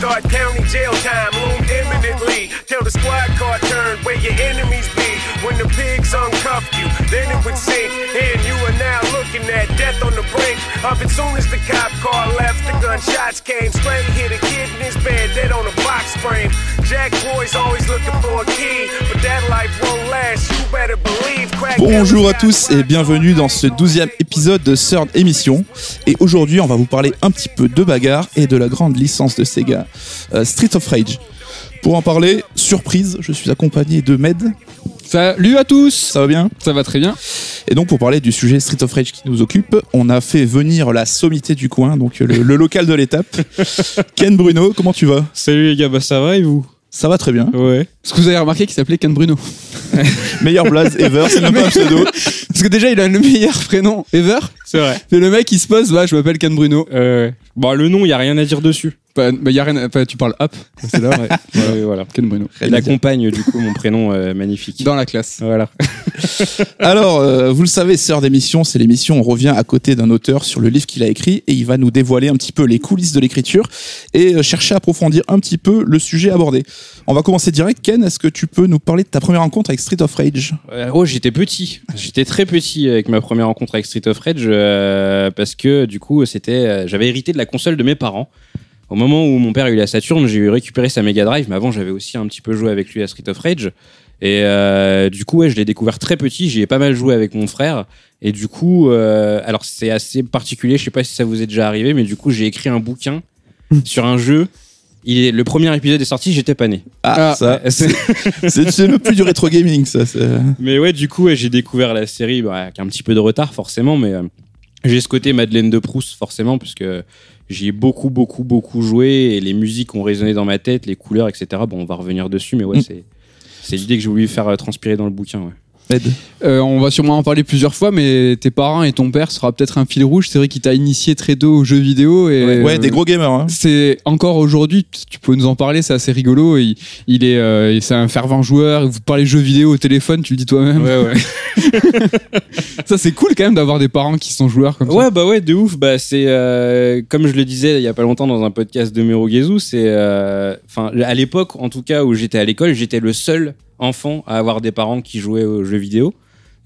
Thought county jail time loomed imminently. Till the squad car turned where your enemies be. When the pigs uncuffed you, then it would sink. And you are now looking at death on the brink of it. Soon as the cop car left, the gunshots came. Straight hit a kid in his bed, dead on a box frame. Jack boys always looking for a key, but that life won't last. You better believe. Crack Bonjour à tous et bienvenue dans ce douzième épisode de Third Émission. Et aujourd'hui, on va vous parler un petit peu de bagarre et de la grande licence de Sega, Street of Rage. Pour en parler, surprise, je suis accompagné de Med. Salut à tous Ça va bien Ça va très bien. Et donc pour parler du sujet Street of Rage qui nous occupe, on a fait venir la sommité du coin, donc le, le local de l'étape. Ken Bruno, comment tu vas? Salut les gars, bah ça va et vous? Ça va très bien. Ouais. Est-ce que vous avez remarqué qu'il s'appelait Ken Bruno Meilleur blaze ever, c'est même pas un pseudo. Parce que déjà, il a le meilleur prénom ever. C'est vrai. Mais le mec, il se pose, bah, je m'appelle Ken Bruno. Euh, bon, le nom, il y a rien à dire dessus. Bah, bah, y a rien bah, tu parles hop. C'est là, ouais. Ouais, voilà. Ken Bruno. Il accompagne du coup mon prénom euh, magnifique. Dans la classe. Voilà. Alors, euh, vous le savez, Sœur d'émission, c'est l'émission. On revient à côté d'un auteur sur le livre qu'il a écrit et il va nous dévoiler un petit peu les coulisses de l'écriture et euh, chercher à approfondir un petit peu le sujet abordé. On va commencer direct. Ken, est-ce que tu peux nous parler de ta première rencontre avec Street of Rage? Euh, oh, j'étais petit. J'étais très petit avec ma première rencontre avec Street of Rage euh, parce que du coup, c'était, euh, j'avais hérité de la console de mes parents. Au moment où mon père a eu la Saturn, j'ai récupéré sa Mega Drive, mais avant j'avais aussi un petit peu joué avec lui à Street of Rage. Et euh, du coup, ouais, je l'ai découvert très petit. J'y ai pas mal joué avec mon frère. Et du coup, euh, alors c'est assez particulier. Je sais pas si ça vous est déjà arrivé, mais du coup, j'ai écrit un bouquin sur un jeu. Il est, le premier épisode est sorti, j'étais pas né. Ah, Ah, ça, c'est- le plus du rétro gaming, ça. Mais ouais, du coup, ouais, j'ai découvert la série bah, avec un petit peu de retard, forcément, mais euh, j'ai ce côté Madeleine de Proust, forcément, puisque j'y ai beaucoup, beaucoup, beaucoup joué et les musiques ont résonné dans ma tête, les couleurs, etc. Bon, on va revenir dessus, mais ouais, Mm. c'est. L'idée que j'ai voulu faire euh, transpirer dans le bouquin. Ouais. Euh, on va sûrement en parler plusieurs fois, mais tes parents et ton père sera peut-être un fil rouge. C'est vrai qu'il t'a initié très tôt aux jeux vidéo. Et, Ouais, euh, des gros gamers. Hein. C'est encore aujourd'hui, tu peux nous en parler, c'est assez rigolo. Il, il est, euh, c'est un fervent joueur. Vous parlez jeux vidéo au téléphone, tu le dis toi-même. Ouais, ouais. Ça, c'est cool quand même d'avoir des parents qui sont joueurs comme ça. Ouais, bah ouais, de ouf. Bah, c'est euh, comme je le disais il y a pas longtemps dans un podcast de Mero c'est euh, enfin à l'époque en tout cas où j'étais à l'école, j'étais le seul enfant à avoir des parents qui jouaient aux jeux vidéo.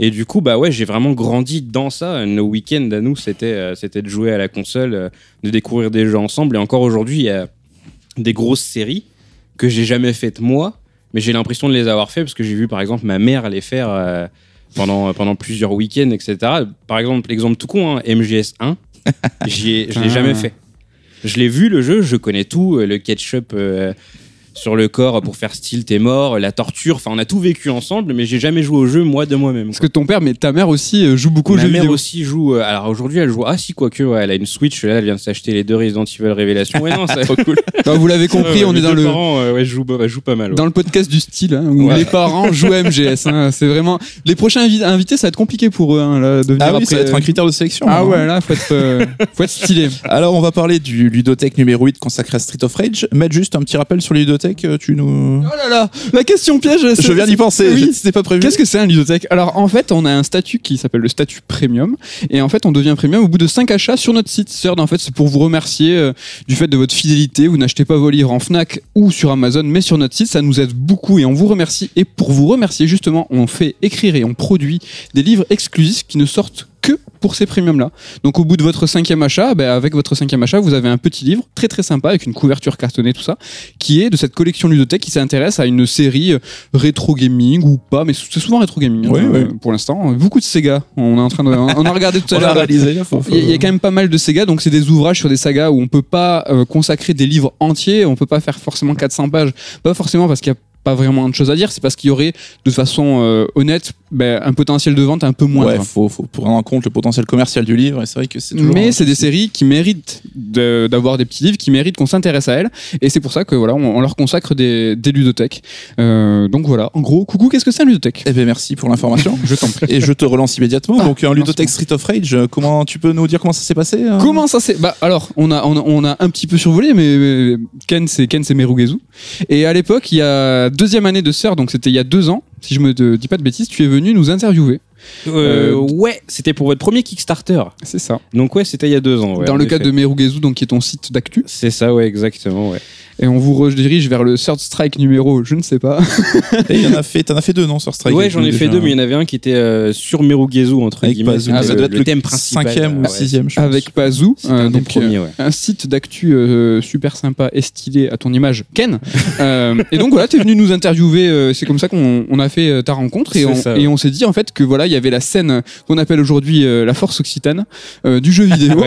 Et du coup, bah ouais, j'ai vraiment grandi dans ça. Nos week-ends à nous, c'était euh, c'était de jouer à la console, euh, de découvrir des jeux ensemble. Et encore aujourd'hui, il y a des grosses séries que j'ai jamais faites moi, mais j'ai l'impression de les avoir fait parce que j'ai vu par exemple ma mère les faire euh, pendant pendant plusieurs week-ends, etc. Par exemple, l'exemple tout con, hein, MGS 1, j'y ai- je l'ai Ah. jamais fait. Je l'ai vu le jeu, je connais tout, le ketchup sur le corps pour faire style t'es mort, la torture, enfin on a tout vécu ensemble, mais j'ai jamais joué au jeu moi de moi-même. Parce que ton père, mais ta mère aussi euh, joue beaucoup aux Ma jeux mère vidéo. aussi joue. euh, alors aujourd'hui, elle joue. Ah si, quoique, ouais, elle a une Switch. Là, elle vient de s'acheter les deux Resident Evil Révélation. Ouais, non, c'est trop cool. Bah, vous l'avez compris, Ouais, on est dans le Parents, euh, ouais, jouent, bah, jouent pas mal. ouais. dans le podcast du style hein, où Ouais. les parents jouent à MGS. hein. C'est vraiment les prochains invi- invités, ça va être compliqué pour eux hein, là, de venir Ah oui, après. ça va être un critère de sélection. Ah hein. ouais, là, faut être, euh, faut être stylé. Alors, on va parler du ludothèque numéro 8 consacré à Street of Rage. Med, juste un petit rappel sur les euh, tu nous. Oh là là, la question piège. Je viens d'y penser, Oui. c'était pas prévu. Qu'est-ce que c'est un ludothèque Alors en fait, on a un statut qui s'appelle le statut premium et en fait, on devient premium au bout de 5 achats sur notre site CERD. En fait, c'est pour vous remercier euh, du fait de votre fidélité. Vous n'achetez pas vos livres en Fnac ou sur Amazon, mais sur notre site, ça nous aide beaucoup et on vous remercie. Et pour vous remercier, justement, on fait écrire et on produit des livres exclusifs qui ne sortent que pour ces premiums là. Donc au bout de votre cinquième achat, ben, avec votre cinquième achat, vous avez un petit livre très très sympa avec une couverture cartonnée tout ça, qui est de cette collection ludothèque qui s'intéresse à une série euh, rétro gaming ou pas, mais c'est souvent rétro gaming hein, Ouais, ouais. pour l'instant. Beaucoup de Sega. On est en train de, on a regardé tout à l'heure. y, il y a quand même pas mal de Sega, donc c'est des ouvrages sur des sagas où on peut pas euh, consacrer des livres entiers, on peut pas faire forcément 400 pages, pas forcément parce qu'il y a pas vraiment de choses à dire, c'est parce qu'il y aurait de façon euh, honnête ben, un potentiel de vente un peu moindre. Ouais, faut, faut prendre en compte le potentiel commercial du livre, et c'est vrai que c'est toujours. Mais c'est des séries qui méritent de- d'avoir des petits livres, qui méritent qu'on s'intéresse à elles, et c'est pour ça que voilà, on, on leur consacre des, des ludothèques. Euh, donc voilà, en gros, coucou, qu'est-ce que c'est un ludothèque? Eh bien, merci pour l'information. Je t'en prie. Et je te relance immédiatement. Ah, Donc, un ludothèque. Street of Rage, euh, comment tu peux nous dire comment ça s'est passé Comment ça c'est Bah alors, on a, on a on a un petit peu survolé, mais mais Ken c'est Ken c'est Merugezu. Et à l'époque, il y a deuxième année de sœur, donc c'était il y a deux ans. Si je me te- dis pas de bêtises, tu es venu nous interviewer. Euh, Euh, ouais, c'était pour votre premier Kickstarter. C'est ça. Donc ouais, c'était il y a deux ans. ouais, Dans le cadre effet. de Merugezu, donc qui est ton site d'actu. C'est ça, ouais, exactement, ouais. Et on vous redirige vers le Third Strike numéro, je ne sais pas. Et il y en a fait, t'en as fait deux, non, sur Strike ouais, j'en ai fait deux, mais il y en avait un qui était euh, sur Merugezu, entre Avec guillemets. Pazu. Ah, ça doit être le thème principal. cinquième ou Ouais, sixième, je pense. Avec Pazou, un euh, donc, premiers, ouais. un site d'actu euh, super sympa et stylé à ton image, Ken. Euh, et donc voilà, tu es venu nous interviewer. euh, c'est comme ça qu'on on a fait euh, ta rencontre et on, ça, et ouais. on s'est dit en fait que voilà, il y avait la scène qu'on appelle aujourd'hui euh, la force occitane euh, du jeu vidéo,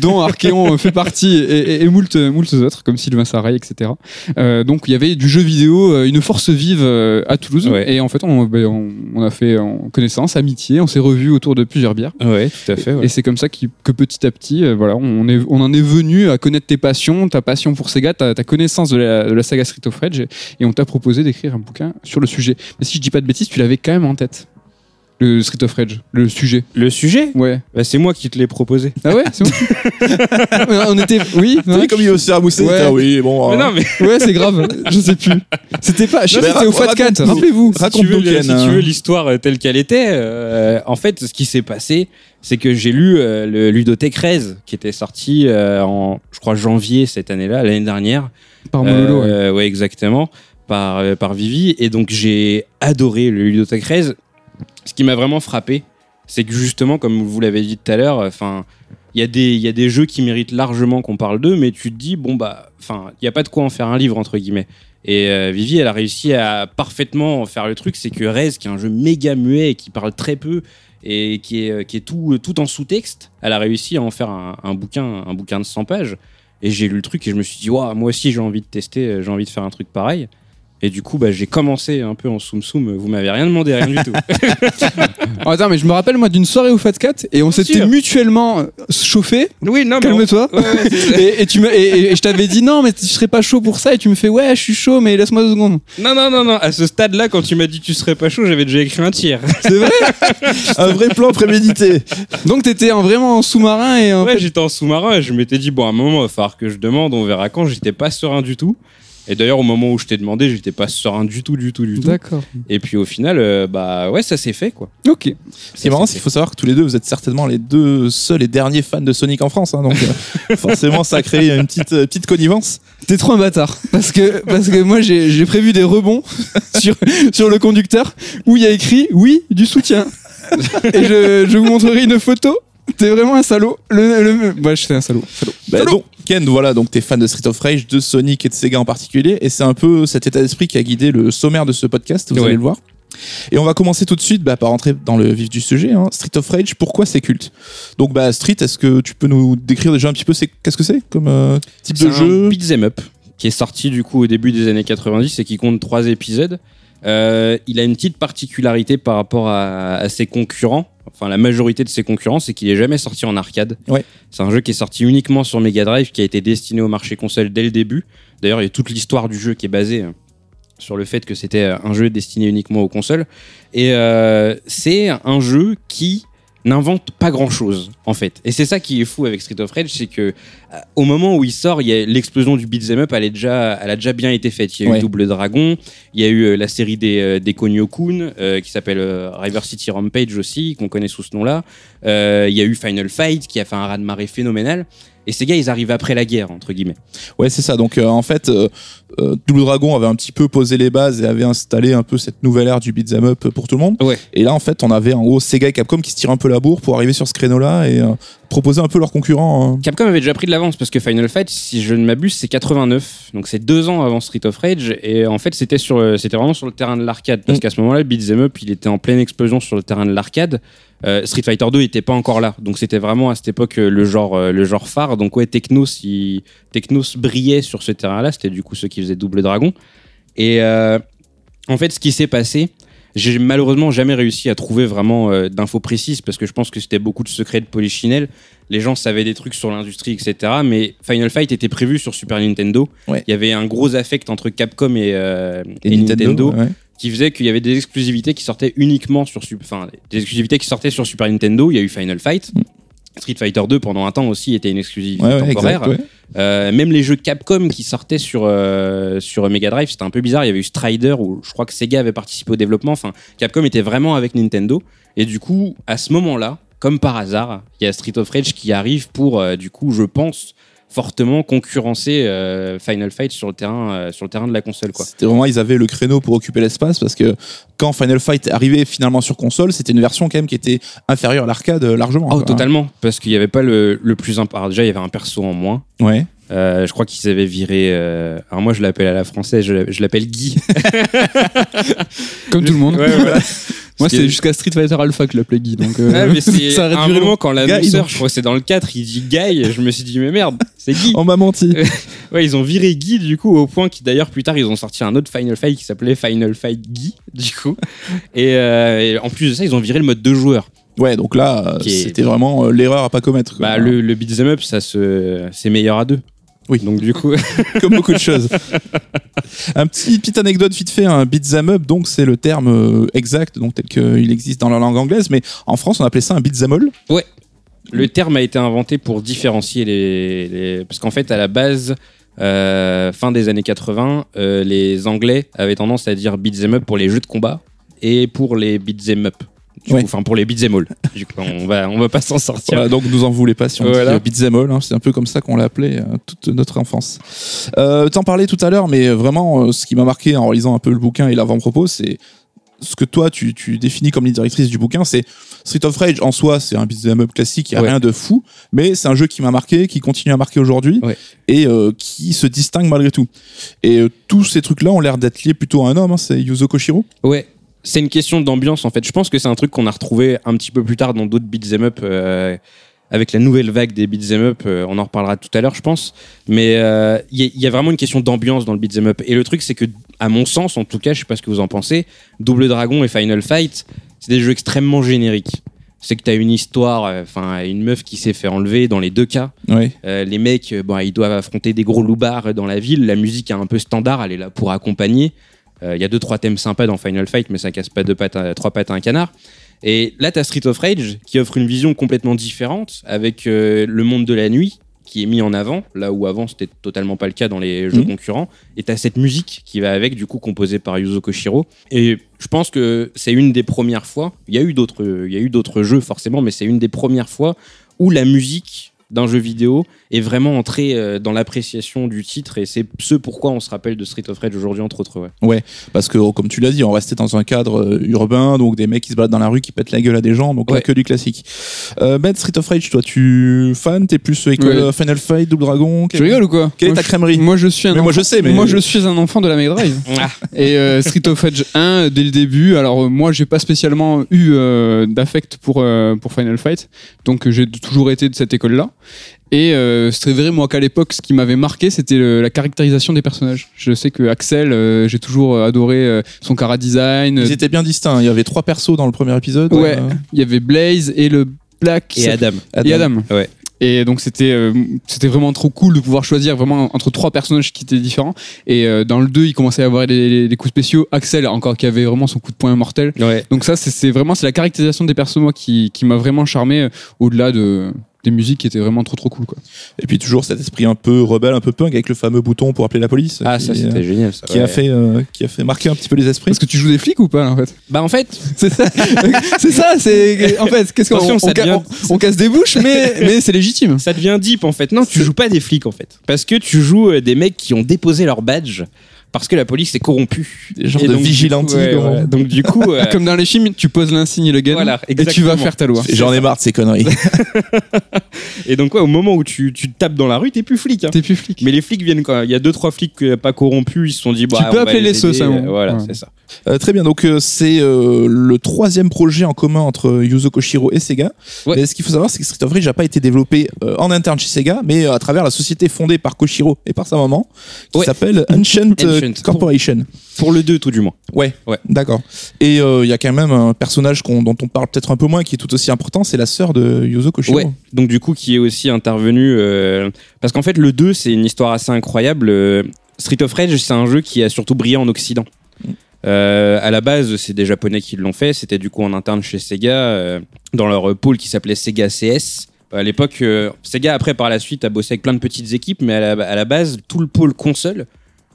dont Archeon fait partie et, et, et moult, moult autres comme Sylvain Saray, etc. Euh, donc il y avait du jeu vidéo, euh, une force vive euh, à Toulouse. Ouais. Et en fait, on, ben, on, on a fait en connaissance, amitié, on s'est revus autour de plusieurs bières. Ouais, tout à fait. ouais. Et c'est comme ça que petit à petit, voilà, on, est, on en est venu à connaître tes passions, ta passion pour Sega, ta, ta connaissance de la, de la saga Street of Rage, et, et on t'a proposé d'écrire un bouquin sur le sujet. Mais si je dis pas de bêtises, tu l'avais quand même en tête. Le Street of Rage, le sujet. Le sujet Ouais. bah, C'est moi qui te l'ai proposé. Ah ouais, c'est bon. on était, oui. Ouais. comme il est aussi ramoussé, Ouais. ah oui, bon. Mais non, mais Ouais, c'est grave. Je sais plus. C'était pas. Je sais Mais pas, c'était au raconte- Fat Cat. raconte-nous. Rappelez-vous. si tu Raconte-nous, veux, le- Ken, si hein. tu veux l'histoire euh, telle qu'elle était, euh, en fait, ce qui s'est passé, c'est que j'ai lu euh, le Ludothèque 13 qui était sorti euh, en, je crois, janvier cette année-là, l'année dernière. Par Mololo. ouais. Euh, ouais, exactement, par, euh, par Vivi. Et donc, j'ai adoré le Ludothèque 13. Ce qui m'a vraiment frappé, c'est que justement, comme vous l'avez dit tout à l'heure, enfin. Il y, a des, jeux qui méritent largement qu'on parle d'eux, mais tu te dis, bon, bah, enfin, il n'y a pas de quoi en faire un livre, entre guillemets. Et euh, Vivi, elle a réussi à parfaitement faire le truc, c'est que Rez, qui est un jeu méga muet et qui parle très peu et qui est, est tout, en sous-texte, elle a réussi à en faire un, bouquin, un bouquin de 100 pages. Et j'ai lu le truc et je me suis dit, moi aussi j'ai envie de tester, euh, j'ai envie de faire un truc pareil. Et du coup, bah, j'ai commencé un peu en soum soum. Vous m'avez rien demandé, rien du tout. Oh, attends, mais je me rappelle moi d'une soirée au Fat Cat et on s'était mutuellement chauffé. oui, non, Calme-toi. Ouais, ouais. Et, et tu me, et, et je t'avais dit non, mais tu serais pas chaud pour ça. Et tu me fais ouais, je suis chaud, mais laisse-moi deux secondes. non, non, non, non. À ce stade-là, quand tu m'as dit que tu serais pas chaud, j'avais déjà écrit un tir. C'est vrai. Un vrai plan prémédité. Donc t'étais en vraiment en sous-marin et en Ouais, fait- j'étais en sous-marin et je m'étais dit, bon, à un moment, il va falloir que je demande, on verra quand. J'étais pas serein du tout. Et d'ailleurs, au moment où je t'ai demandé, j'étais pas serein du tout, du tout, du tout. D'accord. Et puis au final, euh, bah ouais, ça s'est fait quoi. Ok. Ce qui est marrant, c'est qu'il faut savoir que tous les deux, vous êtes certainement les deux seuls et derniers fans de Sonic en France. hein, donc, euh, forcément, ça a créé une petite, euh, petite connivence. T'es trop un bâtard. Parce que, parce que moi, j'ai j'ai prévu des rebonds sur, sur le conducteur où il y a écrit oui, du soutien. Et je, je vous montrerai une photo. T'es vraiment un salaud. Le, le, ouais, je suis un salaud. salaud. Bah, donc, Voilà, donc t'es fan de Street of Rage, de Sonic et de Sega en particulier, et c'est un peu cet état d'esprit qui a guidé le sommaire de ce podcast, vous Ouais. allez le voir. Et on va commencer tout de suite bah, par rentrer dans le vif du sujet. hein. Street of Rage, pourquoi c'est culte? Donc, bah, Street, est-ce que tu peux nous décrire déjà un petit peu qu'est-ce que c'est comme euh, type C'est de un jeu beat'em up qui est sorti du coup au début des années 90 et qui compte trois épisodes. Euh, il a une petite particularité par rapport à, à ses concurrents. Enfin, la majorité de ses concurrents, c'est qu'il est jamais sorti en arcade. Ouais. C'est un jeu qui est sorti uniquement sur Mega Drive, qui a été destiné au marché console dès le début. D'ailleurs, il y a toute l'histoire du jeu qui est basée euh, sur le fait que c'était euh, un jeu destiné uniquement aux consoles. Et euh, c'est un jeu qui n'invente pas grand chose en fait. Et c'est ça qui est fou avec Street of Rage c'est que euh, au moment où il sort il y a l'explosion du beat'em up elle est déjà elle a déjà bien été faite. Il y a Ouais. eu Double Dragon il y a eu euh, la série des euh, des Konyo-kun euh, qui s'appelle River City Rampage aussi qu'on connaît sous ce nom là il y a eu Final Fight qui a fait un raz de marée phénoménal et ces gars ils arrivent après la guerre entre guillemets Ouais, c'est ça. Donc, euh, en fait, euh, euh, Double Dragon avait un petit peu posé les bases et avait installé un peu cette nouvelle ère du beat'em up pour tout le monde. Ouais. Et là, en fait, on avait en gros Sega et Capcom qui se tirent un peu la bourre pour arriver sur ce créneau-là et proposer un peu leurs concurrents. hein. Capcom avait déjà pris de l'avance parce que Final Fight, si je ne m'abuse, c'est 89, donc c'est deux ans avant Street of Rage, et en fait c'était sur, c'était vraiment sur le terrain de l'arcade parce Mm. qu'à ce moment-là, le beat'em up, il était en pleine explosion sur le terrain de l'arcade. Euh, Street Fighter 2 était pas encore là, donc c'était vraiment à cette époque euh, le genre, euh, le genre phare. Donc ouais, Technos, il- Technos brillait sur ce terrain-là. C'était du coup ceux qui faisaient Double Dragon. Et euh, en fait, ce qui s'est passé, j'ai malheureusement jamais réussi à trouver vraiment euh, d'infos précises parce que je pense que c'était beaucoup de secrets de polichinelle. Les gens savaient des trucs sur l'industrie, etc. Mais Final Fight était prévu sur Super Nintendo. Ouais. Il y avait un gros affect entre Capcom et, euh, Et et Nintendo, ouais. Qui faisait qu'il y avait des exclusivités qui sortaient uniquement sur enfin des exclusivités qui sortaient sur Super Nintendo. Il y a eu Final Fight. Mm. Street Fighter 2 pendant un temps aussi était une exclusivité ouais, temporaire. exact, ouais. Euh, même les jeux Capcom qui sortaient sur, euh, sur Mega Drive, c'était un peu bizarre. Il y avait eu Strider où je crois que Sega avait participé au développement. Enfin, Capcom était vraiment avec Nintendo. Et du coup, à ce moment-là, comme par hasard, il y a Street of Rage qui arrive pour, euh, du coup, je pense, fortement concurrencer euh, Final Fight sur le terrain, euh, sur le terrain de la console, quoi. C'était vraiment, ils avaient le créneau pour occuper l'espace parce que quand Final Fight arrivé finalement sur console, c'était une version quand même qui était inférieure à l'arcade euh, largement. Oh, quoi. totalement, parce qu'il n'y avait pas le, le plus important. Déjà, il y avait un perso en moins. Ouais. Euh, je crois qu'ils avaient viré. euh, Alors moi, je l'appelle à la française. Je, je l'appelle Guy. Comme tout le monde. Ouais, voilà. Moi, c'est jusqu'à Street Fighter Alpha que l'appelais Guy. Donc, euh, Ouais, mais c'est ça un moment quand l'annonceur, je crois que c'est dans le 4, il dit Guy. Je me suis dit mais merde, c'est Guy. On m'a menti. Ouais, ils ont viré Guy du coup au point qu'ils d'ailleurs plus tard ils ont sorti un autre Final Fight qui s'appelait Final Fight Guy du coup. Et, euh, et en plus de ça, ils ont viré le mode deux joueurs. Ouais, donc là, Qui c'était vraiment euh, l'erreur à pas commettre. Bah le, le beat'em up, ça se, c'est meilleur à deux. Oui. Donc du coup, comme beaucoup de choses. un petit petite anecdote vite fait, un beat'em up, donc c'est le terme euh, exact, donc tel qu'il existe dans la langue anglaise, mais en France on appelait ça un beat'em all. le terme a été inventé pour différencier les, les- parce qu'en fait à la base. euh, fin des années 80, euh, les Anglais avaient tendance à dire beat'em up pour les jeux de combat et pour les beat'em up. Du Ouais. coup, Enfin, pour les beat'em all. Du coup, on va, on va pas s'en sortir. Voilà, donc nous en voulez pas si on Voilà. dit beat'em all, hein, c'est un peu comme ça qu'on l'appelait euh, toute notre enfance. Euh, T'en parlais tout à l'heure, mais vraiment euh, ce qui m'a marqué en relisant un peu le bouquin et l'avant-propos, c'est ce que toi tu, tu définis comme ligne directrice du bouquin, c'est Street of Rage en soi, c'est un beat'em up classique, il y a Ouais. rien de fou, mais c'est un jeu qui m'a marqué, qui continue à marquer aujourd'hui Ouais. et euh, qui se distingue malgré tout. Et euh, tous ces trucs-là ont l'air d'être liés plutôt à un homme, hein, c'est Yuzo Koshiro. Ouais, c'est une question d'ambiance en fait. Je pense que c'est un truc qu'on a retrouvé un petit peu plus tard dans d'autres beat'em up. euh, avec la nouvelle vague des beat'em up, euh, on en reparlera tout à l'heure, je pense. Mais euh, il y, a- il y a vraiment une question d'ambiance dans le beat'em up. Et le truc, c'est que, à mon sens, en tout cas, je sais pas ce que vous en pensez, Double Dragon et Final Fight, c'est des jeux extrêmement génériques. C'est que t'as une histoire, euh, enfin, une meuf qui s'est fait enlever dans les deux cas. Euh, les mecs, euh, bon, ils doivent affronter des gros loupards dans la ville. La musique est un peu standard, elle est là pour accompagner. Euh, Il y a deux trois thèmes sympas dans Final Fight, mais ça casse pas deux pattes à- trois pattes à un canard. Et là, t'as Street of Rage qui offre une vision complètement différente avec euh, le monde de la nuit qui est mis en avant, là où avant c'était totalement pas le cas dans les jeux Mhm. concurrents. Et t'as cette musique qui va avec, du coup composée par Yuzo Koshiro. Et je pense que c'est une des premières fois. Il y a eu d'autres, il y a eu d'autres jeux forcément, mais c'est une des premières fois où la musique d'un jeu vidéo est vraiment entrée euh, dans l'appréciation du titre et c'est ce pourquoi on se rappelle de Street of Rage aujourd'hui entre autres. Ouais. Parce que, oh, comme tu l'as dit, on restait dans un cadre euh, urbain, donc des mecs qui se baladent dans la rue, qui pètent la gueule à des gens, donc là, Ouais. que du classique. Euh, ben, Street of Rage, toi, tu fan, t'es plus euh, école Ouais. Final Fight, Double Dragon? Tu rigoles ou quoi? Quelle est ta je- crèmerie? Moi, je suis un. Mais moi, enfant- je sais, mais- Moi, je suis un enfant de la Mega Drive. Ah. Et euh, Street of Rage 1 euh, dès le début. Alors moi, j'ai pas spécialement eu euh, d'affect pour euh, pour Final Fight, donc j'ai toujours été de cette école-là. Et euh, c'est vrai moi qu'à l'époque, ce qui m'avait marqué, c'était la caractérisation des personnages. Je sais que Axel, euh, j'ai toujours adoré euh, son cara design. Ils étaient bien distincts. hein. Il y avait trois persos dans le premier épisode. Ouais. euh, Il y avait Blaze et le Black. Et Adam. Et Adam. Ouais. Et donc c'était euh, c'était vraiment trop cool de pouvoir choisir vraiment entre trois personnages qui étaient différents. Et euh, dans le 2, il commençait à avoir des, des coups spéciaux. Axel encore qui avait vraiment son coup de poing mortel. Ouais. Donc ça c'est- c'est vraiment c'est la caractérisation des persos moi qui, qui m'a vraiment charmé euh, au-delà de des musiques qui étaient vraiment trop trop cool quoi. Et puis toujours cet esprit un peu rebelle, un peu punk, avec le fameux bouton pour appeler la police. Ah qui, ça euh, c'était génial ça. qui a fait euh, qui a fait marquer un petit peu les esprits. Parce que tu joues des flics ou pas en fait? Bah en fait, C'est ça. c'est ça, c'est en fait qu'est-ce qu'on on, devient- on- on casse des bouches mais mais c'est légitime. ça devient deep en fait. Non, tu joues pas des flics en fait. Parce que tu joues euh, des mecs qui ont déposé leur badge parce que la police est corrompue. Des genres Et de donc, du coup, vigilantes. ouais, comment- voilà. Donc du coup, euh, Comme dans les films, tu poses l'insigne et le gun Voilà, et tu vas faire ta loi. J'en ai marre de ces conneries. et donc ouais, au moment où tu, tu te tapes dans la rue, t'es plus flic. hein. T'es plus flic. Mais les flics viennent quand il y a deux trois flics euh, pas corrompus, ils se sont dit bah Tu peux on va appeler les SEUS, ça. Voilà, Ouais. c'est ça. Euh, très bien, donc euh, c'est euh, le troisième projet en commun entre Yuzo Koshiro et Sega. Ouais. Mais ce qu'il faut savoir, c'est que Street of Rage n'a pas été développé euh, en interne chez Sega, mais à travers la société fondée par Koshiro et par sa maman, qui Ouais. s'appelle Ancient, euh. Corporation. Pour le 2 tout du moins. Ouais, Ouais. d'accord. Et euh, il y a quand même un personnage dont on parle peut-être un peu moins, qui est tout aussi important, c'est la sœur de Yuzo Koshiro. Ouais. Donc du coup qui est aussi intervenu euh, parce qu'en fait le 2 c'est une histoire assez incroyable. Euh, Street of Rage c'est un jeu qui a surtout brillé en Occident. Euh, à la base, c'est des Japonais qui l'ont fait. C'était du coup en interne chez Sega, euh, dans leur pôle qui s'appelait Sega CS. À l'époque, euh, Sega après par la suite a bossé avec plein de petites équipes, mais à la, à la base, tout le pôle console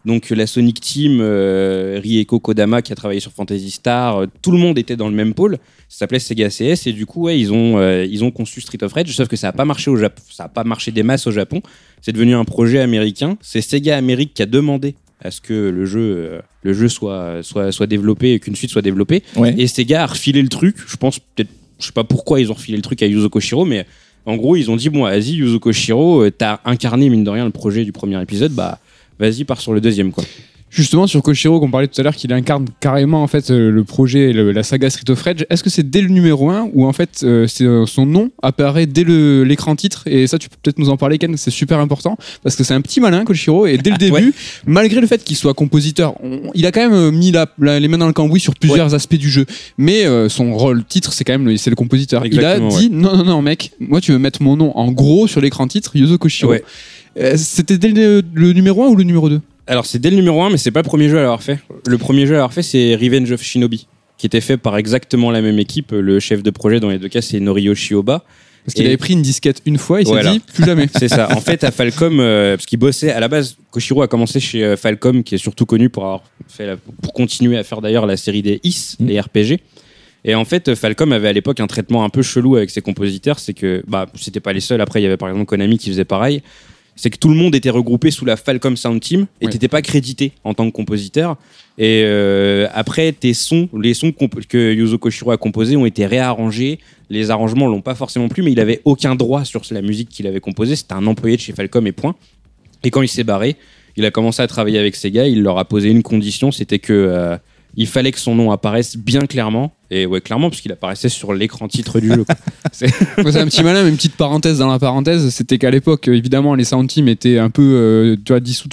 Donc la Sonic Team, euh, Rieko Kodama qui a travaillé sur Fantasy Star, euh, tout le monde était dans le même pôle. Ça s'appelait Sega CS et du coup ouais, ils ont euh, ils ont conçu Street of Rage. Sauf que ça a pas marché au Japon, ça a pas marché des masses au Japon. C'est devenu un projet américain. C'est Sega Amérique qui a demandé à ce que le jeu euh, le jeu soit soit soit développé et qu'une suite soit développée. Ouais. Et Sega a refilé le truc. Je pense peut-être, je sais pas pourquoi ils ont refilé le truc à Yuzo Koshiro, mais en gros, ils ont dit bon, vas-y, Yuzo Koshiro, euh, t'as incarné mine de rien le projet du premier épisode, bah vas-y, pars sur le deuxième quoi. Justement, sur Koshiro, qu'on parlait tout à l'heure, qu'il incarne carrément en fait euh, le projet, le- la saga Street of Rage. Est-ce que c'est dès le numéro 1 ou en fait euh, euh, son nom apparaît dès l'écran titre? Et ça, tu peux peut-être nous en parler, Ken. C'est super important parce que c'est un petit malin, Koshiro, et dès le début, Ouais. malgré le fait qu'il soit compositeur, on- il a quand même mis la- la- les mains dans le cambouis sur plusieurs aspects du jeu. Mais euh, son rôle titre, c'est quand même le, c'est le compositeur. Exactement, il a dit non, non, non, mec, moi tu veux mettre mon nom en gros sur l'écran titre, Yuzo Koshiro. Euh, C'était dès le, le numéro 1 ou le numéro 2 Alors c'est dès le numéro 1, mais c'est pas le premier jeu à l'avoir fait. Le premier jeu à l'avoir fait, c'est Revenge of Shinobi, qui était fait par exactement la même équipe. Le chef de projet dans les deux cas, c'est Noriyoshi Oba. Parce qu'il avait pris une disquette une fois, il s'est dit plus jamais. C'est ça. En fait, à Falcom, euh, parce qu'il bossait à la base, Koshiro a commencé chez euh, Falcom, qui est surtout connu pour avoir fait la- pour continuer à faire d'ailleurs la série des IS, Mm. les RPG. Et en fait, Falcom avait à l'époque un traitement un peu chelou avec ses compositeurs. C'est que, bah, c'était pas les seuls. Après, il y avait par exemple Konami qui faisait pareil. C'est que tout le monde était regroupé sous la Falcom Sound Team et t'étais pas crédité en tant que compositeur. Et euh, après, tes sons, les sons que Yuzo Koshiro a composés ont été réarrangés. Les arrangements l'ont pas forcément plu, mais il avait aucun droit sur la musique qu'il avait composée. C'était un employé de chez Falcom et point. Et quand il s'est barré, il a commencé à travailler avec Sega. Il leur a posé une condition, c'était que euh, il fallait que son nom apparaisse bien clairement. Et ouais, clairement, parce qu'il apparaissait sur l'écran titre du jeu. c'est un petit malin, mais une petite parenthèse dans la parenthèse, c'était qu'à l'époque, euh, évidemment, les sound teams étaient un peu, euh, tu vois, dissous,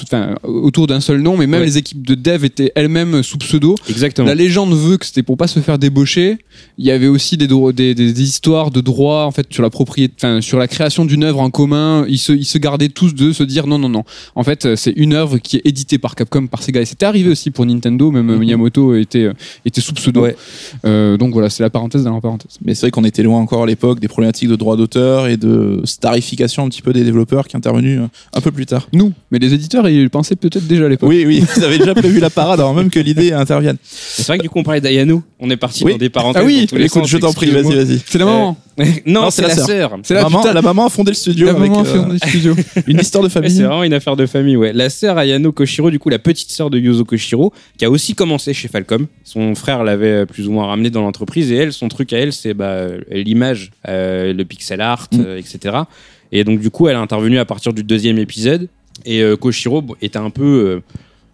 autour d'un seul nom, mais même Ouais. les équipes de dev étaient elles-mêmes sous pseudo. Exactement. La légende veut que c'était pour pas se faire débaucher. Il y avait aussi des, histoires de droit en fait sur la propriété, enfin sur la création d'une œuvre en commun. Ils se, ils se gardaient tous de se dire non non non. En fait, euh, c'est une œuvre qui est éditée par Capcom, par Sega. Et c'était arrivé aussi pour Nintendo. Même Mhm. Miyamoto était était sous pseudo. Ouais. Euh, donc voilà, c'est la parenthèse dans la parenthèse. Mais c'est vrai qu'on était loin encore à l'époque des problématiques de droit d'auteur et de starification un petit peu des développeurs qui est intervenu euh, un peu plus tard. Nous, mais les éditeurs, ils le pensaient peut-être déjà à l'époque. Oui, oui, ils avaient déjà prévu la parade avant même que l'idée intervienne. C'est vrai que du coup, on parlait d'Ayano. On est parti Oui. dans des parenthèses. Ah oui, dans tous les Écoute, sens, je t'en prie, vas-y, vas-y. C'est la maman. non, Non, c'est la la sœur. C'est la maman, putain- la maman a fondé le studio La avec maman a euh, un studio. une histoire de famille. c'est vraiment une affaire de famille, ouais. La sœur Ayano Koshiro, du coup, la petite sœur de Yuzo Koshiro, qui a aussi commencé chez Falcom. Son frère l'avait euh, plus ou moins ramené dans l'entreprise et elle, son truc à elle, c'est bah, euh, l'image, euh, le pixel art, Mm. euh, etc. Et donc, du coup, elle a intervenu à partir du deuxième épisode. Et Koshiro était un peu.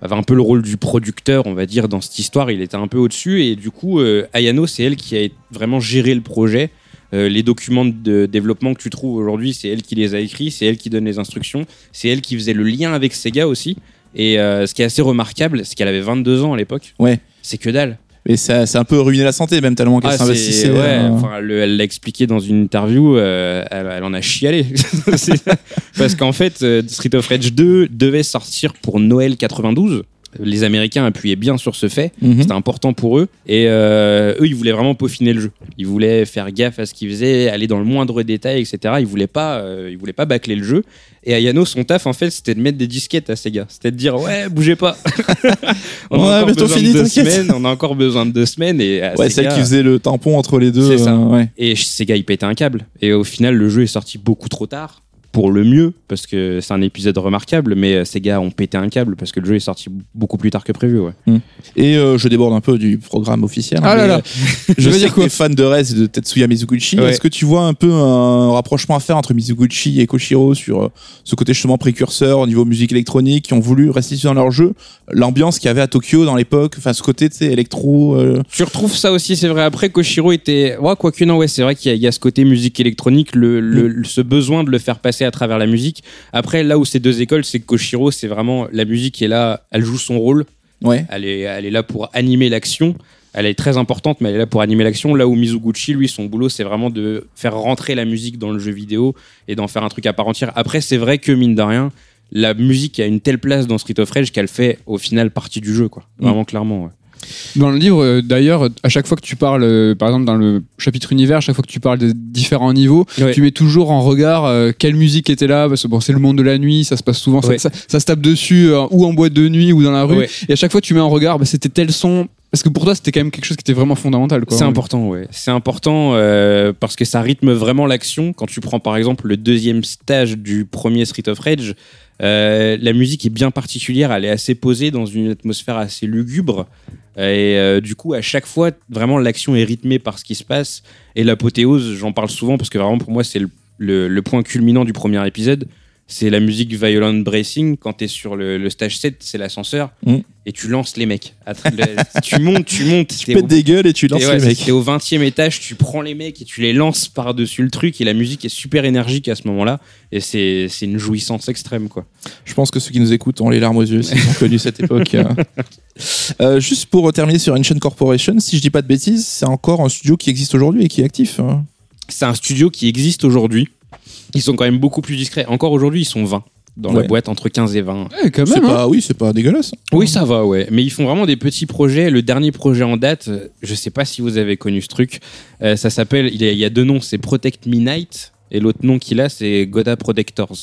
avait un peu le rôle du producteur, on va dire, dans cette histoire. Il était un peu au-dessus. Et du coup, euh, Ayano, c'est elle qui a vraiment géré le projet. Euh, les documents de développement que tu trouves aujourd'hui, c'est elle qui les a écrits, c'est elle qui donne les instructions, c'est elle qui faisait le lien avec Sega aussi. Et euh, ce qui est assez remarquable, c'est qu'elle avait 22 ans à l'époque. Ouais. C'est que dalle. Et ça, c'est un peu ruiné la santé, même tellement qu'elle Ah, s'investissait. ouais, euh, enfin, le- elle l'a expliqué dans une interview, euh, elle, elle en a chialé. Parce qu'en fait, euh, Street of Rage 2 devait sortir pour Noël 92. Les Américains appuyaient bien sur ce fait. mhm. C'était important pour eux. Et euh, eux, ils voulaient vraiment peaufiner le jeu. Ils voulaient faire gaffe à ce qu'ils faisaient, aller dans le moindre détail, etc. Ils voulaient pas, euh, ils voulaient pas bâcler le jeu. Et Ayano, son taf, en fait, c'était de mettre des disquettes à Sega. C'était de dire, ouais, bougez pas. on, Ouais, a encore besoin fini, de deux semaines, on a encore besoin de deux semaines. Et à Ouais, celle qui faisait le tampon entre les deux. C'est ça. euh, ouais. et Sega, il pétait un câble. Et au final, le jeu est sorti beaucoup trop tard. Pour le mieux, parce que c'est un épisode remarquable, mais euh, Sega ont pété un câble parce que le jeu est sorti beaucoup plus tard que prévu. Ouais. Et euh, je déborde un peu du programme officiel. Ah là là. euh, Je veux sais dire que quoi t'es fan de Rez et de Tetsuya Mizuguchi. Ouais. Est-ce que tu vois un peu un rapprochement à faire entre Mizuguchi et Koshiro sur euh, ce côté justement précurseur au niveau musique électronique, qui ont voulu restituer dans leur jeu l'ambiance qu'il y avait à Tokyo dans l'époque, enfin ce côté électro. euh, Tu retrouves ça aussi, c'est vrai. Après, Koshiro était. Ouais, quoique, non, ouais, c'est vrai qu'il y, y a ce côté musique électronique, le, le- le- ce besoin de le faire passer à travers la musique. Après, là où c'est deux écoles, c'est que Koshiro, c'est vraiment. La musique est là, elle joue son rôle. Ouais. Elle est, elle est là pour animer l'action. Elle est très importante, mais elle est là pour animer l'action. Là où Mizuguchi, lui, son boulot, c'est vraiment de faire rentrer la musique dans le jeu vidéo et d'en faire un truc à part entière. Après, c'est vrai que, mine de rien, la musique a une telle place dans Street of Rage qu'elle fait au final partie du jeu, quoi. Vraiment, clairement. ouais. Dans le livre, euh, d'ailleurs, à chaque fois que tu parles, euh, par exemple dans le chapitre univers, à chaque fois que tu parles des différents niveaux, Ouais. tu mets toujours en regard euh, quelle musique était là, parce que bon, c'est le monde de la nuit, ça se passe souvent, ça- Ouais. ça, ça se tape dessus, euh, ou en boîte de nuit, ou dans la rue, Ouais. et à chaque fois tu mets en regard, bah, c'était tel son, parce que pour toi c'était quand même quelque chose qui était vraiment fondamental. C'est important, ouais. C'est important euh, parce que ça rythme vraiment l'action. Quand tu prends par exemple le deuxième stage du premier Street of Rage, euh, la musique est bien particulière. Elle est assez posée dans une atmosphère assez lugubre. Et euh, du coup, à chaque fois, vraiment, l'action est rythmée par ce qui se passe. Et l'apothéose, j'en parle souvent parce que vraiment, pour moi, c'est le, point culminant du premier épisode. C'est la musique Violent Bracing. Quand tu es sur le, le stage 7, c'est l'ascenseur. Mm. Et tu lances les mecs. Tu montes, tu montes. Tu t'es pètes au- des gueules et tu lances ouais, les mecs. T'es au 20 e étage, tu prends les mecs et tu les lances par-dessus le truc. Et la musique est super énergique à ce moment-là. Et c'est une jouissance extrême, quoi. Je pense que ceux qui nous écoutent ont les larmes aux yeux s'ils ont connu cette époque. euh. Euh, juste pour terminer sur Ancient Corporation, si je dis pas de bêtises, c'est encore un studio qui existe aujourd'hui et qui est actif. hein. C'est un studio qui existe aujourd'hui. Ils sont quand même beaucoup plus discrets. Encore aujourd'hui, ils sont 20 dans Ouais. la boîte, entre 15 et 20. Ouais, quand C'est même. hein. pas, oui, c'est pas dégueulasse. Oui, ça va, ouais. Mais ils font vraiment des petits projets. Le dernier projet en date, euh, je sais pas si vous avez connu ce truc. Euh, ça s'appelle, il y, a, il y a deux noms, c'est Protect Me Night et l'autre nom qu'il a, c'est Goda Protectors.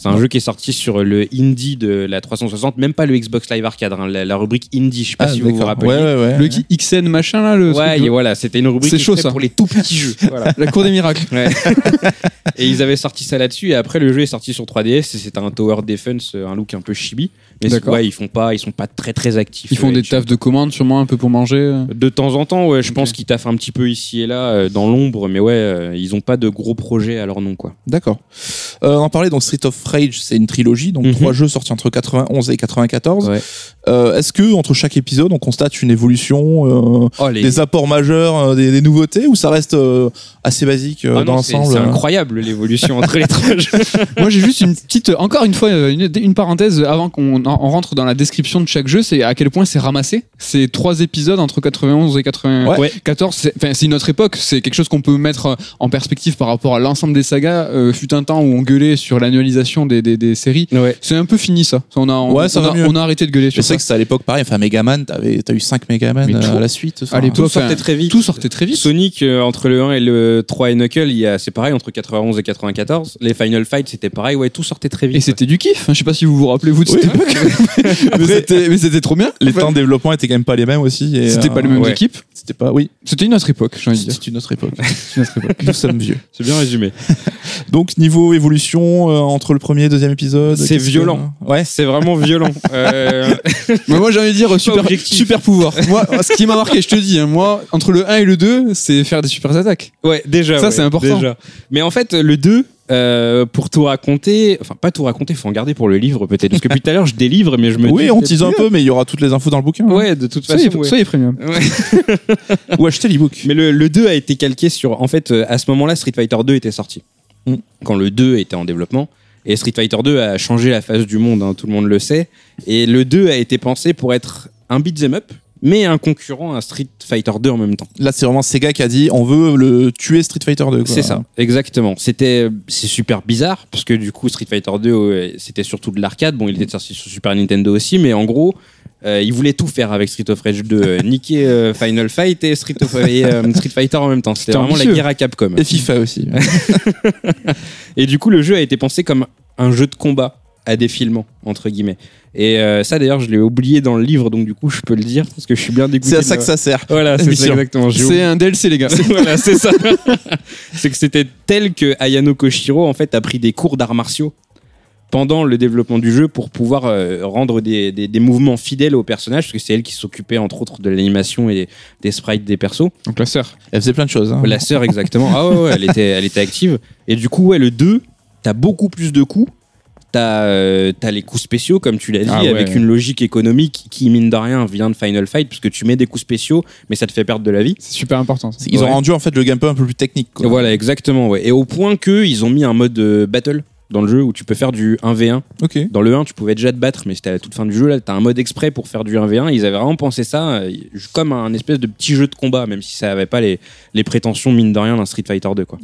C'est un jeu qui est sorti sur le indie de la 360, même pas le Xbox Live Arcade, hein, la, la rubrique indie. Je sais pas Ah, si vous vous rappelez. Ouais, ouais, ouais. Le qui- XN machin là, le Ouais, et voilà, c'était une rubrique C'est chaud, ça. pour les tout petits jeux. Voilà. la cour des miracles. Ouais. et ils avaient sorti ça là-dessus. Et après, le jeu est sorti sur 3DS. Et c'était un tower defense, un look un peu chibi. Mais ouais, ils font pas, ils sont pas très très actifs. Ils font euh, des tafs de commandes sûrement un peu pour manger. euh? De temps en temps, ouais, je pense qu'ils taffent un petit peu ici et là euh, dans l'ombre, mais ouais, euh, ils ont pas de gros projets à leur nom, quoi. D'accord. Euh, on en parlait, donc Street of Rage, c'est une trilogie, donc Mhm. trois jeux sortis entre 91 et 94. Ouais. Euh, Est-ce que entre chaque épisode, on constate une évolution, euh, Oh, les... des apports majeurs, euh, des, des nouveautés, ou ça reste euh, assez basique euh, Ah dans l'ensemble c'est incroyable l'évolution entre les trois jeux. Moi, j'ai juste une petite, encore une fois, une, une parenthèse avant qu'on on rentre dans la description de chaque jeu, c'est à quel point c'est ramassé. C'est trois épisodes entre 91 et 94. C'est enfin, c'est une autre époque. C'est quelque chose qu'on peut mettre euh, en perspective par rapport à l'ensemble des sagas. Euh, fut un temps où on gueulait sur l'annualisation des, des, des séries. Ouais. C'est un peu fini ça. On a, on, Ouais, ça on va a, mieux. on a arrêté de gueuler Je sur sais ça. que c'était à l'époque pareil, enfin Megaman, t'avais- t'as eu 5 Megaman euh, à la suite. enfin, à l'époque, Tout sortait très vite. Tout sortait très vite. Sonic, euh, entre le 1 et le 3 et Knuckle, il y a- c'est pareil, entre 91 et 94. Les Final Fight, c'était pareil, ouais, tout sortait très vite. Et c'était du kiff. Je sais pas si vous vous rappelez vous de cette époque. mais c'était- mais c'était trop bien. les En fait, temps de développement étaient quand même pas les mêmes aussi. C'était euh, pas les mêmes ouais. équipes. C'était pas, oui, C'était une autre époque, j'ai envie de dire. c'est une autre époque. C'est une autre époque. Nous sommes vieux. C'est bien résumé. Donc niveau évolution euh, entre le premier et deuxième épisode. C'est que- violent. Ouais. C'est vraiment violent. Euh, Mais moi j'ai envie de dire super, super pouvoir. Moi, ce qui m'a marqué, je te dis, hein, moi, entre le 1 et le 2, c'est faire des super attaques. Ouais, déjà. Ça, ouais, c'est important. déjà. Mais en fait, le 2, euh, pour tout raconter, enfin, pas tout raconter, faut en garder pour le livre peut-être. Parce que depuis tout à l'heure, je délivre, mais je me Oui, dis. on tease un peu, mais il y aura toutes les infos dans le bouquin. hein. Ouais, de toute façon. Soyez, ouais. soyez premium. Ouais. Ou acheter l'ebook. Mais le, le 2 a été calqué sur. En fait, euh, à ce moment-là, Street Fighter 2 était sorti. Mm. Quand le 2 était en développement. Et Street Fighter 2 a changé la face du monde, hein, tout le monde le sait. Et le 2 a été pensé pour être un beat'em up, mais un concurrent à Street Fighter 2 en même temps. Là, c'est vraiment Sega qui a dit on veut le tuer Street Fighter 2. quoi. C'est ça, exactement. C'était, c'est super bizarre parce que du coup Street Fighter 2 ouais, c'était surtout de l'arcade. Bon, il était sorti sur Super Nintendo aussi, mais en gros, euh, ils voulaient tout faire avec Street of Rage 2, euh, niquer euh, Final Fight et Street of et, euh, Street Fighter en même temps. C'était C'était vraiment ambitieux. la guerre à Capcom. Et FIFA aussi. Et du coup, le jeu a été pensé comme un jeu de combat à défilement entre guillemets. Et euh, ça d'ailleurs, je l'ai oublié dans le livre, donc du coup, je peux le dire parce que je suis bien dégoûté. c'est à ça que ça sert. Voilà, c'est ça exactement. C'est un DLC, les gars. voilà, c'est ça. c'est que c'était tel que Ayano Koshiro en fait a pris des cours d'arts martiaux pendant le développement du jeu pour pouvoir euh, rendre des, des- des mouvements fidèles aux personnages parce que c'est elle qui s'occupait entre autres de l'animation et des sprites des persos. Donc la sœur. Elle faisait plein de choses. hein. La sœur exactement. Ah ouais, ouais, elle était elle était active et du coup ouais le 2, t'as beaucoup plus de coups. T'as euh, t'as les coups spéciaux, comme tu l'as dit, Ah ouais. avec une logique économique qui, mine de rien, vient de Final Fight, parce que tu mets des coups spéciaux, mais ça te fait perdre de la vie. C'est super important. ça. Ils ont rendu en fait le gameplay un peu plus technique. quoi. Voilà, exactement. Ouais. Et au point que ils ont mis un mode euh, battle dans le jeu où tu peux faire du 1v1. Ok. Dans le 1, tu pouvais déjà te battre, mais c'était à la toute fin du jeu. Là, t'as un mode exprès pour faire du 1v1. Ils avaient vraiment pensé ça euh, comme un espèce de petit jeu de combat, même si ça avait pas les, les prétentions, mine de rien, d'un Street Fighter 2. Quoi.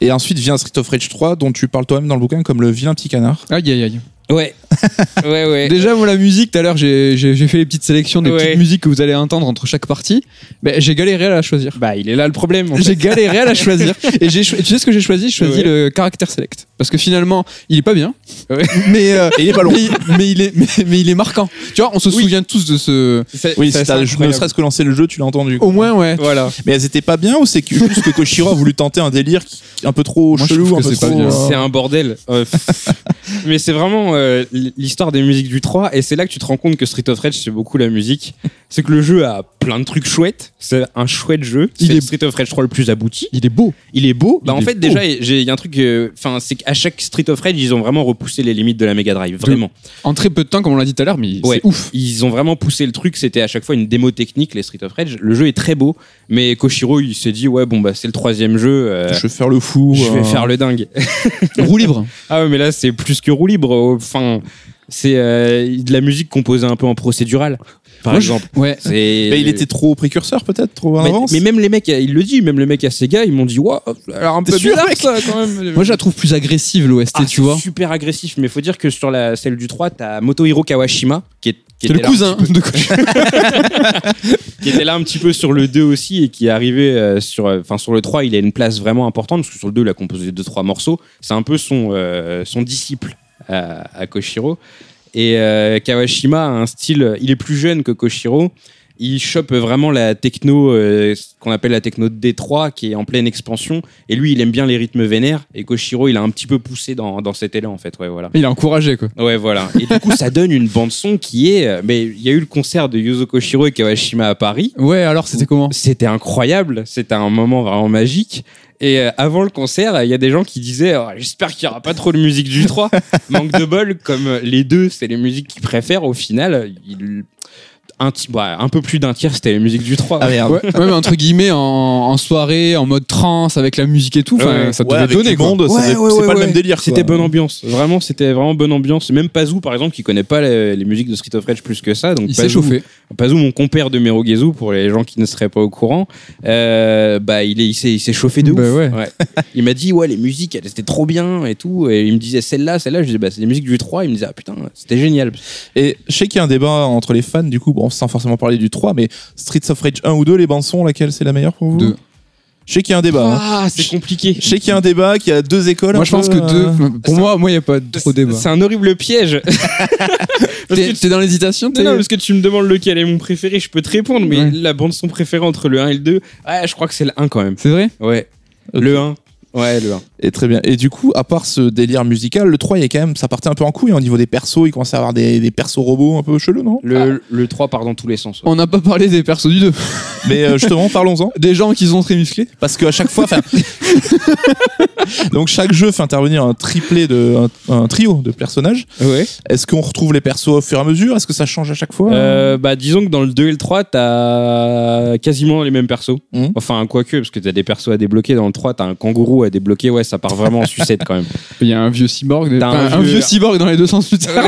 Et ensuite vient Street of Rage 3, dont tu parles toi-même dans le bouquin comme le vilain petit canard. Aïe, aïe, aïe. Ouais, ouais, ouais. Déjà, moi, la musique, tout à l'heure, j'ai fait les petites sélections des Ouais. petites musiques que vous allez entendre entre chaque partie. Ben, j'ai galéré à la choisir. Bah, il est là le problème. J'ai galéré à la choisir. Et tu sais ce que j'ai choisi? J'ai choisi Ouais. le caractère select. Parce que finalement, il est pas bien. Ouais. Mais, euh, Et il est pas long. mais, mais il est, mais, mais il est marquant. Tu vois, on se Oui. souvient tous de ce. Oui, t'as assez ne serait-ce que lancé le jeu, tu l'as entendu. quoi. Au moins, ouais. Voilà. Mais elles étaient pas bien ou c'est que- juste que Koshiro a voulu tenter un délire un peu trop Moi, chelou, c'est euh, C'est un bordel. Euh, mais c'est vraiment euh, l'histoire des musiques du 3 et c'est là que tu te rends compte que Street of Rage c'est beaucoup la musique. C'est que le jeu a plein de trucs chouettes. C'est un chouette jeu. Il C'est est- Street of Rage 3 le plus abouti. Il est beau. Il est beau. Bah Il en fait beau. déjà il y a un truc. euh, Enfin c'est qu'à chaque Street of Rage ils ont vraiment repoussé les limites de la Mega Drive. Vraiment. En très peu de temps, comme on l'a dit tout à l'heure, mais Ouais. c'est ouf. Ils ont vraiment poussé le truc. C'était à chaque fois une démo technique les Street of Rage. Le jeu est très beau. Mais Koshiro il s'est dit ouais bon bah c'est le troisième jeu. euh, Je vais faire le fou. je vais euh, faire le dingue. Roue libre. Ah ouais, mais là, c'est plus que roue libre. Enfin, c'est euh, de la musique composée un peu en procédural, par Moi, je- exemple. Ouais. Mais il était trop précurseur peut-être, trop en Mais, avance. mais même les mecs, il le dit, même les mecs à Sega, ils m'ont dit, waouh, alors un peu bizarre ça quand même. Moi, je la trouve plus agressive, l'OST, Ah, tu vois. super agressif, mais faut dire que sur la celle du 3, t'as Motohiro Kawashima, qui est qui C'est le était là un cousin petit peu- de Koshi- qui était là un petit peu sur le 2 aussi et qui est arrivé euh, sur euh, enfin sur le 3 il a une place vraiment importante parce que sur le 2 il a composé deux trois morceaux c'est un peu son euh, son disciple à, à Koshiro et euh, Kawashima a un style il est plus jeune que Koshiro il chope vraiment la techno euh, ce qu'on appelle la techno de D3 qui est en pleine expansion et lui il aime bien les rythmes vénères et Koshiro il a un petit peu poussé dans, dans cet élan en fait ouais voilà Il a encouragé, quoi. Ouais, voilà. Et du coup, ça donne une bande-son qui est. euh, Mais il y a eu le concert de Yuzo Koshiro et Kawashima à Paris. Ouais, alors c'était comment? C'était incroyable. C'était un moment vraiment magique. Et euh, avant le concert, il y a des gens qui disaient Oh, J'espère qu'il n'y aura pas trop de musique du 3. Manque de bol, comme euh, les deux, c'est les musiques qu'ils préfèrent. Au final, il- un, bah, un peu plus d'un tiers, c'était les musiques du 3. Ah merde. Ouais, ouais, mais entre guillemets, en, en soirée, en mode trance, avec la musique et tout, Ouais. ça devait donner, c'est ouais, pas le même délire. C'était bonne ambiance. Vraiment, c'était vraiment bonne ambiance. Même Pazou, par exemple, qui connaît pas les, les musiques de Street of Rage plus que ça. Donc Il s'est chauffé. Pazou, mon compère de Merogezu, pour les gens qui ne seraient pas au courant, euh, bah, il est- il s'est il s'est chauffé de Bah ouf. ouais. Il m'a dit, ouais, les musiques, elles étaient trop bien et tout. Et il me disait, celle-là, celle-là. Je disais, bah, c'est les musiques du 3. Il me disait, ah putain, c'était génial. Et je sais qu'il y a un débat entre les fans, du coup, bon, sans forcément parler du 3, mais Streets of Rage 1 ou 2, les bandes son, laquelle c'est la meilleure pour vous? Deux. Je sais qu'il y a un débat. hein. Ah, c'est compliqué. Je sais qu'il y a un débat, qu'il y a deux écoles. Moi, je pense peu, que euh, deux. Pour moi, moi, il n'y a pas trop débat. C'est un horrible piège. Parce que T'es t'es dans l'hésitation Non, t'es- non, parce que tu me demandes lequel est mon préféré, je peux te répondre, mais Ouais. la bande son préférée entre le 1 et le 2, ah, je crois que c'est le 1 quand même. C'est vrai? Ouais. Ok. Le 1. Ouais, le 1. Et très bien. Et du coup, à part ce délire musical, le 3, il y a quand même, ça partait un peu en couille hein, au niveau des persos. Il commençait à avoir des, des persos robots un peu chelous, non? Le, le 3 part dans tous les sens. ouais. On n'a pas parlé des persos du 2. Mais euh, justement, parlons-en. Des gens qui sont très musclés. Parce qu'à chaque fois, enfin, donc chaque jeu fait intervenir un triplé de, un, un trio de personnages. Ouais. Est-ce qu'on retrouve les persos au fur et à mesure? Est-ce que ça change à chaque fois? Euh, bah, disons que dans le 2 et le 3, t'as quasiment les mêmes persos. Mhm. Enfin, quoique, parce que t'as des persos à débloquer. Dans le 3, t'as un kangourou à débloquer. Ouais, ça part vraiment en sucette quand même. Il y a un vieux cyborg. T'as un un, vieux- vieux... cyborg dans les deux sens plus tard.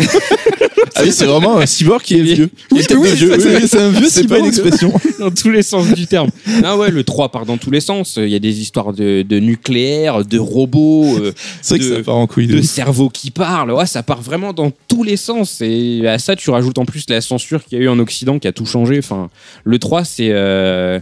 Ah oui, c'est vraiment un cyborg qui est vieux. Oui, Tête de oui, vieux, c'est- oui, oui. c'est un vieux C'est pas une cyborg. expression. dans tous les sens du terme. Ah ouais, le 3 part dans tous les sens. Il y a des histoires de, de nucléaire, de robots, euh, C'est vrai que De- ça part en couille. de de ouf. cerveaux qui parlent. Ouais, ça part vraiment dans tous les sens. Et à ça, tu rajoutes en plus la censure qu'il y a eu en Occident qui a tout changé. Enfin, le 3, c'est. euh,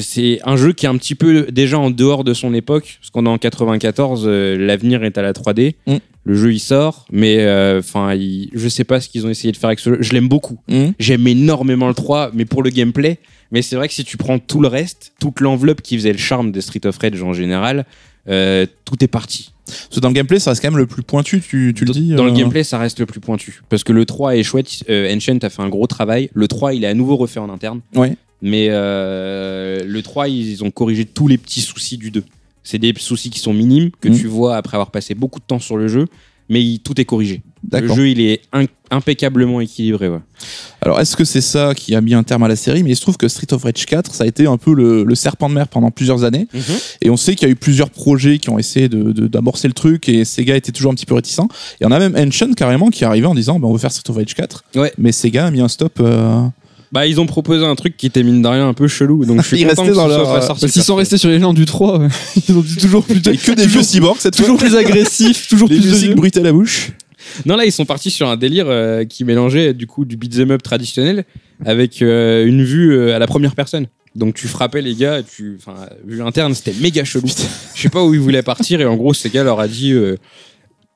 C'est un jeu qui est un petit peu déjà en dehors de son époque, parce qu'on est en 94, euh, l'avenir est à la 3D. Mm. Le jeu il sort, mais euh, enfin, il- je sais pas ce qu'ils ont essayé de faire avec ce jeu. Je l'aime beaucoup. Hum. J'aime énormément le 3, mais pour le gameplay. Mais c'est vrai que si tu prends tout le reste, toute l'enveloppe qui faisait le charme des Street of Rage en général, euh, tout est parti. Parce que dans le gameplay, ça reste quand même le plus pointu, tu, tu le Dans- dis. Dans le euh, gameplay, ça reste le plus pointu. Parce que le 3 est chouette. Euh, Ancient a fait un gros travail. Le 3, il est à nouveau refait en interne. Ouais. Mais euh, le 3, ils ont corrigé tous les petits soucis du 2. C'est des soucis qui sont minimes, que Mhm. tu vois après avoir passé beaucoup de temps sur le jeu. Mais il- tout est corrigé. Le jeu, il est impeccablement équilibré. Ouais. Alors, est-ce que c'est ça qui a mis un terme à la série? Mais il se trouve que Street of Rage 4, ça a été un peu le, le serpent de mer pendant plusieurs années. Et on sait qu'il y a eu plusieurs projets qui ont essayé de- de- d'amorcer le truc et Sega était toujours un petit peu réticent. Et on a même Ancient carrément qui est arrivé en disant bah, on veut faire Street of Rage 4. Ouais. Mais Sega a mis un stop. euh, Bah, ils ont proposé un truc qui était mine de rien un peu chelou. Donc je suis Ils content ce soit pas euh, sorti qu'ils par sont restés sur les gens du 3. ouais. Ils ont dit toujours plus, Et que des vieux cyborgs cette toujours fois. plus agressifs, toujours Des plus de musiques vieux. brutes à la bouche. Non, là, ils sont partis sur un délire euh, qui mélangeait du coup du beat'em up traditionnel avec euh, une vue euh, à la première personne. Donc tu frappais les gars, et tu, enfin, vue interne, c'était méga chelou. Je sais pas où ils voulaient partir et en gros, ces gars leur a dit euh,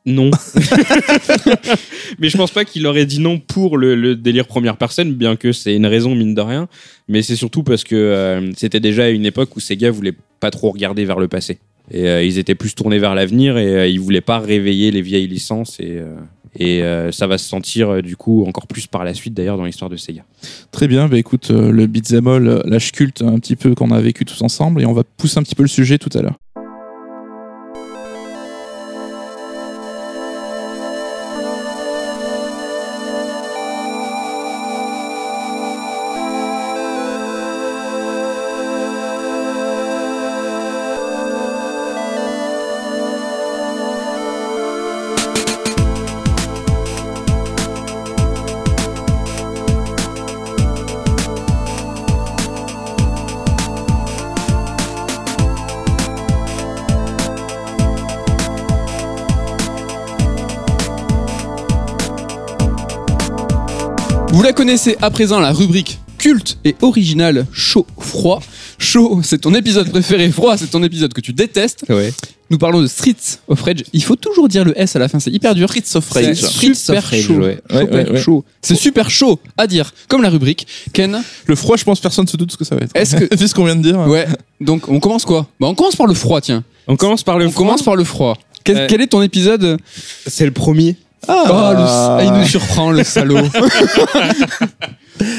non. Mais je pense pas qu'il leur ait dit non pour le, le délire première personne, bien que c'est une raison mine de rien. Mais c'est surtout parce que euh, c'était déjà une époque où ces gars voulaient pas trop regarder vers le passé. Et euh, ils étaient plus tournés vers l'avenir et euh, ils voulaient pas réveiller les vieilles licences et, euh, et euh, ça va se sentir euh, du coup encore plus par la suite d'ailleurs dans l'histoire de Sega. Très bien, bah écoute, euh, le beat'em all euh, lâche culte un petit peu qu'on a vécu tous ensemble et on va pousser un petit peu le sujet tout à l'heure. Connaissez à présent, la rubrique culte et originale chaud-froid. Chaud, c'est ton épisode préféré. Froid, c'est ton épisode que tu détestes. Ouais. Nous parlons de Streets of Rage. Il faut toujours dire le S à la fin, c'est hyper dur. Streets of C'est Rage. Streets super of Rage, chaud. ouais. Ouais, Super ouais, ouais. chaud. C'est super chaud à dire. Comme la rubrique. Ken, Le froid, je pense personne se doute ce que ça va être. Est-ce que- Vu ce qu'on vient de dire. ouais. Donc on commence quoi? Bah on commence par le froid, tiens. On commence par le On commence par le froid. Quel, Euh, quel est ton épisode? C'est le premier. Oh, le- ah, il nous surprend le salaud.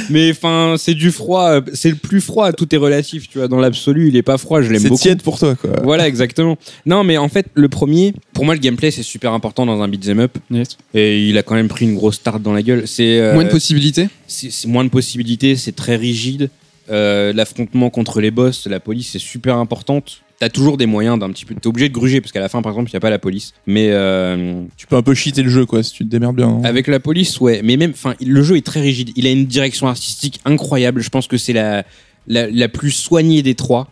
Mais enfin, c'est du froid. C'est le plus froid. Tout est relatif, tu vois. Dans l'absolu, il est pas froid. Je l'aime C'est beaucoup. tiède pour toi, quoi. Voilà, exactement. Non, mais en fait, le premier, pour moi, le gameplay, c'est super important dans un beat'em up. Et il a quand même pris une grosse tarte dans la gueule. C'est euh, Moins de possibilités. c'est c'est moins de possibilités, c'est très rigide. Euh, L'affrontement contre les boss, la police, c'est super importante. T'as toujours des moyens d'un petit peu. T'es obligé de gruger parce qu'à la fin, par exemple, il y a pas la police. Mais euh, Tu peux un peu cheater le jeu, quoi, si tu te démerdes bien. hein. avec la police, ouais. Mais même, enfin, le jeu est très rigide. Il a une direction artistique incroyable. Je pense que c'est la, la, la plus soignée des trois.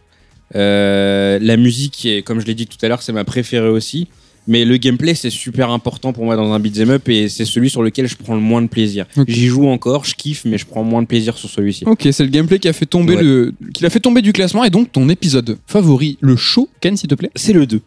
Euh, la musique, est, comme je l'ai dit tout à l'heure, c'est ma préférée aussi. Mais le gameplay, c'est super important pour moi dans un beat'em up et c'est celui sur lequel je prends le moins de plaisir. J'y joue encore, je kiffe, mais je prends moins de plaisir sur celui-ci. Ok, c'est le gameplay qui a fait tomber Ouais. le, qui l'a fait tomber du classement et donc ton épisode favori, le show, Ken, s'il te plaît. C'est le 2.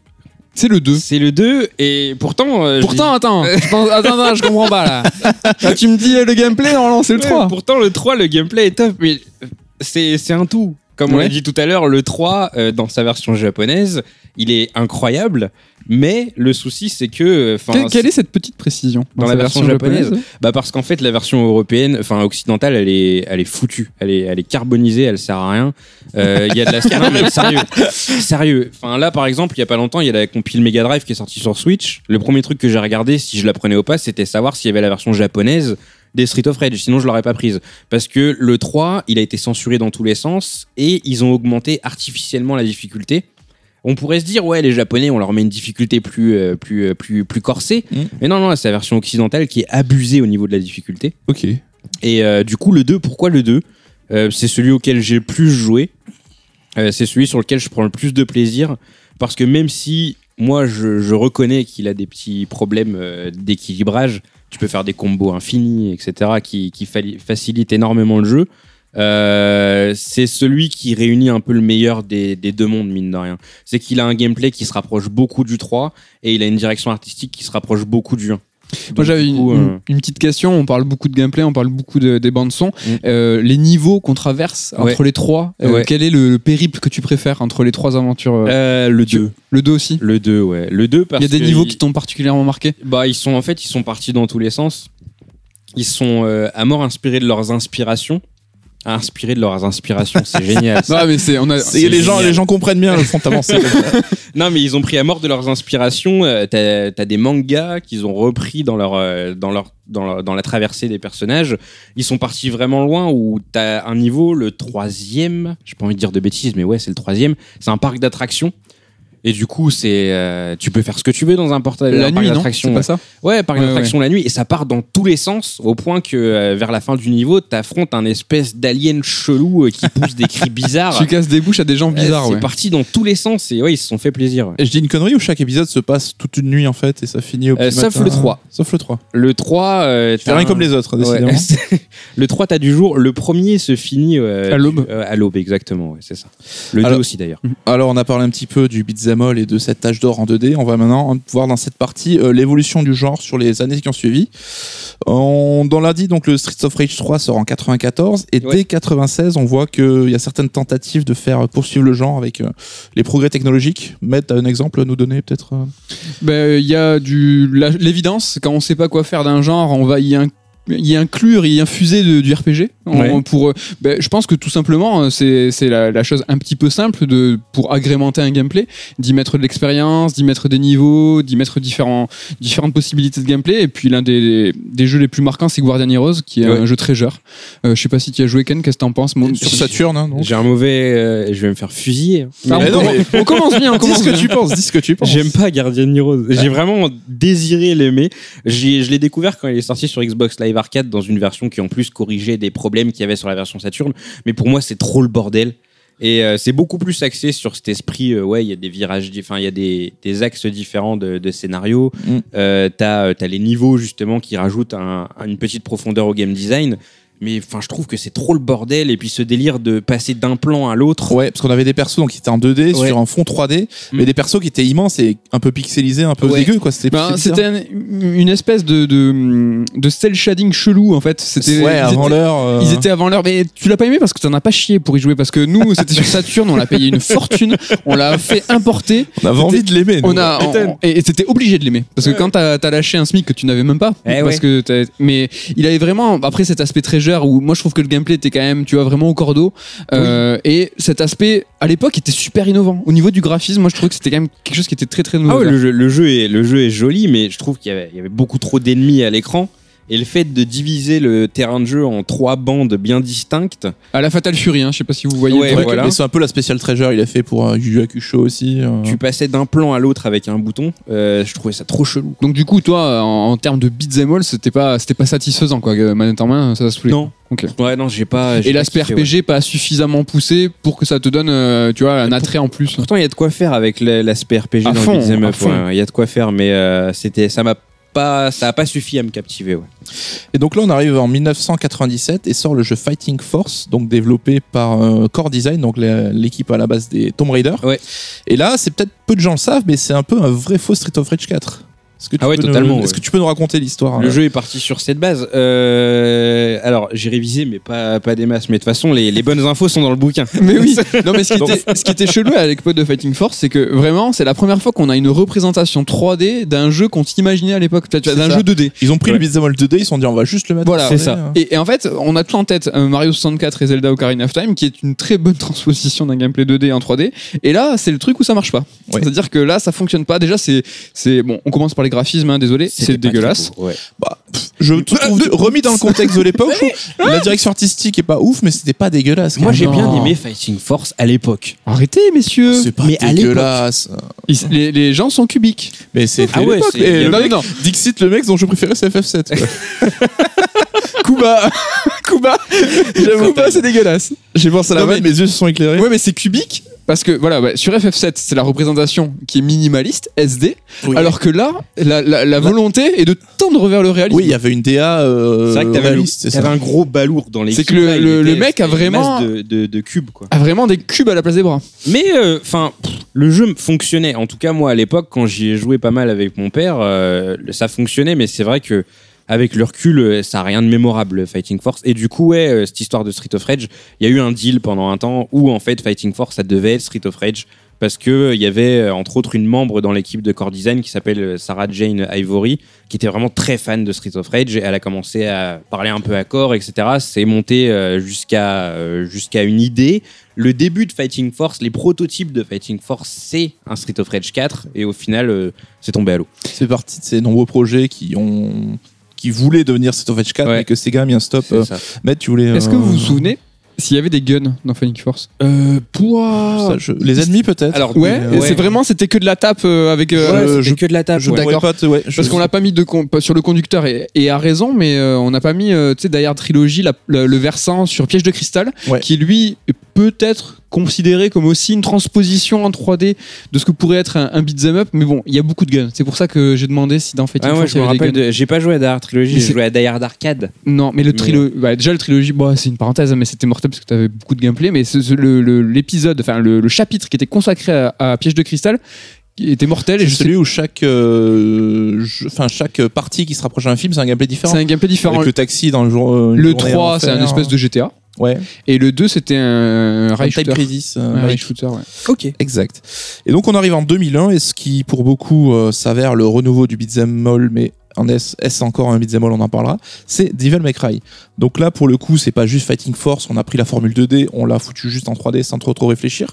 C'est le 2. C'est le 2 et pourtant. euh, Pourtant, attends, je pense- attends, attends, je comprends pas là. Là, tu me dis euh, le gameplay, non, c'est le dis- 3. Ouais, pourtant, le 3, le gameplay est top, mais euh, c'est c'est un tout. Comme on l'a dit tout à l'heure, le 3, euh, dans sa version japonaise, il est incroyable, mais le souci, c'est que. Quelle, quelle est cette petite précision Dans la version japonaise Bah parce qu'en fait la version européenne, enfin occidentale, elle est, elle est foutue, elle est, elle est carbonisée, elle sert à rien. Euh, Il y a de la non, mais sérieux, sérieux. Enfin là par exemple, il y a pas longtemps, il y a la compile Mega Drive qui est sortie sur Switch. Le premier truc que j'ai regardé, si je la prenais au pas, c'était savoir s'il y avait la version japonaise des Street of Rage. Sinon je l'aurais pas prise parce que le 3, il a été censuré dans tous les sens et ils ont augmenté artificiellement la difficulté. On pourrait se dire ouais les japonais on leur met une difficulté plus euh, plus euh, plus plus corsée Mm. mais non non c'est la version occidentale qui est abusée au niveau de la difficulté Ok. et euh, du coup, le 2, pourquoi le 2 Euh, C'est celui auquel j'ai le plus joué. C'est celui sur lequel je prends le plus de plaisir. Parce que même si moi, je, je reconnais qu'il a des petits problèmes d'équilibrage, tu peux faire des combos infinis, etc., qui, qui facilitent énormément le jeu. Euh, c'est celui qui réunit un peu le meilleur des, des deux mondes, mine de rien. C'est qu'il a un gameplay qui se rapproche beaucoup du 3 et il a une direction artistique qui se rapproche beaucoup du 1. Moi j'avais une, euh, petite question, on parle beaucoup de gameplay, on parle beaucoup de- des bandes son. Mm. Euh, les niveaux qu'on traverse Ouais. entre les trois, euh, Ouais. quel est le, le périple que tu préfères entre les trois aventures le tu- 2. Le 2 aussi? Le 2, ouais. Le 2 parce Il y a des niveaux qui t'ont particulièrement marqué? Bah, ils sont en fait, ils sont partis dans tous les sens. Ils sont à mort inspirés de leurs inspirations. Inspirés de leurs inspirations, c'est génial. ça. Non mais c'est on a C'est- les, gens, les gens comprennent bien le fond avancé. Non, mais ils ont pris à mort de leurs inspirations. Euh, T'as t'as des mangas qu'ils ont repris dans leur, euh, dans leur, dans leur- dans la traversée des personnages. Ils sont partis vraiment loin. Où t'as un niveau, le troisième. J'ai pas envie de dire de bêtises, mais ouais, c'est le troisième. C'est un parc d'attractions. Et du coup, c'est euh, tu peux faire ce que tu veux dans un portail La nuit, non. C'est pas ça Ouais, par Ouais, d'attraction la nuit, et ça part dans tous les sens, au point que euh, vers la fin du niveau, t'affrontes un espèce d'alien chelou euh, qui pousse des cris bizarres. Tu casses des bouches à des gens bizarres, c'est ouais. parti dans tous les sens, et ouais, ils se sont fait plaisir. Et je dis une connerie ou chaque épisode se passe toute une nuit en fait et ça finit au petit sauf matin le 3. Sauf le 3. Le 3, euh, C'est rien un- comme les autres, décidément. le 3, t'as du jour. Le premier se finit À l'aube. à l'aube, exactement, c'est ça. Le 2 Alors- aussi d'ailleurs. Alors on a parlé un petit peu du beat'em all et de cette tâche d'or en 2D. On va maintenant voir dans cette partie euh, l'évolution du genre sur les années qui ont suivi. On, dans l'a dit, donc le Streets of Rage 3 sort en 94 et Ouais. dès 96, on voit qu'il y a certaines tentatives de faire poursuivre le genre avec euh, les progrès technologiques. Mettre un exemple à nous donner peut-être. euh? Ben, Il y a du l'évidence, quand on sait pas quoi faire d'un genre, on va y, in- y inclure, y infuser de- du RPG. Ouais. pour, euh, ben, je pense que tout simplement, euh, c'est c'est la, la chose un petit peu simple de, pour agrémenter un gameplay, d'y mettre de l'expérience, d'y mettre des niveaux, d'y mettre différents, différentes possibilités de gameplay. Et puis l'un des, des jeux les plus marquants, c'est Guardian Heroes, qui est Ouais. un jeu très jeune. Euh, je sais pas si tu as joué Ken, qu'est-ce que t'en penses Moi, Sur Saturn, hein, J'ai un mauvais. euh, je vais me faire fusiller. Ah, Mais on, non, commence- mais- on commence bien, on Dis ce que bien. tu penses, dis ce que tu penses. J'aime pas Guardian Heroes. J'ai vraiment désiré l'aimer. J'ai- Je l'ai découvert quand il est sorti sur Xbox Live Arcade dans une version qui en plus corrigeait des problèmes qu'il y avait sur la version Saturn. Mais pour moi, c'est trop le bordel. Et euh, c'est beaucoup plus axé sur cet esprit. euh, ouais, il y a des virages, enfin, il y a des, des axes différents de, de scénario. Mm. Euh, T'as t'as les niveaux justement qui rajoutent un- une petite profondeur au game design. Mais enfin, je trouve que c'est trop le bordel. Et puis ce délire de passer d'un plan à l'autre. Ouais, parce qu'on avait des persos donc, qui étaient en 2D Ouais. sur un fond 3D, mais Mm. des persos qui étaient immenses et un peu pixelisés, un peu Ouais. dégueux quoi. C'était Ben, c'était c'était un- une espèce de, de, de cel shading chelou en fait. C'était. Ouais, ils avant étaient- l'heure. euh, Ils étaient avant l'heure, mais tu l'as pas aimé parce que t'en as pas chié pour y jouer. Parce que nous, c'était sur Saturn, on l'a payé une fortune, on l'a fait importer. On avait envie de l'aimer. nous. On a, on- et c'était obligé de l'aimer. Parce que quand t'as as lâché un SMIC que tu n'avais même pas, Eh parce ouais. que mais il avait vraiment, après cet aspect où moi je trouve que le gameplay était quand même, tu vois, vraiment au cordeau. Euh, et cet aspect, à l'époque, était super innovant. Au niveau du graphisme, moi je trouvais que c'était quand même quelque chose qui était très très Ah nouveau. ouais, le, jeu, le, jeu est, le jeu est joli, mais je trouve qu'il y avait, il y avait beaucoup trop d'ennemis à l'écran. Et le fait de diviser le terrain de jeu en trois bandes bien distinctes, À la Fatal Fury, hein, je sais pas si vous voyez. Ouais, voilà. C'est un peu la spéciale treasure, il a fait pour euh, Yu aussi. euh. tu passais d'un plan à l'autre avec un bouton. euh, je trouvais ça trop chelou. Donc du coup, toi, en, en termes de beat'em all, c'était pas, c'était pas satisfaisant quoi. que Manette en main, ça va se. Non. Ok. Ouais, non, j'ai pas. Et l'aspect RPG ouais. pas suffisamment poussé pour que ça te donne, euh, tu vois, un attrait en plus. Pourtant, il y a de quoi faire avec l'aspect RPG À dans fond, le beat'em up, ouais. Il y a de quoi faire, mais euh, c'était, ça m'a pas, ça a pas suffi à me captiver. Ouais. Et donc là, on arrive en 1997 et sort le jeu Fighting Force, donc développé par euh, Core Design, donc l'équipe à la base des Tomb Raider. Ouais. Et là, c'est peut-être peu de gens le savent, mais c'est un peu un vrai faux Street of Rage 4. Est-ce que tu Ah ouais, peux totalement, Nous, ouais. Est-ce que tu peux nous raconter l'histoire Le euh, jeu est parti sur cette base. Euh, alors, j'ai révisé, mais pas, pas des masses. Mais de toute façon, les, les bonnes infos sont dans le bouquin. Mais oui. Non, mais ce qui, était, ce qui était chelou à l'époque de Fighting Force, c'est que vraiment, c'est la première fois qu'on a une représentation 3D d'un jeu qu'on t'imaginait à l'époque, d'un jeu 2D. Ils ont pris Ouais. le beat'em all 2D, ils se sont dit on va juste le mettre. Voilà, c'est 3D, ça. euh. Et, et en fait, on a tout en tête euh, Mario 64 et Zelda Ocarina of Time, qui est une très bonne transposition d'un gameplay 2D en 3D. Et là, c'est le truc où ça marche pas. Ouais. C'est-à-dire que là, ça fonctionne pas. Déjà, c'est, c'est bon. On commence par les graphismes, hein, désolé, c'est dégueulasse. très beau, ouais. Bah, pff, je te trouve remis dans le contexte de l'époque. La direction artistique est pas ouf, mais c'était pas dégueulasse. Moi, j'ai bien aimé Fighting Force à l'époque. Arrêtez, messieurs. C'est pas mais à dégueulasse. Ils- les, les gens sont cubiques. Mais c'est Ah ouais, Et le mec, non. Dixit, le mec dont je préférais, c'est FF7. quoi. Kuba, Kuba, Kuba, c'est dégueulasse. J'ai pensé à la vanne, mes yeux se sont éclairés. Ouais, mais c'est cubique parce que voilà, ouais, sur FF7, c'est la représentation qui est minimaliste, SD, Oui. alors que là, la, la- la volonté est de tendre vers le réalisme. Oui, il y avait une DA euh, C'est vrai que t'avais, réaliste, c'est t'avais ça. un gros balourd dans les C'est que le- le- le mec a vraiment- de, de, de cubes quoi. a vraiment des cubes à la place des bras. Mais enfin, le jeu fonctionnait. En tout cas, moi à l'époque, quand j'y ai joué pas mal avec mon père, euh, ça fonctionnait. Mais c'est vrai que avec le recul, euh, ça a rien de mémorable Fighting Force. Et du coup, euh, cette histoire de Street of Rage, il y a eu un deal pendant un temps où en fait Fighting Force, ça devait être Street of Rage. Parce que euh, y avait entre autres une membre dans l'équipe de Core Design qui s'appelle Sarah Jane Ivory, qui était vraiment très fan de Street of Rage. Et elle a commencé à parler un peu à Core, etc. C'est monté jusqu'à jusqu'à une idée. Le début de Fighting Force, les prototypes de Fighting Force, c'est un Street of Rage 4. Et au final, c'est tombé à l'eau. C'est parti de ces nombreux projets qui ont qui voulaient devenir Street of Rage 4 Ouais. mais que Sega a mis un stop. Euh. Matt, tu voulais. Est-ce que euh, vous vous souvenez s'il y avait des guns dans Phoenix Force. Euh. Ça, je- Les ennemis peut-être. Alors, Ouais, Mais, c'est vraiment c'était que de la tape euh, avec. euh, Ouais, euh, c'était je- que de la tape. je ouais. pas ouais, je- Parce qu'on l'a pas mis de con- sur le conducteur et, et à raison, mais euh, on n'a pas mis, euh, tu sais, derrière Trilogy, la- le, le versant sur Piège de cristal, Ouais. qui lui peut être considéré comme aussi une transposition en 3D de ce que pourrait être un, un beat'em up. Mais bon, il y a beaucoup de guns. C'est pour ça que j'ai demandé si dans Fighting Ah, Force je il y me avait des rappelle, guns. de- j'ai pas joué à Die Hard Trilogy, j'ai c'est- joué à Die Hard Arcade. Non, mais le Mais- trilogie, bah, déjà le trilogie, bon, c'est une parenthèse, mais c'était mortel parce que tu avais beaucoup de gameplay. Mais l'épisode, enfin le, le chapitre qui était consacré à, à Piège de cristal, était mortel. Et C'est je sais, celui où chaque, euh, je- enfin chaque partie qui se rapproche d'un film, c'est un gameplay différent. c'est un gameplay différent. Avec le taxi dans le jour. euh, Le journée 3, à c'est un espèce de GTA. Ouais. Et le 2, c'était un, un rail Type shooter. Crisis. euh, Un rail shooter, ouais. Ok. Exact. Et donc on arrive en 2001 et ce qui pour beaucoup euh, s'avère le renouveau du beat'em all, mais en est est encore un beat'em all, on en parlera, c'est Devil May Cry. Donc là pour le coup c'est pas juste Fighting Force, on a pris la formule 2D, on l'a foutu juste en 3D sans trop trop réfléchir.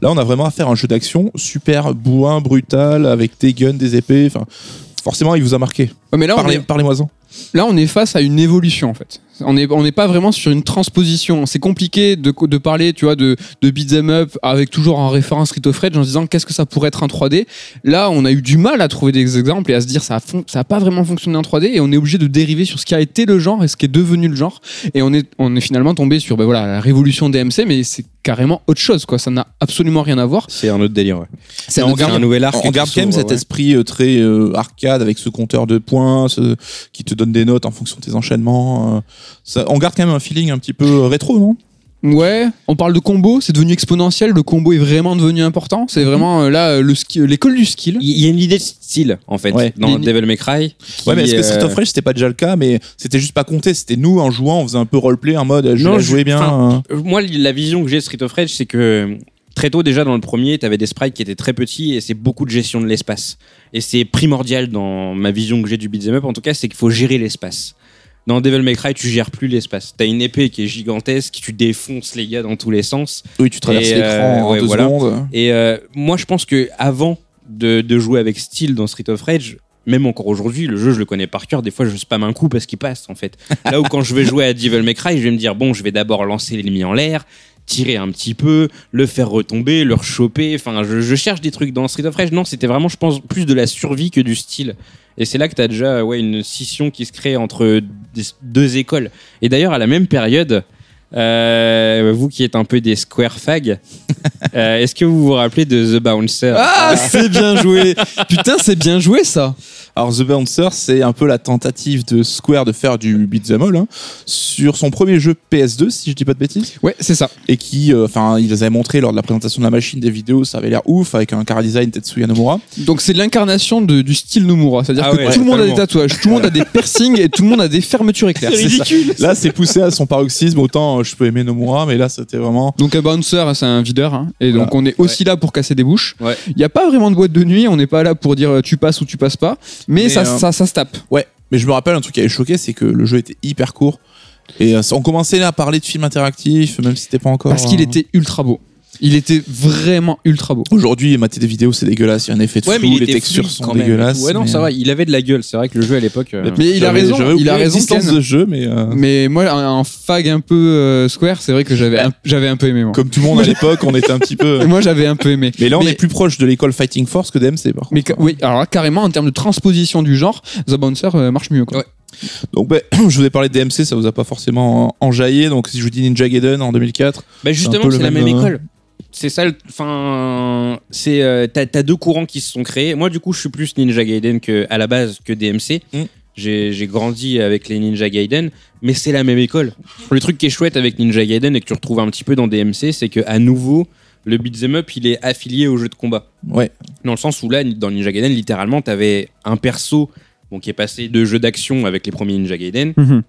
Là on a vraiment à faire un jeu d'action super bourrin, brutal, avec des guns, des épées, enfin forcément il vous a marqué. Ouais, mais là, on Parlez- est, Parlez-moi-en. là, on est face à une évolution, en fait. On n'est on n'est pas vraiment sur une transposition. C'est compliqué de, de parler, tu vois, de, de beat'em up avec toujours en référence Street of Rage en se disant qu'est-ce que ça pourrait être en 3D. Là, on a eu du mal à trouver des exemples et à se dire ça a, fon- ça a pas vraiment fonctionné en 3D et on est obligé de dériver sur ce qui a été le genre et ce qui est devenu le genre. Et on est, on est finalement tombé sur ben voilà, la révolution DMC, mais c'est carrément autre chose, quoi. Ça n'a absolument rien à voir. C'est un autre délire. Ouais. C'est un on autre garde- un nouvel arc. On garde quand même cet ouais. esprit euh, très euh, arcade avec ce compteur de points ce- qui te donne des notes en fonction de tes enchaînements. euh, ça- on garde quand même un feeling un petit peu euh, rétro, non? Ouais, on parle de combo, c'est devenu exponentiel, le combo est vraiment devenu important, c'est vraiment euh, là euh, le l'école du skill. Il y a une idée de style, en fait, Ouais. dans Il- Devil May Cry. Ouais, mais est-ce que Street of Rage c'était pas déjà le cas Mais c'était juste pas compté. C'était nous en jouant, on faisait un peu roleplay en mode je Non, vais je- jouer bien. euh. Euh, Moi, la vision que j'ai de Street of Rage, c'est que très tôt, déjà dans le premier, tu avais des sprites qui étaient très petits et c'est beaucoup de gestion de l'espace. Et c'est primordial dans ma vision que j'ai du beat'em up, en tout cas, c'est qu'il faut gérer l'espace. Dans Devil May Cry, tu gères plus l'espace. T'as une épée qui est gigantesque, tu défonces les gars dans tous les sens. Oui, tu traverses Et, l'écran euh, en ouais, deux voilà. secondes. Et euh, moi, je pense que avant de, de jouer avec style dans Street of Rage, même encore aujourd'hui, le jeu, je le connais par cœur. Des fois, je spam un coup parce qu'il passe, en fait. Là où quand je vais jouer à Devil May Cry, je vais me dire, bon, je vais d'abord lancer l'ennemi en l'air, tirer un petit peu, le faire retomber, le rechoper. Enfin, je, je cherche des trucs dans Street of Rage. Non, c'était vraiment, je pense, plus de la survie que du style. Et c'est là que tu as déjà ouais, une scission qui se crée entre des- deux écoles. Et d'ailleurs, à la même période, euh, vous qui êtes un peu des square fags, euh, est-ce que vous vous rappelez de The Bouncer? Ah, c'est bien joué. Putain, c'est bien joué ça Alors The Bouncer, c'est un peu la tentative de Square de faire du beat'em all hein, sur son premier jeu PS2, si je dis pas de bêtises, Ouais, c'est ça. et qui, euh, enfin, ils les avaient montré lors de la présentation de la machine des vidéos, ça avait l'air ouf avec un car design Tetsuya Nomura. Donc c'est l'incarnation du style Nomura, c'est-à-dire Ah que ouais, tout le monde a des tatouages, tout le monde a des piercings et tout le monde a des fermetures éclairs. C'est ça. Là, c'est poussé à son paroxysme. Autant euh, je peux aimer Nomura, mais là, c'était vraiment. Donc un bouncer, c'est un videur, hein, et donc Voilà. on est aussi là pour casser des bouches. Il n'y a pas vraiment de boîte de nuit, on n'est pas là pour dire euh, tu passes ou tu passes pas, mais, Mais, ça, euh, ça, ça se tape. Ouais. Mais je me rappelle un truc qui avait choqué, c'est que le jeu était hyper court. Et euh, on commençait là à parler de films interactifs, même si c'était pas encore. Parce qu'il euh, était ultra beau. Il était vraiment ultra beau. Aujourd'hui, mater des vidéos, c'est dégueulasse. Il y a un effet de Ouais, mais flou, il les était textures sont quand même. dégueulasses. Ouais, non, mais, ça va, il avait de la gueule. C'est vrai que le jeu à l'époque. euh, Mais il a raison, il a raison, de jeu, mais euh, Mais moi, en, en fag un peu euh, square, c'est vrai que j'avais un, j'avais un peu aimé. Moi, comme tout le monde à l'époque, on était un petit peu. moi j'avais un peu aimé. Mais là, on Mais- est plus proche de l'école Fighting Force que d'MC, par contre. Mais ca- oui, alors là, carrément, en termes de transposition du genre, The Bouncer euh, marche mieux. Quoi. Ouais. Donc, ben, je vous ai parlé de DMC, ça vous a pas forcément enjaillé. Donc, si je vous dis Ninja Gaiden en 2004, Bah justement, peu c'est la même, même euh, école. C'est ça, le- enfin, c'est euh, t'as t'as deux courants qui se sont créés. Moi, du coup, je suis plus Ninja Gaiden que à la base que DMC. Mm. J'ai j'ai grandi avec les Ninja Gaiden, mais c'est la même école. Le truc qui est chouette avec Ninja Gaiden et que tu retrouves un petit peu dans DMC, c'est que à nouveau, le beat'em up, il est affilié au jeu de combat. ouais. Dans le sens où là, dans Ninja Gaiden, littéralement, t'avais un perso bon, qui est passé de jeu d'action avec les premiers Ninja Gaiden, Mhm.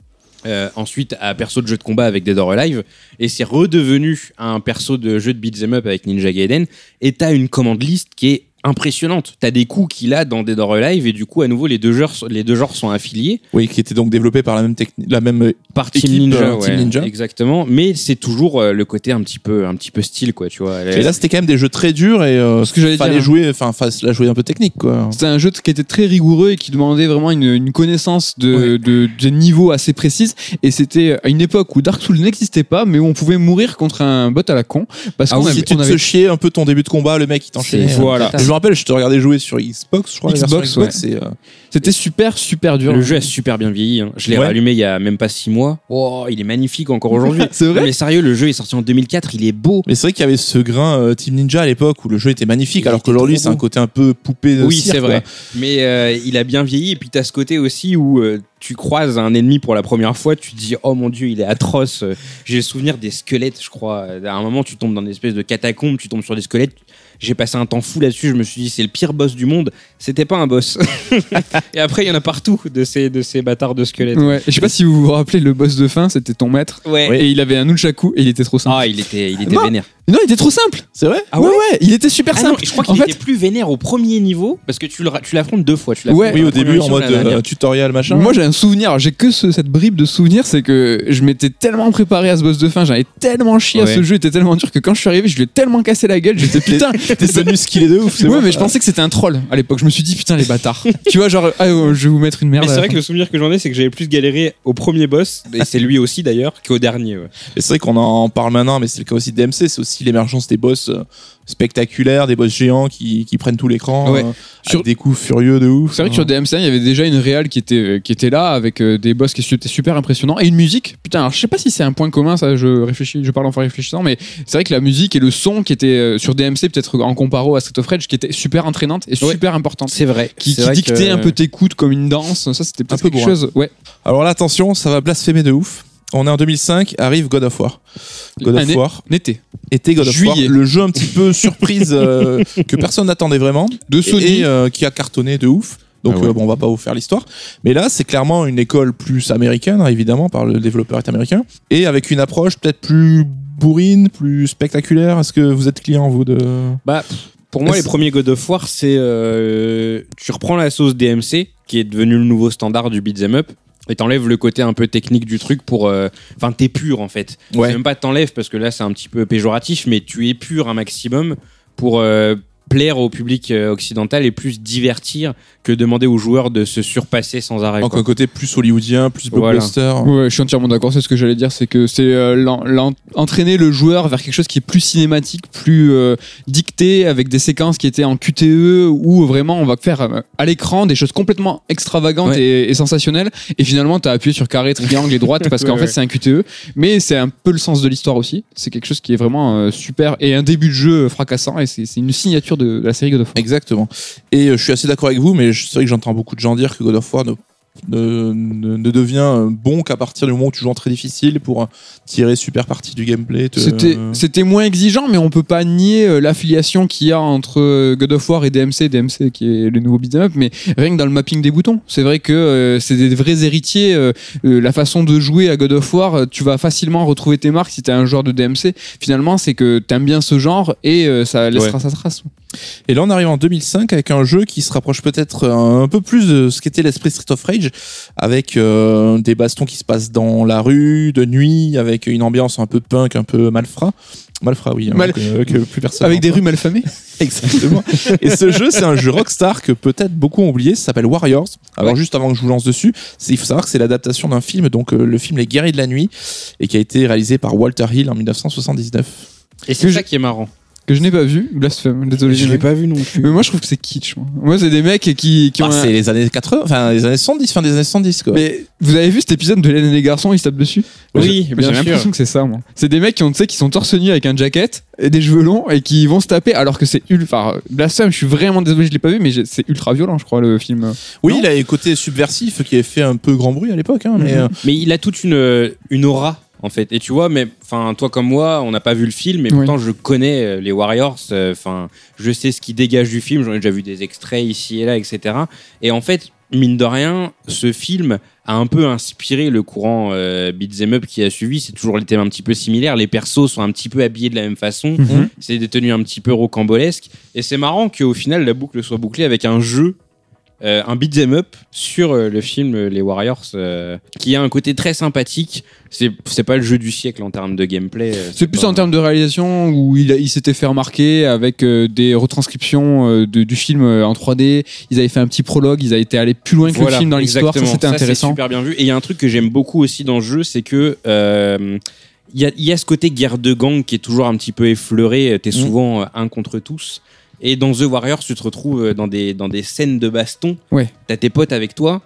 Euh, ensuite à perso de jeu de combat avec Dead or Alive, et c'est redevenu un perso de jeu de beat'em up avec Ninja Gaiden, et t'as une commande liste qui est impressionnante. T'as des coups qu'il a dans Dead or Alive et du coup à nouveau les deux genres, les deux genres sont affiliés Oui, qui était donc développé par la même technique, la même. par Team Équipe, Ninja, euh, ouais, Team Ninja. exactement. Mais c'est toujours euh, le côté un petit peu, un petit peu style quoi, tu vois. Et là, c'était quand même des jeux très durs et euh, Ce que j'allais fallait dire. jouer, enfin, la jouer un peu technique, quoi. C'était un jeu qui était très rigoureux et qui demandait vraiment une, une connaissance de, Ouais. de, de niveau assez précise. Et c'était à une époque où Dark Souls n'existait pas, mais où on pouvait mourir contre un bot à la con. Parce Ah qu'on oui, avait, si tu on te avait- chier un peu ton début de combat, le mec il t'enchaîne. Voilà. Je me rappelle, je te regardais jouer sur Xbox, je crois. Xbox, euh, C'était super, super dur. Le jeu a super bien vieilli. hein. Je l'ai Ouais. rallumé il y a même pas six mois. Oh, il est magnifique encore aujourd'hui. C'est vrai Non, Mais sérieux, le jeu est sorti en 2004. Il est beau. Mais c'est vrai qu'il y avait ce grain euh, Team Ninja à l'époque où le jeu était magnifique, Il alors qu'aujourd'hui c'est un côté un peu poupée de Oui, c'est quoi. vrai. Mais euh, il a bien vieilli. Et puis t'as ce côté aussi où euh, tu croises un ennemi pour la première fois, tu te dis oh mon dieu, il est atroce. J'ai le souvenir des squelettes, je crois. À un moment, tu tombes dans une espèce de catacombe, tu tombes sur des squelettes. J'ai passé un temps fou là-dessus. Je me suis dit c'est le pire boss du monde. C'était pas un boss. et après, il y en a partout de ces de ces bâtards de squelettes. Ouais. Je sais pas si vous vous rappelez le boss de fin, c'était ton maître. Ouais. Et il avait un nunchaku et il était trop simple. Ah, il était il était Non. vénère. Non, il était trop simple. C'est vrai Ah ouais, ouais, il était super Ah non, simple. je crois qu'il fait, était plus vénère au premier niveau parce que tu le ra- tu l'affrontes deux fois. Tu Ouais. Oui, au début en mode euh, tutoriel machin. Moi j'ai un souvenir, j'ai que ce- cette bribe de souvenir, c'est que je m'étais tellement préparé à ce boss de fin, j'avais tellement chié à Ouais. ce jeu, il était tellement dur que quand je suis arrivé, je lui ai tellement cassé la gueule, j'étais putain. T'es devenu skillé de ouf. c'est Ouais, bon. mais je pensais que c'était un troll à l'époque. Je me suis dit putain les bâtards. tu vois genre ah, euh, je vais vous mettre une merde. C'est vrai que le souvenir que j'en ai, c'est que j'avais plus galéré au premier boss, et c'est lui aussi d'ailleurs, qu'au dernier. ouais. Et c'est vrai qu'on en parle maintenant, mais c'est le cas aussi de DMC, c'est aussi l'émergence des boss euh, spectaculaires, des boss géants qui, qui prennent tout l'écran, Ouais. euh, Sur- des coups furieux de ouf. C'est vrai que sur DMC, il y avait déjà une réal qui était, euh, qui était là avec euh, des boss qui étaient super impressionnants et une musique. Putain, alors je sais pas si c'est un point commun, ça, je réfléchis, je parle en réfléchissant, mais c'est vrai que la musique et le son qui était euh, sur DMC, peut-être en comparo à Street of Rage, qui était super entraînante et Ouais. super importante. C'est vrai. Qui, qui vrai dictait que- un peu tes coups comme une danse, ça c'était peut-être peu quelque bourrin. chose. Ouais. Alors là, attention, ça va blasphémer de ouf. On est en 2005, arrive God of War. God of War N'était. était God of War, Juillet. le jeu un petit peu surprise euh, que personne n'attendait vraiment, De Sony. et, euh, qui a cartonné de ouf. Donc Ah ouais. euh, bon, on va pas vous faire l'histoire, mais là c'est clairement une école plus américaine, hein, évidemment, par le développeur est américain, et avec une approche peut-être plus bourrine, plus spectaculaire. Est-ce que vous êtes client vous de Bah, pour moi, les premiers God of War, c'est. euh, tu reprends la sauce DMC, qui est devenu le nouveau standard du beat'em up. Et t'enlèves le côté un peu technique du truc pour. euh, Enfin, t'es pur en fait. Ouais. Même pas t'enlèves parce que là c'est un petit peu péjoratif, mais tu es pur un maximum pour euh, plaire au public euh, occidental et plus divertir que demander aux joueurs de se surpasser sans arrêt. Donc quoi. un côté plus hollywoodien, plus Voilà. blockbuster. Ouais, je suis entièrement d'accord. C'est ce que j'allais dire, c'est que c'est euh, entraîner le joueur vers quelque chose qui est plus cinématique, plus euh, dicté, avec des séquences qui étaient en QTE, où vraiment on va faire euh, à l'écran des choses complètement extravagantes Ouais. et, et sensationnelles. Et finalement, t'as appuyé sur carré, triangle et droite parce qu'en Ouais, fait ouais. c'est un QTE. Mais c'est un peu le sens de l'histoire aussi. C'est quelque chose qui est vraiment euh, super et un début de jeu fracassant. Et c'est une signature de, la série God of War. Exactement. Et euh, je suis assez d'accord avec vous, mais c'est vrai que j'entends beaucoup de gens dire que God of War ne, ne, ne- ne devient euh, bon qu'à partir du moment où tu joues en très difficile pour tirer super partie du gameplay. te- C'était, moins exigeant, mais on peut pas nier euh, l'affiliation qu'il y a entre euh, God of War et DMC, DMC qui est le nouveau beat'em up, mais rien que dans le mapping des boutons, c'est vrai que euh, c'est des vrais héritiers. euh, la façon de jouer à God of War, tu vas facilement retrouver tes marques si t'es un joueur de DMC. Finalement, c'est que t'aimes bien ce genre et euh, ça laissera sa trace. Et là, on arrive en 2005 avec un jeu qui se rapproche peut-être un peu plus de ce qu'était l'esprit Street of Rage, avec euh, des bastons qui se passent dans la rue, de nuit, avec une ambiance un peu punk, un peu malfrat. Malfrat, oui, hein, Mal- que, que plus personne. Avec des rues malfamées. Exactement. Et ce jeu, c'est un jeu Rockstar que peut-être beaucoup ont oublié. Ça s'appelle Warriors. Alors, Ouais. juste avant que je vous lance dessus, il faut savoir que c'est l'adaptation d'un film, donc euh, le film Les Guerriers de la Nuit, et qui a été réalisé par Walter Hill en 1979. Et c'est ça je- qui est marrant. Que je n'ai pas vu, blasphème, désolé. Je l'ai pas vu non plus. Mais moi je trouve que c'est kitsch. Moi, Moi, c'est des mecs qui, qui ont. Bah, un- c'est les années 80, enfin les années 70, fin des années 70 quoi. Mais vous avez vu cet épisode de et les garçons, ils se tapent dessus? Oui, J'ai l'impression que c'est ça, moi. C'est des mecs qui ont, tu sais, qui sont torse nu avec un jacket et des cheveux longs et qui vont se taper alors que c'est ultra. Enfin, blasphème, je suis vraiment désolé, je l'ai pas vu, mais c'est ultra violent, je crois, le film. oui, non? il a un côté subversif qui avait fait un peu grand bruit à l'époque, hein, mais Mhm. euh, Mais il a toute une, une aura en fait. Et tu vois, mais enfin toi comme moi, on n'a pas vu le film, mais Oui. pourtant je connais euh, les Warriors. Enfin, je sais ce qui dégage du film. J'en ai déjà vu des extraits ici et là, etc. Et en fait, mine de rien, ce film a un peu inspiré le courant euh, beat'em up qui a suivi. C'est toujours les thèmes un petit peu similaires. Les persos sont un petit peu habillés de la même façon. Mhm. C'est des tenues un petit peu rocambolesques. Et c'est marrant qu'au final, la boucle soit bouclée avec un jeu, euh, un beat'em up sur euh, le film euh, Les Warriors, euh, qui a un côté très sympathique. C'est pas le jeu du siècle en termes de gameplay. euh, C'est plus pas- en termes de réalisation où il, s'était fait remarquer avec euh, des retranscriptions euh, de- du film en 3D. Ils avaient fait un petit prologue, ils avaient été allés plus loin que le film dans l'histoire. Ça, c'était intéressant. super bien vu. Et il y a un truc que j'aime beaucoup aussi dans le jeu, c'est que il y, a, il y a ce côté guerre de gang qui est toujours un petit peu effleuré. T'es Mm. souvent un contre tous. Et dans The Warriors, tu te retrouves dans des, dans des scènes de baston. Ouais. T'as tes potes avec toi.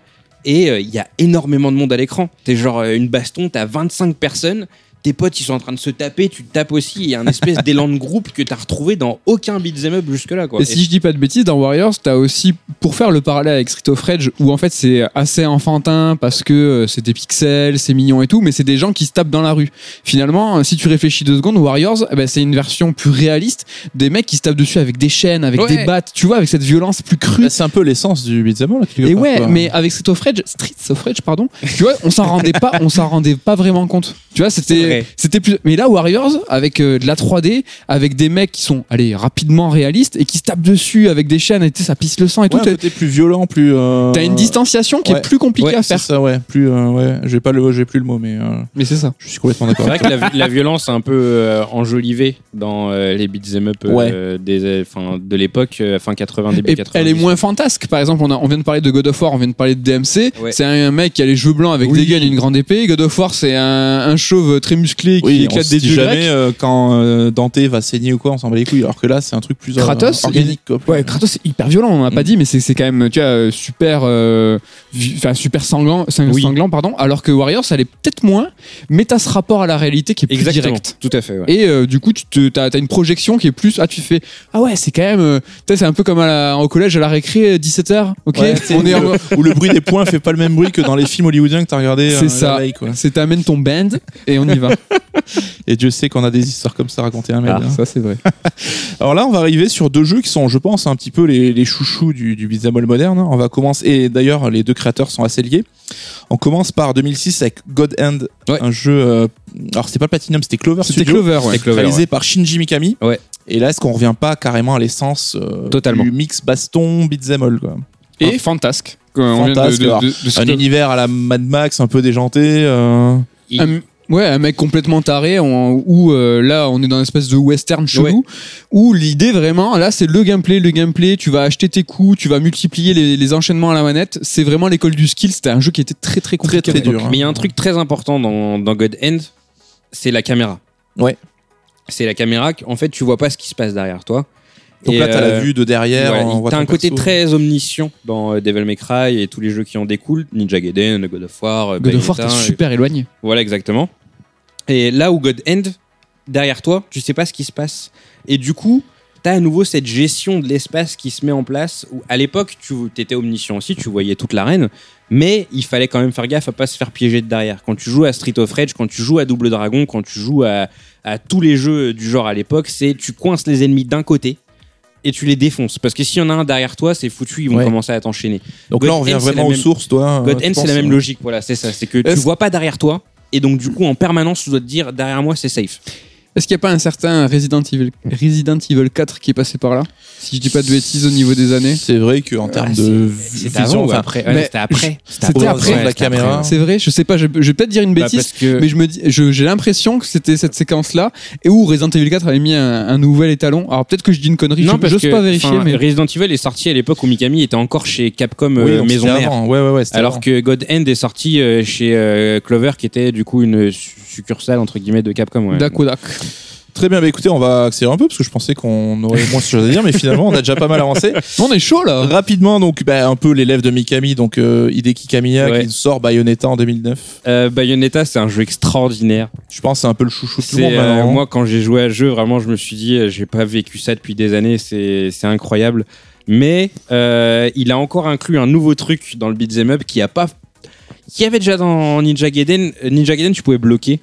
Et euh, il y a énormément de monde à l'écran. T'es genre euh, une baston, t'as 25 personnes. Tes potes, ils sont en train de se taper, tu te tapes aussi. Il y a un espèce d'élan de groupe que t'as retrouvé dans aucun beat'em up jusque-là. Quoi. Et si je dis pas de bêtises, dans Warriors, t'as aussi, pour faire le parallèle avec Street of Rage, où en fait c'est assez enfantin parce que euh, c'est des pixels, c'est mignon et tout, mais c'est des gens qui se tapent dans la rue. Finalement, euh, si tu réfléchis deux secondes, Warriors, eh ben, c'est une version plus réaliste des mecs qui se tapent dessus avec des chaînes, avec Ouais. des battes, tu vois, avec cette violence plus crue. Bah, c'est un peu l'essence du beat'em up. Et part, ouais, quoi. mais avec Street of Rage, Street of Rage, pardon, tu vois, on s'en rendait pas, on s'en rendait pas vraiment compte. Tu vois, c'était, c'était plus. Mais là, Warriors, avec euh, de la 3D, avec des mecs qui sont, allez, rapidement réalistes et qui se tapent dessus avec des chaînes et tu sais, ça pisse le sang et Ouais, tout. un côté plus violent, plus. euh, T'as une distanciation qui ouais. est plus compliquée Ouais, à c'est faire. ça, ouais. Plus, euh, ouais. J'ai pas le, j'ai plus le mot, mais euh, Mais c'est ça. je suis complètement C'est d'accord. vrai que la, la violence est un peu euh, enjolivée dans euh, les beat'em up euh, des, euh, fin, de l'époque, euh, fin 80, début Et 90. elle est moins fantasque. Par exemple, on, a- on vient de parler de God of War, on vient de parler de DMC. Ouais. C'est un, mec qui a les cheveux blancs avec Oui. des guns et une grande épée. God of War, c'est un, un chauve très musclé qui Oui, éclate des dieux jamais euh, quand euh, Dante va saigner ou quoi, on s'en bat les couilles. Alors que là, c'est un truc plus euh, Kratos, organique. quoi. Ouais, Kratos c'est hyper violent, on n'a pas Mm. dit, mais c'est c'est quand même, tu vois, super, enfin super sanglant, sang- Oui. sanglant, pardon. Alors que Warriors, ça l'est peut-être moins, mais t'as ce rapport à la réalité qui est plus Exactement, direct. tout à fait. ouais. Et du coup, tu te, t'as, t'as une projection qui est plus, ah tu fais, ah ouais, c'est quand même, tu sais, c'est un peu comme à la- au collège à la récré, 17h, ok, Ouais, c'est- on est, en- où le bruit des points fait pas le même bruit que dans les films hollywoodiens que t'as regardé. c'est ça, c'est t'amènes ton band et on y va. Et Dieu sait qu'on a des histoires comme ça racontées à un Ah, hein. ça c'est vrai. Alors là, on va arriver sur deux jeux qui sont, je pense, un petit peu les, les chouchous du, du beat'em all moderne. On va commencer, et d'ailleurs, les deux créateurs sont assez liés. On commence par 2006 avec God Hand, Ouais. un jeu. euh, alors, c'était pas Platinum, c'était Clover C'était Clover, ouais. Clover, réalisé ouais. par Shinji Mikami. Ouais. Et là, est-ce qu'on revient pas carrément à l'essence euh, Totalement. du mix baston beat'em all, quoi? Et Fantasque. Fantasque, de- alors, de- de ce Un univers à la Mad Max, un peu déjanté. euh, Il- ouais, un mec complètement taré, on- où euh, là on est dans une espèce de western chelou, où l'idée vraiment, là c'est le gameplay, le gameplay, tu vas acheter tes coups, tu vas multiplier les, les enchaînements à la manette, c'est vraiment l'école du skill, c'était un jeu qui était très très compliqué. très l'époque. dur. hein. Mais il y a un truc très important dans, dans God End, c'est la caméra. Ouais. C'est la caméra, en fait, tu vois pas ce qui se passe derrière toi. Donc Et, là, t'as la euh, vue de derrière. Ouais, T'as un côté perso. très omniscient dans euh, Devil May Cry et tous les jeux qui en découlent. Ninja Gaiden, God of War, euh, God of War, t'es et- super éloigné. Voilà, exactement. Et là où God End, derrière toi, tu sais pas ce qui se passe. Et du coup, t'as à nouveau cette gestion de l'espace qui se met en place. Où à l'époque, tu étais omniscient aussi, tu voyais toute l'arène. Mais il fallait quand même faire gaffe à pas se faire piéger de derrière. Quand tu joues à Street of Rage, quand tu joues à Double Dragon, quand tu joues à, à tous les jeux du genre à l'époque, c'est tu coinces les ennemis d'un côté et tu les défonces. Parce que s'il y en a un derrière toi, c'est foutu, ils vont Ouais. commencer à t'enchaîner. Donc God là, on revient vraiment aux même- sources, toi. God tu End, c'est la même euh, logique. Voilà, c'est ça. C'est que tu vois pas derrière toi. Et donc, du coup, en permanence, tu dois te dire derrière moi, c'est safe. Est-ce qu'il n'y a pas un certain Resident Evil, Resident Evil 4 qui est passé par là? Si je dis pas de bêtises au niveau des années. C'est vrai qu'en termes Ah, de c'est- vision, C'était avant ou enfin, après? Mais C'était après. c'était après. la caméra. C'est vrai, je sais pas, je, je vais peut-être dire une Bah, bêtise. parce que Mais je me dis, je- j'ai l'impression que c'était cette séquence-là, et où Resident Evil 4 avait mis un, un nouvel étalon. Alors peut-être que je dis une connerie, non, je parce j'ose que pas vérifier, enfin, mais Resident Evil est sorti à l'époque où Mikami était encore chez Capcom Oui, euh, donc Maison c'était Mère. avant. Ouais, ouais, ouais. c'était Alors avant. que God End est sorti euh, chez euh, Clover, qui était du coup une su- succursale entre guillemets de Capcom. Ouais. Dakodak. Très bien, bah écoutez, on va accélérer un peu parce que je pensais qu'on aurait moins de choses à dire, mais finalement, on a déjà pas mal avancé. On est chaud là Rapidement, donc, bah, un peu l'élève de Mikami, donc euh, Hideki Kamiya, Ouais. qui sort Bayonetta en 2009. Euh, Bayonetta, c'est un jeu extraordinaire. Je pense que c'est un peu le chouchou de tout le monde. euh, moi, quand j'ai joué à ce jeu, vraiment, je me suis dit, euh, j'ai pas vécu ça depuis des années, c'est incroyable. Mais il a encore inclus un nouveau truc dans le beat'em up qui a pas, qui avait déjà dans Ninja Gaiden. Ninja Gaiden, tu pouvais bloquer,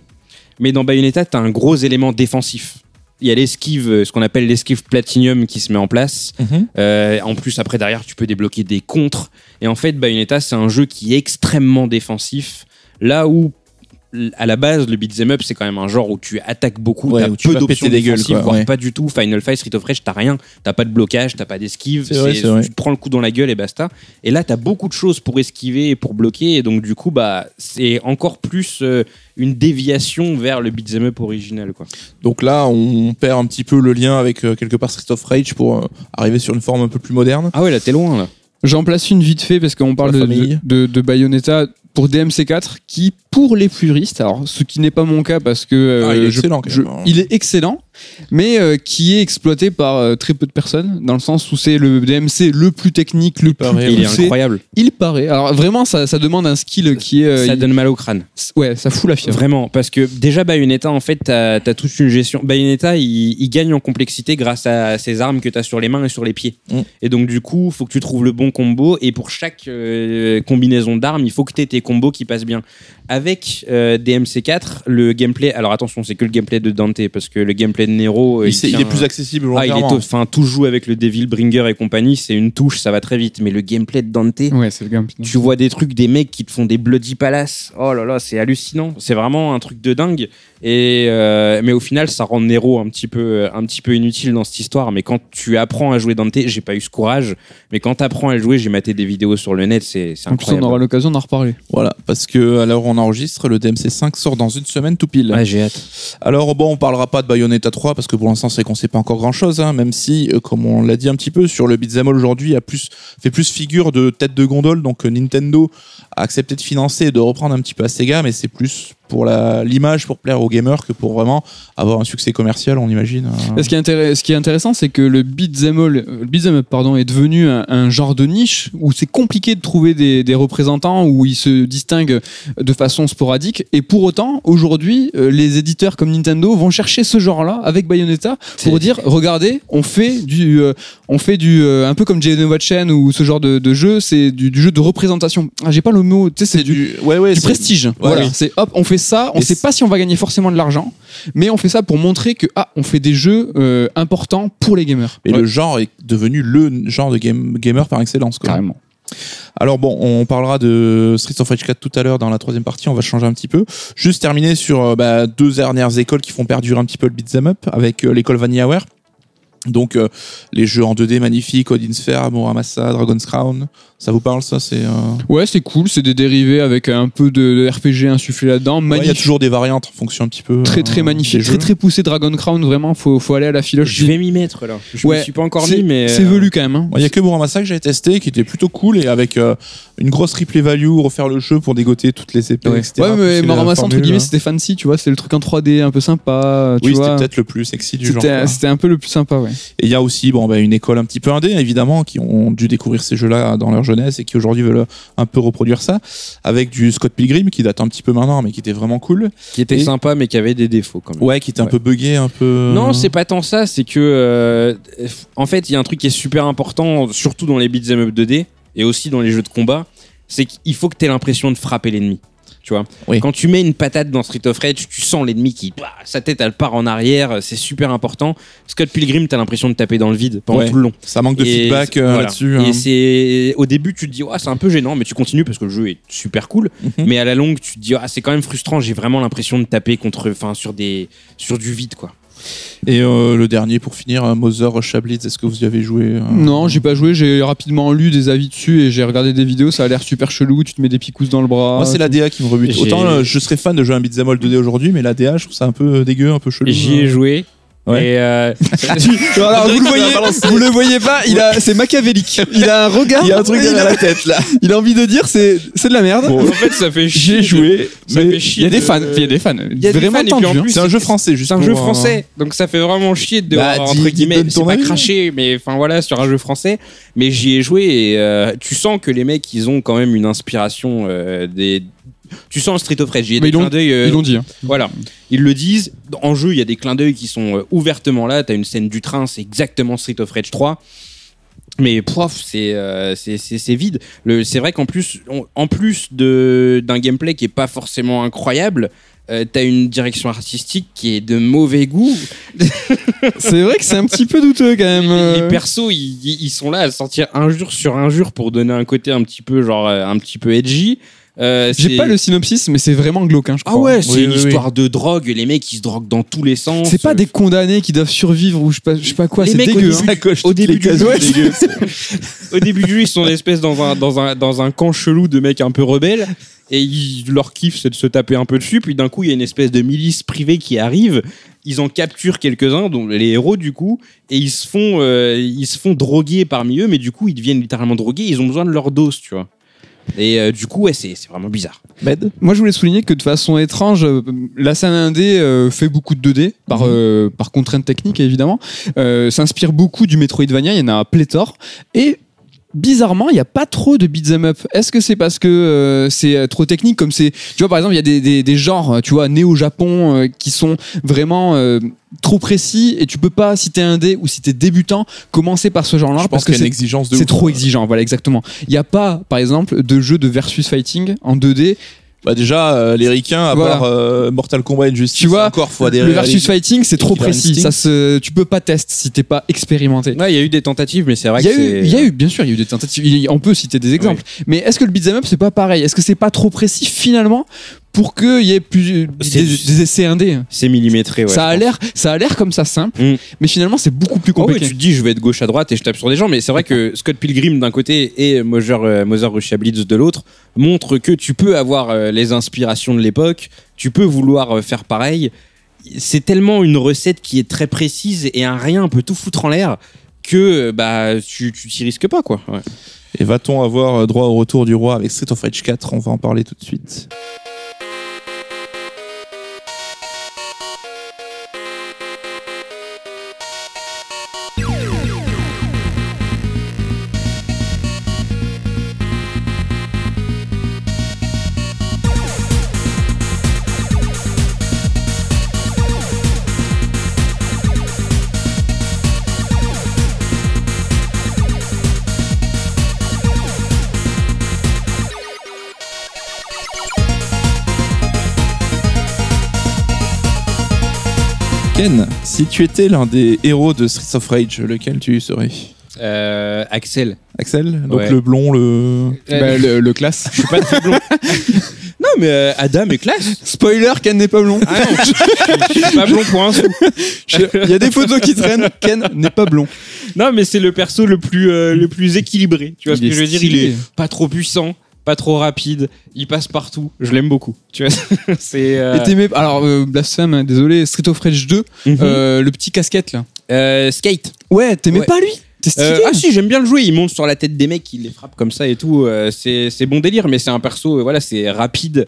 mais dans Bayonetta, t'as un gros élément défensif. il y a l'esquive, euh, ce qu'on appelle l'esquive platinum qui se met en place. Euh, en plus, après, derrière, tu peux débloquer des contres. Et en fait, Bayonetta, c'est un jeu qui est extrêmement défensif. Là où, à la base, le beat'em up, c'est quand même un genre où tu attaques beaucoup, Ouais, t'as où tu peu d'options péter des gueules, défensives, quoi, voire ouais. pas du tout. Final Fight, Street of Rage, t'as rien. T'as pas de blocage, t'as pas d'esquive. C'est vrai, c'est- vrai. Tu te prends le coup dans la gueule et basta. Et là, t'as beaucoup de choses pour esquiver et pour bloquer. Et donc, du coup, bah, c'est encore plus euh, une déviation vers le beat'em up original, quoi. Donc là, on perd un petit peu le lien avec euh, quelque part Street of Rage pour euh, arriver sur une forme un peu plus moderne. Ah ouais, là, t'es loin, là. J'en place une vite fait parce qu'on parle de, de, de Bayonetta pour DMC4 qui, pour les puristes, alors ce qui n'est pas mon cas parce que euh, Ah, il est je- excellent, quand je- même, hein. il est excellent, mais euh, qui est exploité par euh, très peu de personnes dans le sens où c'est le DMC le plus technique, le plus paraît, Il est poussé. incroyable. Il paraît. Alors vraiment, ça, ça demande un skill qui est. euh, ça il- donne mal au crâne. Ouais, ça fout la fièvre. Vraiment, parce que déjà Bayonetta, en fait, t'as as toute une gestion. Bayonetta, il, il gagne en complexité grâce à ses armes que t'as sur les mains et sur les pieds. Mm. Et donc, du coup, faut que tu trouves le bon combo. Et pour chaque euh, combinaison d'armes, il faut que t'aies tes combos qui passent bien. Avec euh, DMC4, le gameplay. Alors attention, c'est que le gameplay de Dante, parce que le gameplay de Nero, euh, il, est plus accessible Ah, il est volontairement. tôt- enfin, tout joue avec le Devil Bringer et compagnie. C'est une touche, ça va très vite. Mais le gameplay de Dante. Ouais, c'est le gameplay. Tu vois des trucs, des mecs qui te font des Bloody Palace. Oh là là, c'est hallucinant. C'est vraiment un truc de dingue. Et euh, mais au final, ça rend Nero un petit peu, un petit peu inutile dans cette histoire. Mais quand tu apprends à jouer Dante, j'ai pas eu ce courage. Mais quand tu apprends à le jouer, j'ai maté des vidéos sur le net. C'est c'est En plus, on incroyable. aura l'occasion d'en reparler. Voilà, parce que à l'heure où on enregistre, le DMC5 sort dans une semaine tout pile. Ouais, j'ai hâte. Alors bon, on parlera pas de Bayonetta 3 parce que pour l'instant c'est qu'on sait pas encore grand chose, même si, euh, comme on l'a dit un petit peu, sur le beat'em all aujourd'hui, a plus fait plus figure de tête de gondole. Donc euh, Nintendo a accepté de financer et de reprendre un petit peu à Sega, mais c'est plus pour la- l'image, pour plaire aux gamers que pour vraiment avoir un succès commercial, on imagine. euh. Ce qui est, ce qui est intéressant, c'est que le beat'em up pardon, est devenu un, un genre de niche où c'est compliqué de trouver des, des représentants où ils se distinguent de façon sporadique. Et pour autant, aujourd'hui, euh, les éditeurs comme Nintendo vont chercher ce genre-là avec Bayonetta pour dire regardez, on fait du, euh, on fait du euh, un peu comme Genova Chain ou ce genre de, de jeu, c'est du, du jeu de représentation. Ah, J'ai pas le mot, tu sais, c'est du, ouais, ouais, du prestige. voilà, oui. c'est hop, on fait ça. On Et sait pas si on va gagner forcément de l'argent, mais on fait ça pour montrer que ah, on fait des jeux euh, importants pour les gamers. Et le genre est devenu le genre de game, gamer par excellence. Quoi. Carrément. Alors bon, on parlera de Streets of Rage 4 tout à l'heure dans la troisième partie, on va changer un petit peu. Juste terminer sur euh, bah, deux dernières écoles qui font perdurer un petit peu le beat'em up avec euh, l'école VanillaWare. Donc euh, les jeux en 2D magnifiques, Odin Sphere, Muramasa, Dragon's Crown, ça vous parle ça C'est euh, Ouais, c'est cool. C'est des dérivés avec un peu de, de RPG insufflé là-dedans. ouais, il y a toujours des variantes en fonction un petit peu. Très euh, très magnifique, jeux. très très poussé Dragon Crown, vraiment, faut, faut aller à la filoche. Je vais m'y mettre là. Je Ouais, me suis pas encore c'est- mis, mais C'est euh, velu quand même. hein. Ouais, Il y a que Muramasa que j'ai testé qui était plutôt cool et avec euh, une grosse replay value, refaire le jeu pour dégoter toutes les épées, Ouais, etc. Ouais, mais Muramasa, entre formule, guillemets, hein. c'était fancy, tu vois, c'est le truc en 3D un peu sympa. Tu Oui, c'était peut-être le plus sexy du genre. C'était c'était un peu le plus sympa, ouais. Et il y a aussi bon, bah, une école un petit peu indé, évidemment, qui ont dû découvrir ces jeux-là dans leur jeunesse et qui aujourd'hui veulent un peu reproduire ça, avec du Scott Pilgrim qui date un petit peu maintenant, mais qui était vraiment cool. qui était Et- sympa, mais qui avait des défauts quand même. Ouais, qui était un peu buggé, un peu. Non, c'est pas tant ça, c'est que euh, en fait, il y a un truc qui est super important, surtout dans les beat'em up 2D et aussi dans les jeux de combat, c'est qu'il faut que tu aies l'impression de frapper l'ennemi. Tu vois, Oui. quand tu mets une patate dans Street of Rage, tu sens l'ennemi qui, bah, sa tête elle part en arrière, c'est super important. Scott Pilgrim, t'as l'impression de taper dans le vide pendant Ouais. tout le long. Ça manque de Et feedback euh, voilà. là-dessus. Et hein. c'est au début tu te dis c'est un peu gênant, mais tu continues parce que le jeu est super cool. Mhm. Mais à la longue tu te dis ah c'est quand même frustrant. J'ai vraiment l'impression de taper contre, enfin sur des, sur du vide quoi. Et euh, le dernier pour finir, euh, Mother Russia Blitz, est-ce que vous y avez joué euh, Non, j'ai pas joué, j'ai rapidement lu des avis dessus et j'ai regardé des vidéos, ça a l'air super chelou, tu te mets des picousses dans le bras. Moi, c'est la DA qui me rebute. Autant euh, je serais fan de jouer un beat'em all 2D aujourd'hui, mais la DA, je trouve ça un peu dégueu, un peu chelou. J'y ai euh. joué. Ouais. Et euh, Alors, vous le voyez, vous le voyez pas, il a, c'est machiavélique. Il a un regard. Il y a un truc il derrière a, la tête là. il a envie de dire c'est, c'est de la merde. Bon, en fait ça fait chier. J'ai joué, Ça mais fait chier. il y a des de- fans, il y a des fans. Il y a des vraiment fans, et puis en tendus, hein. plus, c'est un jeu français, juste C'est un jeu français, donc ça fait vraiment chier de Bah, entre guillemets, c'est pas cracher, mais enfin voilà, sur un jeu français. Mais j'y ai joué et euh, tu sens que les mecs, ils ont quand même une inspiration euh, des. Tu sens le Street of Rage, il y a Mais des ils l'ont- clins d'œil. euh, Ils l'ont dit. hein. Voilà, ils le disent. En jeu, il y a des clins d'œil qui sont euh, ouvertement là. T'as une scène du train, c'est exactement Street of Rage 3. Mais prof, c'est euh, c'est vide. C'est vrai qu'en plus on- en plus de d'un gameplay qui est pas forcément incroyable, euh, t'as une direction artistique qui est de mauvais goût. C'est vrai que c'est un petit peu douteux quand même. Les, les persos, ils, ils- sont là à sortir injure sur injure pour donner un côté un petit peu genre un petit peu edgy. Euh, J'ai pas le synopsis, mais c'est vraiment glauque, hein, je Ah ouais, c'est Oui, une oui, oui. histoire de drogue. Les mecs, ils se droguent dans tous les sens. C'est pas des condamnés qui doivent survivre ou je sais pas, je sais pas quoi, Les c'est mecs, au dégueu. début- hein. Coche au toutes début du jeu. Au début du jeu, ils sont espèce dans un, dans, un, dans un camp chelou de mecs un peu rebelles. Et ils, leur kiff, c'est de se taper un peu dessus. Puis d'un coup, il y a une espèce de milice privée qui arrive. Ils en capturent quelques-uns, dont les héros du coup. Et ils se font, euh, ils se font droguer parmi eux. Mais du coup, ils deviennent littéralement drogués. Ils ont besoin de leur dose, tu vois. Et euh, du coup, ouais, c'est c'est vraiment bizarre. Moi, je voulais souligner que de façon étrange, euh, la scène indé euh, fait beaucoup de 2D par, euh, par contrainte technique évidemment. Euh, S'inspire beaucoup du Metroidvania, il y en a pléthore. Et bizarrement, il n'y a pas trop de beat'em up. Est-ce que c'est parce que euh, c'est euh, trop technique comme c'est, tu vois, par exemple, il y a des, des, des genres, tu vois, nés au Japon, euh, qui sont vraiment euh, trop précis et tu peux pas, si t'es indé ou si t'es débutant, commencer par ce genre-là Je parce pense que c'est exigence de c'est ouf. trop exigeant, voilà exactement. Il n'y a pas, par exemple, de jeu de versus fighting en 2D Bah déjà, euh, les ricains, à Voilà. part euh, Mortal Kombat et Justice, Tu vois, encore, faut adhérer le versus fighting, c'est trop précis. Ça se, tu peux pas tester si t'es pas expérimenté. Ouais, il y a eu des tentatives, mais c'est vrai Il y, a que eu, c'est. il y a eu, bien sûr, il y a eu des tentatives. On peut citer des exemples. Mais est-ce que le beat'em up, c'est pas pareil? Est-ce que c'est pas trop précis finalement? Pour qu'il y ait plus C'est- des, des essais indés C'est millimétré, ouais. Ça a l'air, ça a l'air comme ça simple, Mm. mais finalement c'est beaucoup plus Oh ouais, compliqué. tu te dis, je vais être gauche à droite et je tape sur des gens, mais c'est vrai que Scott Pilgrim d'un côté et Mother, euh, Mother Russia Blitz de l'autre montrent que tu peux avoir euh, les inspirations de l'époque, tu peux vouloir euh, faire pareil. C'est tellement une recette qui est très précise et un rien peut tout foutre en l'air que euh, bah tu tu t'y risques pas quoi. Ouais. Et va-t-on avoir droit au retour du roi avec Street of Rage 4 On va en parler tout de suite. Ken, si tu étais l'un des héros de Streets of Rage, lequel tu serais Euh, Axel. Axel Donc Ouais. le blond, le... Bah, le, le classe. Je suis pas très blond. non mais euh, Adam est classe. Spoiler, Ken n'est pas blond. Ah non, je suis pas blond pour un sou. Il y a des photos qui traînent. Ken n'est pas blond. Non, mais c'est le perso le plus, euh, le plus équilibré. Tu vois Il ce que je veux dire? Il est pas trop puissant, pas trop rapide, il passe partout. Je l'aime beaucoup. Tu vois, c'est. euh, Et t'aimais- alors euh, blasphème, hein, désolé. Street of Rage 2, mhm. euh, le petit casquette là. Euh, skate. Ouais, t'aimais Ouais. pas lui? Euh, ah si, j'aime bien le jouer. Il monte sur la tête des mecs, il les frappe comme ça et tout. Euh, c'est c'est bon délire, mais c'est un perso. euh, voilà, c'est rapide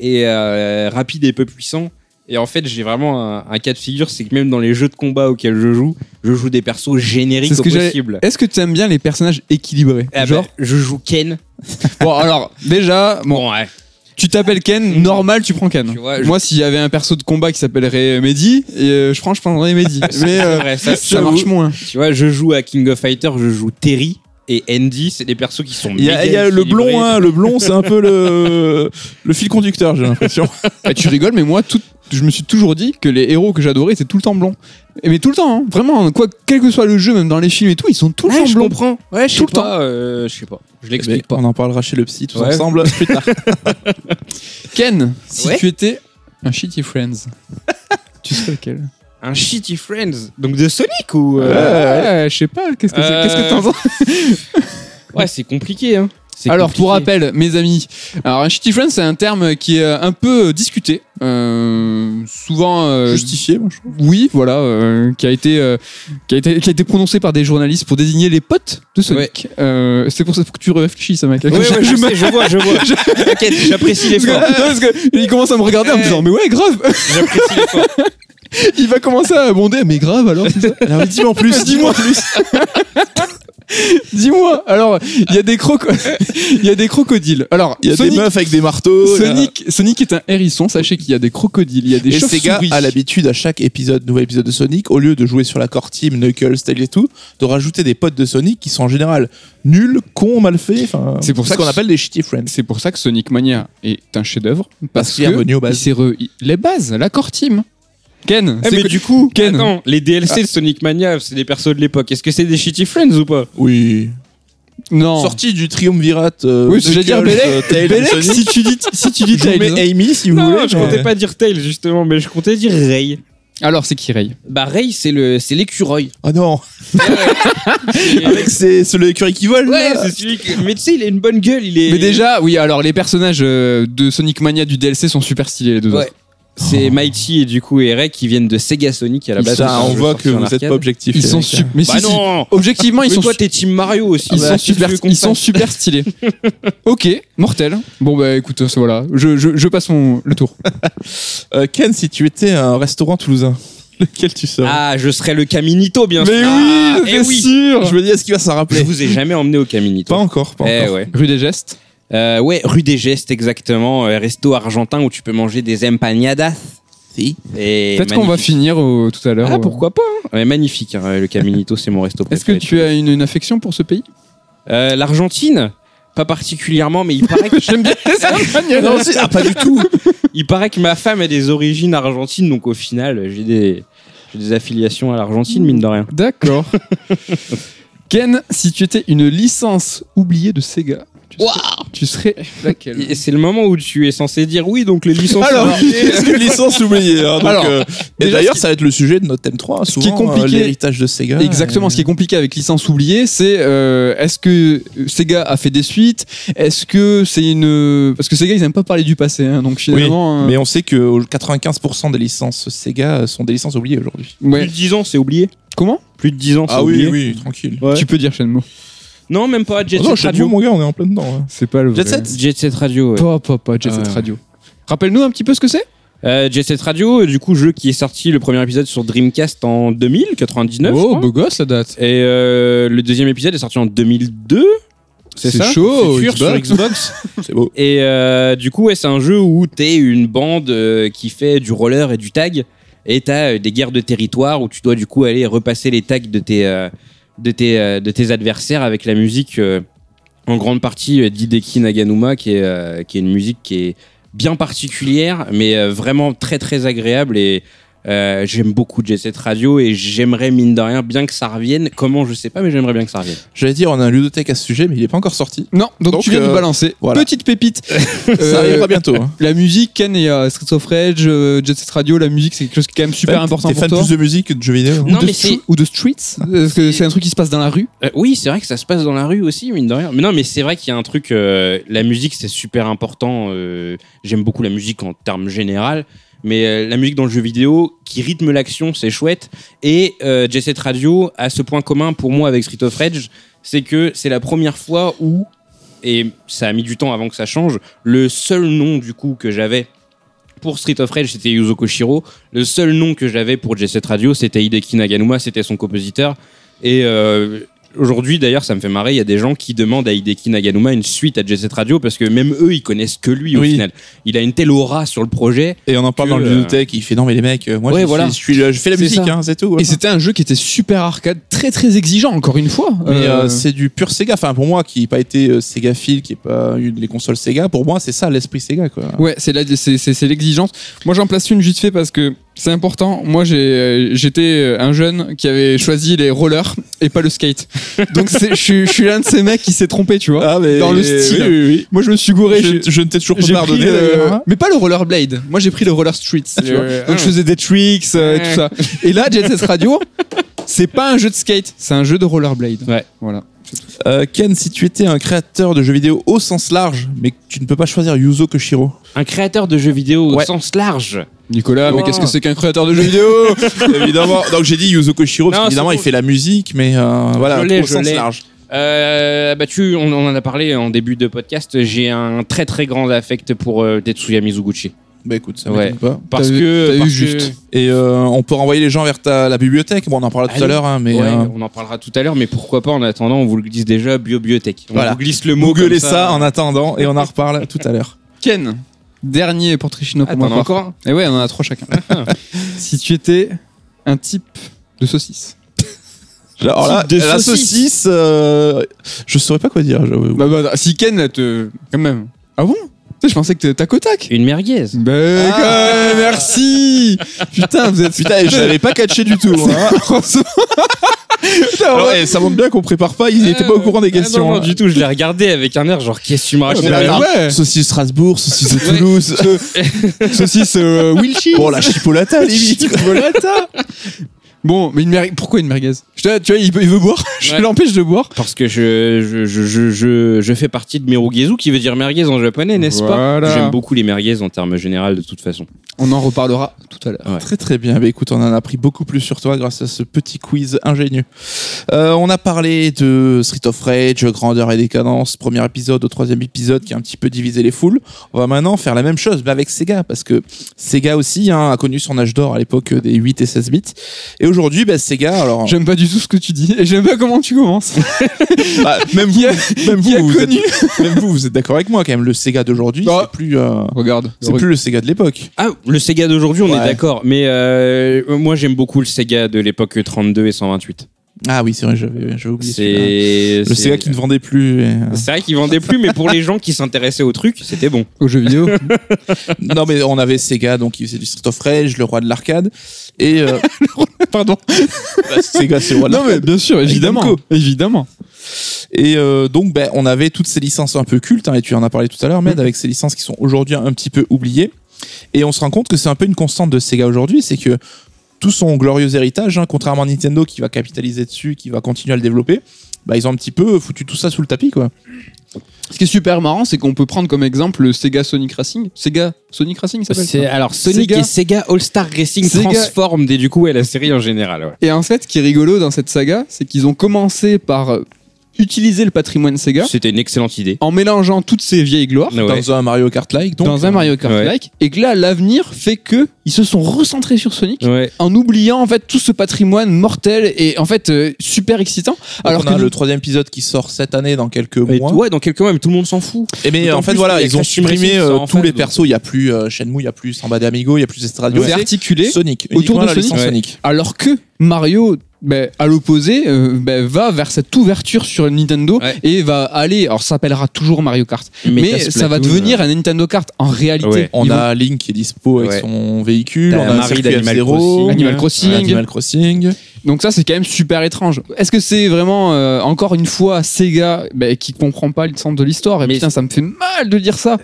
et euh, rapide et peu puissant. Et en fait, j'ai vraiment un, un cas de figure, c'est que même dans les jeux de combat auxquels je joue, je joue des persos génériques ce au que possible. Est-ce que tu aimes bien les personnages équilibrés Ah bah, Genre, je joue Ken. bon alors déjà, bon, Bon, ouais. tu t'appelles Ken, normal tu prends Ken. Tu vois, je- Moi, s'il y avait un perso de combat qui s'appellerait Mehdi, et, euh, je prends, je prendrais Mehdi. Mais euh, vrai, ça, ça marche moins. Tu vois, je joue à King of Fighters, je joue Terry et Andy, c'est des persos qui sont Il y a, méga il y a le blond, hein, le blond, c'est un peu le, le fil conducteur, j'ai l'impression. Ah, tu rigoles, mais moi, tout, je me suis toujours dit que les héros que j'adorais étaient tout le temps blonds. Et mais tout le temps, hein, vraiment, quoi, quel que soit le jeu, même dans les films et tout, ils sont tout le Ouais, temps je blonds. comprends. Ouais, je sais Tout le pas, euh, je sais pas. Je Mais l'explique pas. on en parlera chez le psy tous Ouais. ensemble plus tard. Ken, si Ouais. tu étais un shitty friends, tu serais lequel Un Shitty Friends, donc de Sonic ou euh, Ouais, je sais pas, qu'est-ce que c'est- Euh, qu'est-ce que t'en penses Ouais, c'est compliqué. Hein. Alors, pour compliqué. rappel, mes amis, alors un shitty friend, c'est un terme qui est euh, un peu discuté, euh, souvent euh, Justifié, moi, je trouve. Oui, voilà, euh, qui a été euh, qui a été qui a été prononcé par des journalistes pour désigner les potes de Sonic. Euh, c'est pour ça que tu réfléchis, ça mec. Ouais, ouais, je, sais, je vois, je vois. T'inquiète, j'apprécie Parce que, l'effort. parce que il commence à me regarder en me disant mais ouais grave J'apprécie l'effort. il va commencer à abonder mais grave alors c'est ça Alors dis-moi en plus, Dis-moi plus. Dis-moi, alors, il y a des croco- il y a des crocodiles. Alors, Il y a Sonic, des meufs avec des marteaux. Sonic, Sonic est un hérisson. Sachez qu'il y a des crocodiles, il y a des Et Sega a l'habitude à chaque épisode, nouvel épisode de Sonic, au lieu de jouer sur la core team, Knuckles, Tails et tout, de rajouter des potes de Sonic qui sont en général nuls, cons, mal faits. C'est pour ça ce qu'on appelle des shitty friends. C'est pour ça que Sonic Mania est un chef-d'œuvre. Parce qu'il est que revenu aux bases. il re- Les bases, la core team. Ken, Eh, mais que- du coup, Ken. attends, les DLC de Sonic Mania, c'est des persos de l'époque. Est-ce que c'est des Shitty Friends ou pas Oui. non. Sorti du triumvirate. euh, Oui, j'allais dire Belek. euh, Tails, Belek, Sonic. si tu dis, si tu dis Je vous Tails. mets Amy si vous Non, voulez. je mais- comptais pas dire Tails justement, mais je comptais dire Ray. Alors, c'est qui Ray Bah Ray, c'est le, c'est l'écureuil. Oh non. Avec c'est curry qui vole. Ouais, c'est celui qui... Mais tu sais, il a une bonne gueule, il est... Mais déjà, oui, alors les personnages euh, de Sonic Mania du DLC sont super stylés, les deux Ouais. autres. C'est Mighty et du coup Eric qui viennent de Sega Sonic à la base. Ça, on voit que vous êtes arcade. pas objectif. Ils sont super. Mais Bah si, si. non Objectivement, ils Mais sont, toi, t'es Team Mario aussi. ils Bah, sont super, ils sont super stylés. ok, mortel. Bon bah écoute, euh, voilà, je, je, je passe mon, le tour. Euh, Ken, si tu étais un restaurant toulousain, lequel tu serais? Ah, je serais le Caminito, bien Mais sûr. oui, eh c'est oui. sûr. Je me dis, est-ce qu'il va s'en Je rappeler vous ai jamais emmené au Caminito. Pas encore, pas Eh encore. ouais. Rue des gestes. Euh, ouais, rue des Gestes, exactement. euh, resto argentin où tu peux manger des empanadas. Si. Et Peut-être qu'on va finir au- tout à l'heure. Ah, au- pourquoi pas hein. Ouais, Magnifique, hein, le Caminito, c'est mon resto Est-ce que préféré. tu as une, une affection pour ce pays? Euh, L'Argentine? Pas particulièrement, mais il paraît que J'aime bien les Non, si, ah, pas du tout. il paraît que ma femme a des origines argentines, donc au final, j'ai des, j'ai des affiliations à l'Argentine, mine de rien. D'accord. Ken, si tu étais une licence oubliée de Sega, tu serais, tu serais laquelle Et C'est le moment où tu es censé dire oui, donc les licences. Alors, oubliées. qu'est-ce que licence oubliée hein, donc, Alors, euh, Et d'ailleurs, qui- ça va être le sujet de notre thème 3. Ce qui est souvent, euh, L'héritage de Sega. Exactement, ce qui est compliqué avec licence oubliée, c'est euh, est-ce que Sega a fait des suites? Est-ce que c'est une parce que Sega ils aiment pas parler du passé, hein, donc Oui, finalement. euh, mais on sait que au- 95% des licences Sega sont des licences oubliées aujourd'hui. ouais. Plus de 10 ans, c'est oublié. Comment? Plus de 10 ans, c'est Ah oui, oublié. oui, tranquille. Ouais. Tu peux dire Shenmue. Non, même pas Jet Oh non, Set Radio. mon gars, on est en plein dedans. hein. C'est pas le Jet vrai. Set Jet Set Radio. ouais. Pas, pas, pas, Jet Set Ouais. Radio. Rappelle-nous un petit peu ce que c'est Euh, Jet Set Radio, euh, du coup, jeu qui est sorti le premier épisode sur Dreamcast en 2000, 99. je Oh, crois. beau gosse la date. Et euh, le deuxième épisode est sorti en 2002. C'est ça chaud, Futur sur Xbox. Xbox. C'est beau. Et euh, du coup, ouais, c'est un jeu où t'es une bande euh, qui fait du roller et du tag. Et t'as euh, des guerres de territoire où tu dois du coup aller repasser les tags de tes, euh, de tes, euh, de tes adversaires avec la musique euh, en grande partie euh, d'Hideki Naganuma, qui est, qui est une musique qui est bien particulière, mais vraiment très très agréable. Et euh, j'aime beaucoup Jet Set Radio et j'aimerais mine de rien bien que ça revienne. Comment, je sais pas, mais j'aimerais bien que ça revienne. J'allais dire, on a un ludothèque à ce sujet, mais il est pas encore sorti. Non, donc, Donc, tu viens de euh, balancer. voilà. Petite pépite. Ça Euh, arrivera bientôt. hein. La musique, Ken et euh, Streets of Rage, euh, Jet Set Radio, la musique c'est quelque chose qui est quand même super Fan- important T'es pour fan toi. plus de musique que de jeux vidéo Ou Non, de mais stre- c'est- ou de streets Est-ce que c'est un truc qui se passe dans la rue Euh, oui, c'est vrai que ça se passe dans la rue aussi, mine de rien. Mais non, mais c'est vrai qu'il y a un truc. euh, la musique, c'est super important. euh, J'aime beaucoup la musique en termes général. Mais euh, la musique dans le jeu vidéo qui rythme l'action, c'est chouette. Et euh, Jet Set Radio a ce point commun pour moi avec Street of Rage, c'est que c'est la première fois où, et ça a mis du temps avant que ça change, le seul nom du coup que j'avais pour Street of Rage, c'était Yuzo Koshiro. Le seul nom que j'avais pour Jet Set Radio, c'était Hideki Naganuma, c'était son compositeur. Et euh, aujourd'hui, d'ailleurs, ça me fait marrer. Il y a des gens qui demandent à Hideki Naganuma une suite à Jet Set Radio parce que même eux, ils connaissent que lui au Oui. final. Il a une telle aura sur le projet. Et on en parle Que, dans le euh, il fait non mais les mecs, euh, moi Ouais, je, voilà. suis, je, suis- je fais la C'est musique, ça. hein, c'est tout. Et voilà. c'était un jeu qui était super arcade, très très exigeant encore une fois. Mais Euh, euh, c'est du pur Sega. Enfin, pour moi, qui n'ai pas été euh, Sega Phil, qui n'ai pas eu les consoles Sega, pour moi, c'est ça l'esprit Sega. Quoi. Ouais, c'est c'est, c'est, c'est l'exigence. Moi, j'en place une vite fait parce que c'est important. Moi, j'ai, euh, j'étais euh, un jeune qui avait choisi les rollers et pas le skate. Donc, c'est, je, suis- je suis l'un de ces mecs qui s'est trompé, tu vois. Ah, mais Dans le style. Oui, oui, oui. Moi, je me suis gouré. Je, ne t'ai toujours pas pardonné. d'ailleurs, hein. mais pas le rollerblade. Moi, j'ai pris le roller streets. tu vois. Euh, Donc, je faisais des tricks euh, et tout ça. Et là, Set Radio, c'est pas un jeu de skate, c'est un jeu de rollerblade. Ouais. Voilà. Euh, Ken, si tu étais un créateur de jeux vidéo au sens large, mais que tu ne peux pas choisir Yuzo Koshiro, Un créateur de jeux vidéo Ouais. au sens large. Nicolas, mais Oh. qu'est-ce que c'est qu'un créateur de jeux vidéo évidemment. Donc j'ai dit Yuzo Koshiro parce Non, qu'évidemment c'est il bon. fait la musique, mais euh, voilà, l'ai, au je sens l'ai. large. Euh, bah tu, on, on en a parlé en début de podcast. J'ai un très très grand affect pour euh, Tetsuya Mizuguchi. Bah écoute, ça Ouais. pas. Parce que. parce juste. que- Et euh, on peut renvoyer les gens vers ta, la bibliothèque. Bon, on en parlera tout à l'heure, hein, mais Ouais, euh, on en parlera tout à l'heure, mais pourquoi pas en attendant, on vous le glisse déjà, biobiotech. On Voilà. vous glisse le mot. googlez comme ça. en attendant et on en reparle tout à l'heure. Ken, dernier pour Trichino pour t'en moi. as encore un Et ouais, on en a trois chacun. si tu étais un type de saucisse. Alors là, de la saucisse. saucisse, euh, je saurais pas quoi dire. j'avoue. Bah, bah, si Ken, te. Quand même. Ah bon? Je pensais que t'as Kotak. Une merguez. Ben, Ah. quand même, merci Putain, vous êtes. Putain, je l'avais pas catché du tout. hein. Franchement. Putain, Alors, ouais. eh, ça montre bien qu'on prépare pas. Ils étaient pas au courant des Ah, questions. non, non, hein. du tout, je l'ai regardé avec un air genre, qu'est-ce que tu m'as raconté là ouais. Saucisse Strasbourg, saucisse de. Toulouse. Saucisse euh, Wilchi. Bon, la chipolata, limite. Chipolata. Bon, mais une merguez. Pourquoi une merguez? Tu vois, il, veut boire. Je Ouais. l'empêche de boire. Parce que je, je, je, je, fais partie de Merugezu, qui veut dire merguez en japonais, n'est-ce Voilà. pas J'aime beaucoup les merguez en termes général, de toute façon. On en reparlera tout à l'heure. Ouais. Très très bien. Bah, écoute, on en a appris beaucoup plus sur toi grâce à ce petit quiz ingénieux. Euh, on a parlé de Street of Rage, Grandeur et Décadence, premier épisode au troisième épisode qui a un petit peu divisé les foules. On va maintenant faire la même chose mais avec Sega parce que Sega aussi hein, a connu son âge d'or à l'époque des 8 et 16 bits. Et aujourd'hui, bah, Sega, alors J'aime pas du tout ce que tu dis et j'aime pas comment tu commences. bah, même vous, même vous, a vous connu êtes, même vous, vous êtes d'accord avec moi quand même. Le Sega d'aujourd'hui, Bah. c'est plus, euh, Regarde. c'est plus le Sega de l'époque. Ah, le Sega d'aujourd'hui, on Ouais. est d'accord. Mais euh, moi, j'aime beaucoup le Sega de l'époque 32 et 128. Ah oui, c'est vrai, j'avais oublié. C'est Le c'est- Sega qui ne vendait plus. et, euh, C'est vrai qu'il vendait plus, mais pour les gens qui s'intéressaient au truc, c'était bon. Aux jeux vidéo. Non, mais on avait Sega, donc il faisait du Street of Rage, le roi de l'arcade. Et euh, Pardon. bah, Sega, c'est Non mais bien sûr, évidemment. Évidemment. Et euh, donc, ben, on avait toutes ces licences un peu cultes, hein, et tu en as parlé tout à l'heure, Med, avec ces licences qui sont aujourd'hui un petit peu oubliées. Et on se rend compte que c'est un peu une constante de Sega aujourd'hui, c'est que tout son glorieux héritage, hein, contrairement à Nintendo qui va capitaliser dessus, qui va continuer à le développer, bah, ils ont un petit peu foutu tout ça sous le tapis, quoi. Ce qui est super marrant, c'est qu'on peut prendre comme exemple le Sega Sonic Racing. Sega Sonic Racing, ça s'appelle alors Sonic Sega. et Sega All Star Racing Sega. Transformed et du coup ouais, la série en général. Ouais. Et en fait, ce qui est rigolo dans cette saga, c'est qu'ils ont commencé par utiliser le patrimoine Sega C'était une excellente idée. en mélangeant toutes ces vieilles gloires Ouais. Dans un Mario Kart-like, donc. dans un Mario Kart ouais. like et que là l'avenir fait que ils se sont recentrés sur Sonic Ouais. en oubliant en fait tout ce patrimoine mortel et en fait euh, super excitant Alors alors on a que le troisième épisode qui sort cette année dans quelques Et mois. ouais, dans quelques mois, mais tout le monde s'en fout. Et mais D'autant en fait plus voilà, ils ont supprimé euh, tous fait, les donc. persos. Il y a plus euh, Shenmue, il y a plus Samba de Amigo, il y a plus Estradio. c'est C'est articulé Sonic. autour de la Sonic. Sonic. alors que Mario ben, à l'opposé euh, ben, va vers cette ouverture sur Nintendo Ouais. et va aller alors ça s'appellera toujours Mario Kart mais, Meta ça va devenir un Nintendo Kart en réalité Ouais. On a Link qui est dispo avec Ouais. son véhicule, on a un Marie d'Animal F0, Crossing. Animal Crossing. Animal Crossing. Donc ça, c'est quand même super étrange. Est-ce que c'est vraiment, euh, encore une fois, Sega bah, qui comprend pas le centre de l'histoire? Et Mais- putain, ça me fait mal de dire ça.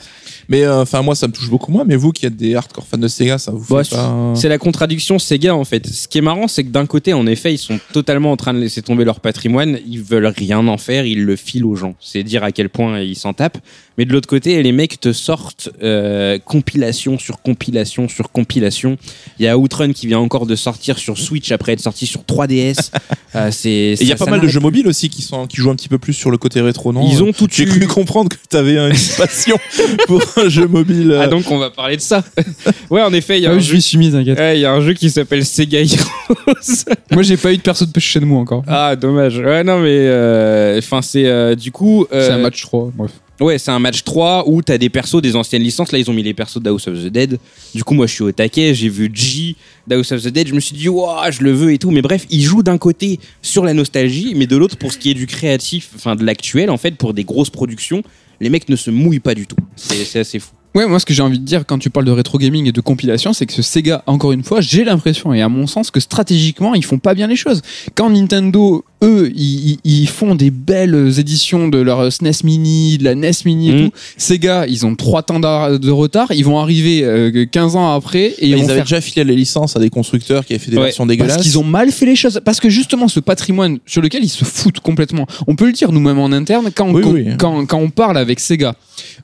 Mais euh, enfin moi ça me touche beaucoup moins. Mais vous qui êtes des hardcore fans de Sega, ça vous fait Bah, pas C'est la contradiction Sega en fait. Ce qui est marrant, c'est que d'un côté, en effet, ils sont totalement en train de laisser tomber leur patrimoine. Ils veulent rien en faire, ils le filent aux gens. C'est dire à quel point ils s'en tapent. Mais de l'autre côté, les mecs te sortent euh, compilation sur compilation sur compilation. Il y a Outrun qui vient encore de sortir sur Switch après être sorti sur 3DS. Euh, c'est il y a pas mal de jeux mobiles aussi qui sont qui jouent un petit peu plus sur le côté rétro, non Ils ont tout J'ai eu. cru comprendre que tu avais une passion pour un jeu mobile. euh, Ah donc on va parler de ça. ouais, en effet, il y a Ah un oui, jeu. lui suis mis, t'inquiète. Ouais, il y a un jeu qui s'appelle Sega Heroes. Moi, j'ai pas eu de perso de chez moi encore. ah, dommage. Ouais, non, mais euh, enfin, c'est euh, du coup. euh, C'est un match 3, bref. Ouais, c'est un match 3 où t'as des persos des anciennes licences. Là, ils ont mis les persos d'House of the Dead. Du coup, moi, je suis au taquet. J'ai vu G d'House of the Dead. Je me suis dit, waouh, je le veux et tout. Mais bref, ils jouent d'un côté sur la nostalgie, mais de l'autre, pour ce qui est du créatif, enfin de l'actuel, en fait, pour des grosses productions, les mecs ne se mouillent pas du tout. C'est assez fou. Ouais, moi, ce que j'ai envie de dire quand tu parles de rétro gaming et de compilation, c'est que ce Sega, encore une fois, j'ai l'impression, et à mon sens, que stratégiquement, ils font pas bien les choses. Quand Nintendo, eux, ils, ils- font des belles éditions de leur SNES Mini, de la NES Mini et Mhm. tout, Sega, ils ont trois temps de retard, ils vont arriver euh, 15 ans après et ils ils vont avaient faire déjà filé les licences à des constructeurs qui avaient fait des Ouais, versions dégueulasses. parce qu'ils ont mal fait les choses. Parce que justement, ce patrimoine sur lequel ils se foutent complètement, on peut le dire nous-mêmes en interne, quand, on- oui. quand- quand on parle avec Sega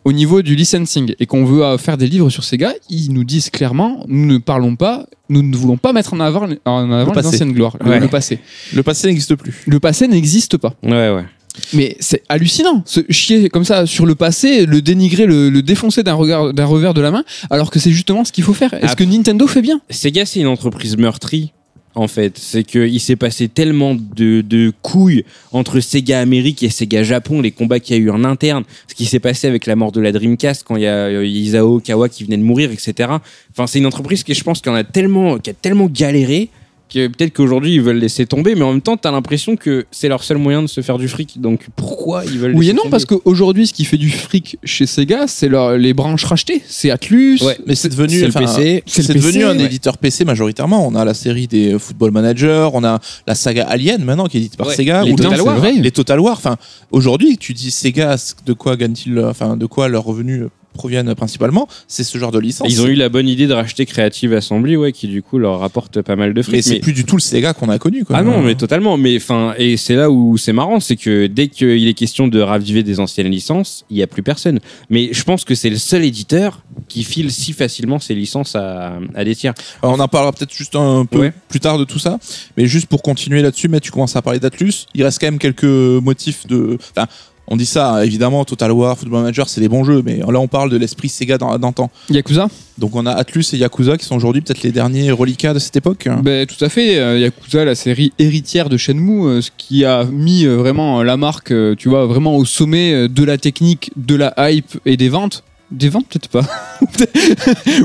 au niveau du licensing et qu'on veut euh, faire des livres sur Sega, ils nous disent clairement, nous ne parlons pas, nous ne voulons pas mettre en avant, en avant les anciennes gloires, Ouais. le passé. Le passé n'existe plus. Le passé n'existe pas. Ouais, ouais. Mais c'est hallucinant, se chier comme ça sur le passé, le dénigrer, le, le défoncer d'un regard, d'un revers de la main, alors que c'est justement ce qu'il faut faire. Est-ce Ah. que Nintendo fait bien? Sega, c'est une entreprise meurtrie. En fait, c'est qu'il s'est passé tellement de, couilles entre Sega Amérique et Sega Japon, les combats qu'il y a eu en interne, ce qui s'est passé avec la mort de la Dreamcast quand il y a euh, Isao Kawa qui venait de mourir, etc. Enfin, c'est une entreprise qui, je pense, qui en a tellement, qui a tellement galéré que peut-être qu'aujourd'hui ils veulent laisser tomber, mais en même temps, t'as l'impression que c'est leur seul moyen de se faire du fric. Donc pourquoi ils veulent Oui et non, tomber parce qu'aujourd'hui, ce qui fait du fric chez Sega, c'est leur- les branches rachetées. C'est Atlus. Ouais. Mais c'est devenu, C'est le PC. c'est C'est le devenu un ouais. éditeur PC majoritairement. On a la série des euh, Football Manager, on a la saga Alien maintenant qui est édite par Ouais, Sega, les ou Total War. les Total War. Enfin, aujourd'hui, tu dis Sega, de quoi gagne-t-il, enfin, de quoi leurs revenus proviennent principalement C'est ce genre de licence. Ils ont eu la bonne idée de racheter Creative Assembly, ouais, qui du coup leur rapporte pas mal de fric. mais c'est plus du tout le Sega qu'on a connu. Quoi. Ah non, mais totalement. Mais enfin, et c'est là où c'est marrant, c'est que dès qu'il est question de raviver des anciennes licences, il y a plus personne. Mais je pense que c'est le seul éditeur qui file si facilement ses licences à, à des tiers. Alors, on en parlera peut-être juste un peu Ouais. plus tard de tout ça. Mais juste pour continuer là-dessus, mais tu commences à parler d'Atlus. Il reste quand même quelques motifs de. Enfin, on dit ça, évidemment, Total War, Football Manager, c'est des bons jeux, mais là on parle de l'esprit Sega dans- d'antan. Yakuza Donc on a Atlus et Yakuza qui sont aujourd'hui peut-être les derniers reliquats de cette époque. Ben, tout à fait. Euh, Yakuza, la série héritière de Shenmue, euh, ce qui a mis euh, vraiment la marque, tu vois, vraiment au sommet de la technique, de la hype et des ventes. Des ventes, peut-être pas.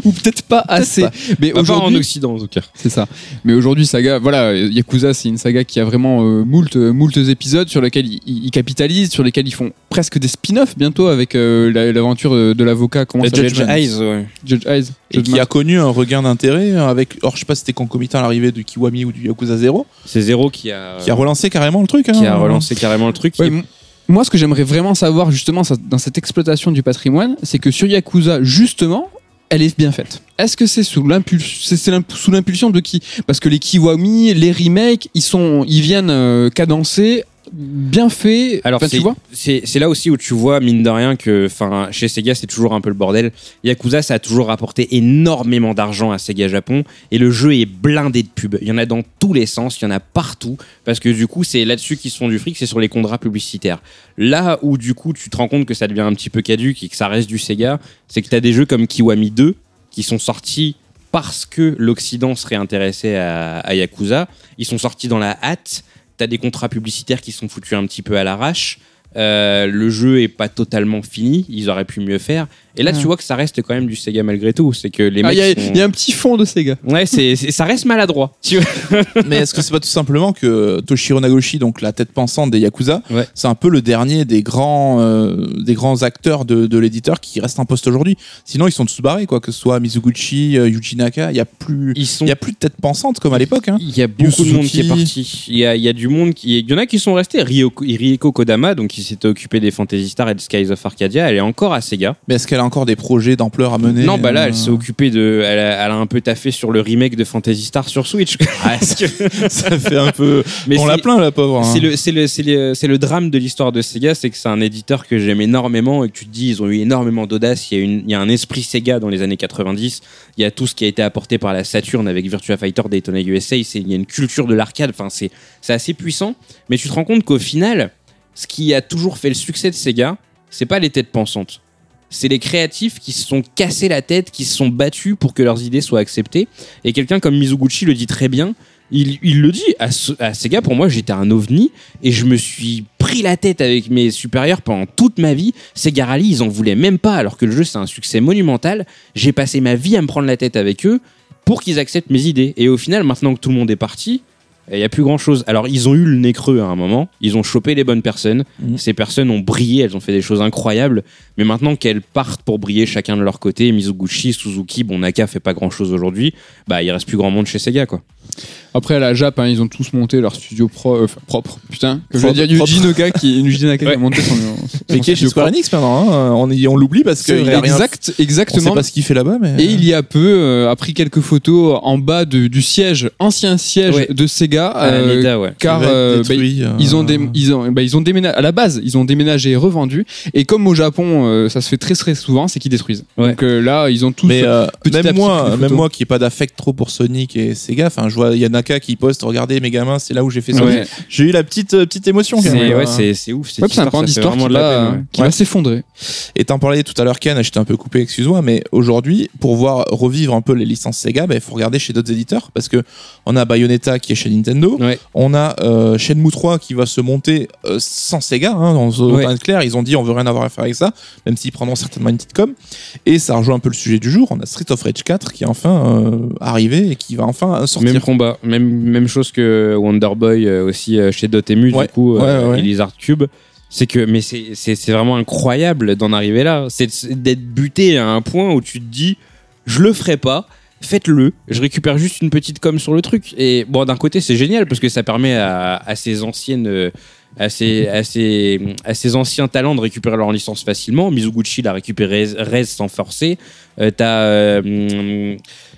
Ou peut-être- pas assez. pas. Mais Pas en Occident, en tout cas. c'est ça. Mais aujourd'hui, saga, voilà, Yakuza, c'est une saga qui a vraiment euh, moult, euh, moult épisodes sur lesquels ils, ils capitalisent, sur lesquels ils font presque des spin-offs bientôt avec euh, la- l'aventure de, de l'avocat, comment ça s'appelle Judgment. Eyes, ouais. Judge Eyes. Et qui a connu un regain d'intérêt avec. Alors je sais pas si c'était concomitant à l'arrivée du Kiwami ou du Yakuza 0, C'est Zero qui a, qui a relancé carrément le truc. hein. qui a relancé carrément le truc. Ouais, Et- m- moi, ce que j'aimerais vraiment savoir, justement, dans cette exploitation du patrimoine, c'est que sur Yakuza, justement, elle est bien faite. Est-ce que c'est sous l'impulsion de qui? Parce que les Kiwami, les remakes, ils sont, ils viennent euh, cadencer, bien fait. Alors, tu vois c'est là aussi où tu vois, mine de rien, que chez Sega, c'est toujours un peu le bordel. Yakuza, ça a toujours rapporté énormément d'argent à Sega Japon et le jeu est blindé de pubs. Il y en a dans tous les sens, il y en a partout parce que du coup, c'est là-dessus qu'ils se font du fric, c'est sur les contrats publicitaires. Là où du coup, tu te rends compte que ça devient un petit peu caduque et que ça reste du Sega, c'est que tu as des jeux comme Kiwami 2 qui sont sortis parce que l'Occident serait intéressé à, à Yakuza. Ils sont sortis dans la hâte. T'as des contrats publicitaires qui sont foutus un petit peu à l'arrache. Euh, le jeu est pas totalement fini. Ils auraient pu mieux faire. Et là, Ouais. tu vois que ça reste quand même du Sega malgré tout. C'est que les Ah, mecs. Il y, a- sont- il y a un petit fond de Sega. Ouais, c'est, c'est- ça reste maladroit. Tu vois Mais est-ce que c'est pas tout simplement que Toshiro Nagoshi, donc la tête pensante des Yakuza, Ouais. c'est un peu le dernier des grands, euh, des grands acteurs de, de l'éditeur qui reste en poste aujourd'hui? Sinon, ils sont tous barrés, quoi, que ce soit Mizuguchi, euh, Yuji Naka, il y a plus, Ils sont. il y a plus de tête pensante comme à l'époque. Hein. Il y a beaucoup de monde qui est parti. Il y a, il y a du monde qui. Il y en a qui sont restés. Ryoko- Kodama, donc qui s'était occupé des Phantasy Star et de Skies of Arcadia, elle est encore à Sega. Mais est-ce qu'elle a encore des projets d'ampleur à mener non, bah là, euh, elle s'est occupée de. Elle a, elle a un peu taffé sur le remake de Phantasy Star sur Switch. Ah, que ça fait un peu. Mais on l'a plein, la pauvre. hein. C'est le, le, le, le drame de l'histoire de Sega, c'est que c'est un éditeur que j'aime énormément et que tu te dis, ils ont eu énormément d'audace. Il y, a une, il y a un esprit Sega dans les années 90. Il y a tout ce qui a été apporté par la Saturn avec Virtua Fighter, Daytona USA. Il y a une culture de l'arcade. Enfin, c'est, c'est assez puissant. Mais tu te rends compte qu'au final, ce qui a toujours fait le succès de Sega, c'est pas les têtes pensantes. C'est les créatifs qui se sont cassés la tête, qui se sont battus pour que leurs idées soient acceptées. Et quelqu'un comme Mizuguchi le dit très bien. Il, le dit à, à Sega, pour moi, j'étais un ovni et je me suis pris la tête avec mes supérieurs pendant toute ma vie. Sega Rally, ils en voulaient même pas, alors que le jeu, c'est un succès monumental. J'ai passé ma vie à me prendre la tête avec eux pour qu'ils acceptent mes idées. Et au final, maintenant que tout le monde est parti, il n'y a plus grand chose. Alors, ils ont eu le nez creux à un moment. Ils ont chopé les bonnes personnes. Mhm. Ces personnes ont brillé. Elles ont fait des choses incroyables. Mais maintenant qu'elles partent pour briller chacun de leur côté, Mizuguchi, Suzuki, bon, Naka fait pas grand chose aujourd'hui. Bah, il reste plus grand monde chez Sega, quoi. Après, à la Jap, hein, ils ont tous monté leur studio pro, euh, propre. Putain, que je veux dire. Yuji Naka qui, Yuji Naka qui Ouais. a monté son, son Mais qui est chez studio Square propre. Enix maintenant. hein. On, on l'oublie parce C'est qu'il vrai, a rien. exact, On sait exactement. pas ce qu'il fait là-bas, mais. Et il y a peu euh, a pris quelques photos en bas de- du siège, ancien siège Ouais. de Sega Euh, ouais. car va être euh, bah, euh, ils ont, ils ont, bah, ils ont déménagé à la base, ils ont déménagé et revendu. Et comme au Japon, euh, ça se fait très très souvent, c'est qu'ils détruisent. Ouais. Donc euh, là, ils ont tous. Mais euh, petit même moi, même moi qui ai pas d'affect trop pour Sonic et Sega, enfin je vois il y a Naka qui poste regardez mes gamins, c'est là où j'ai fait Sonic. Ouais. J'ai eu la petite euh, petite émotion C'est ouais, c'est ouf. c'est un fait d'histoire qui, de la va, s'effondrer. Et t'en parlais tout à l'heure Ken, j'étais un peu coupé, excuse-moi, mais aujourd'hui pour voir revivre un peu les licences Sega, ben, il faut regarder chez d'autres éditeurs parce que on a Bayonetta qui est chez Nintendo, Ouais. on a euh, Shenmue 3 qui va se monter euh, sans Sega, hein, dans Ouais. autant être clair, ils ont dit on veut rien avoir à faire avec ça, même s'ils prendront certainement une petite com. Et ça rejoint un peu le sujet du jour, on a Street of Rage 4 qui est enfin euh, arrivé et qui va enfin sortir. Même combat, même, même chose que Wonder Boy euh, aussi euh, chez Dotemu, Ouais. du coup, euh, Ouais, ouais, ouais. et Lizard Cube. C'est que, mais c'est- vraiment incroyable d'en arriver là. C'est c'est d'être buté à un point où tu te dis, je le ferai pas, faites-le. Je récupère juste une petite com sur le truc. Et bon, d'un côté, c'est génial parce que ça permet à, à ces anciennes. À ces, à, ces, à ces anciens talents de récupérer leur licence facilement. Mizuguchi l'a récupéré sans forcer. Euh, T'as. euh,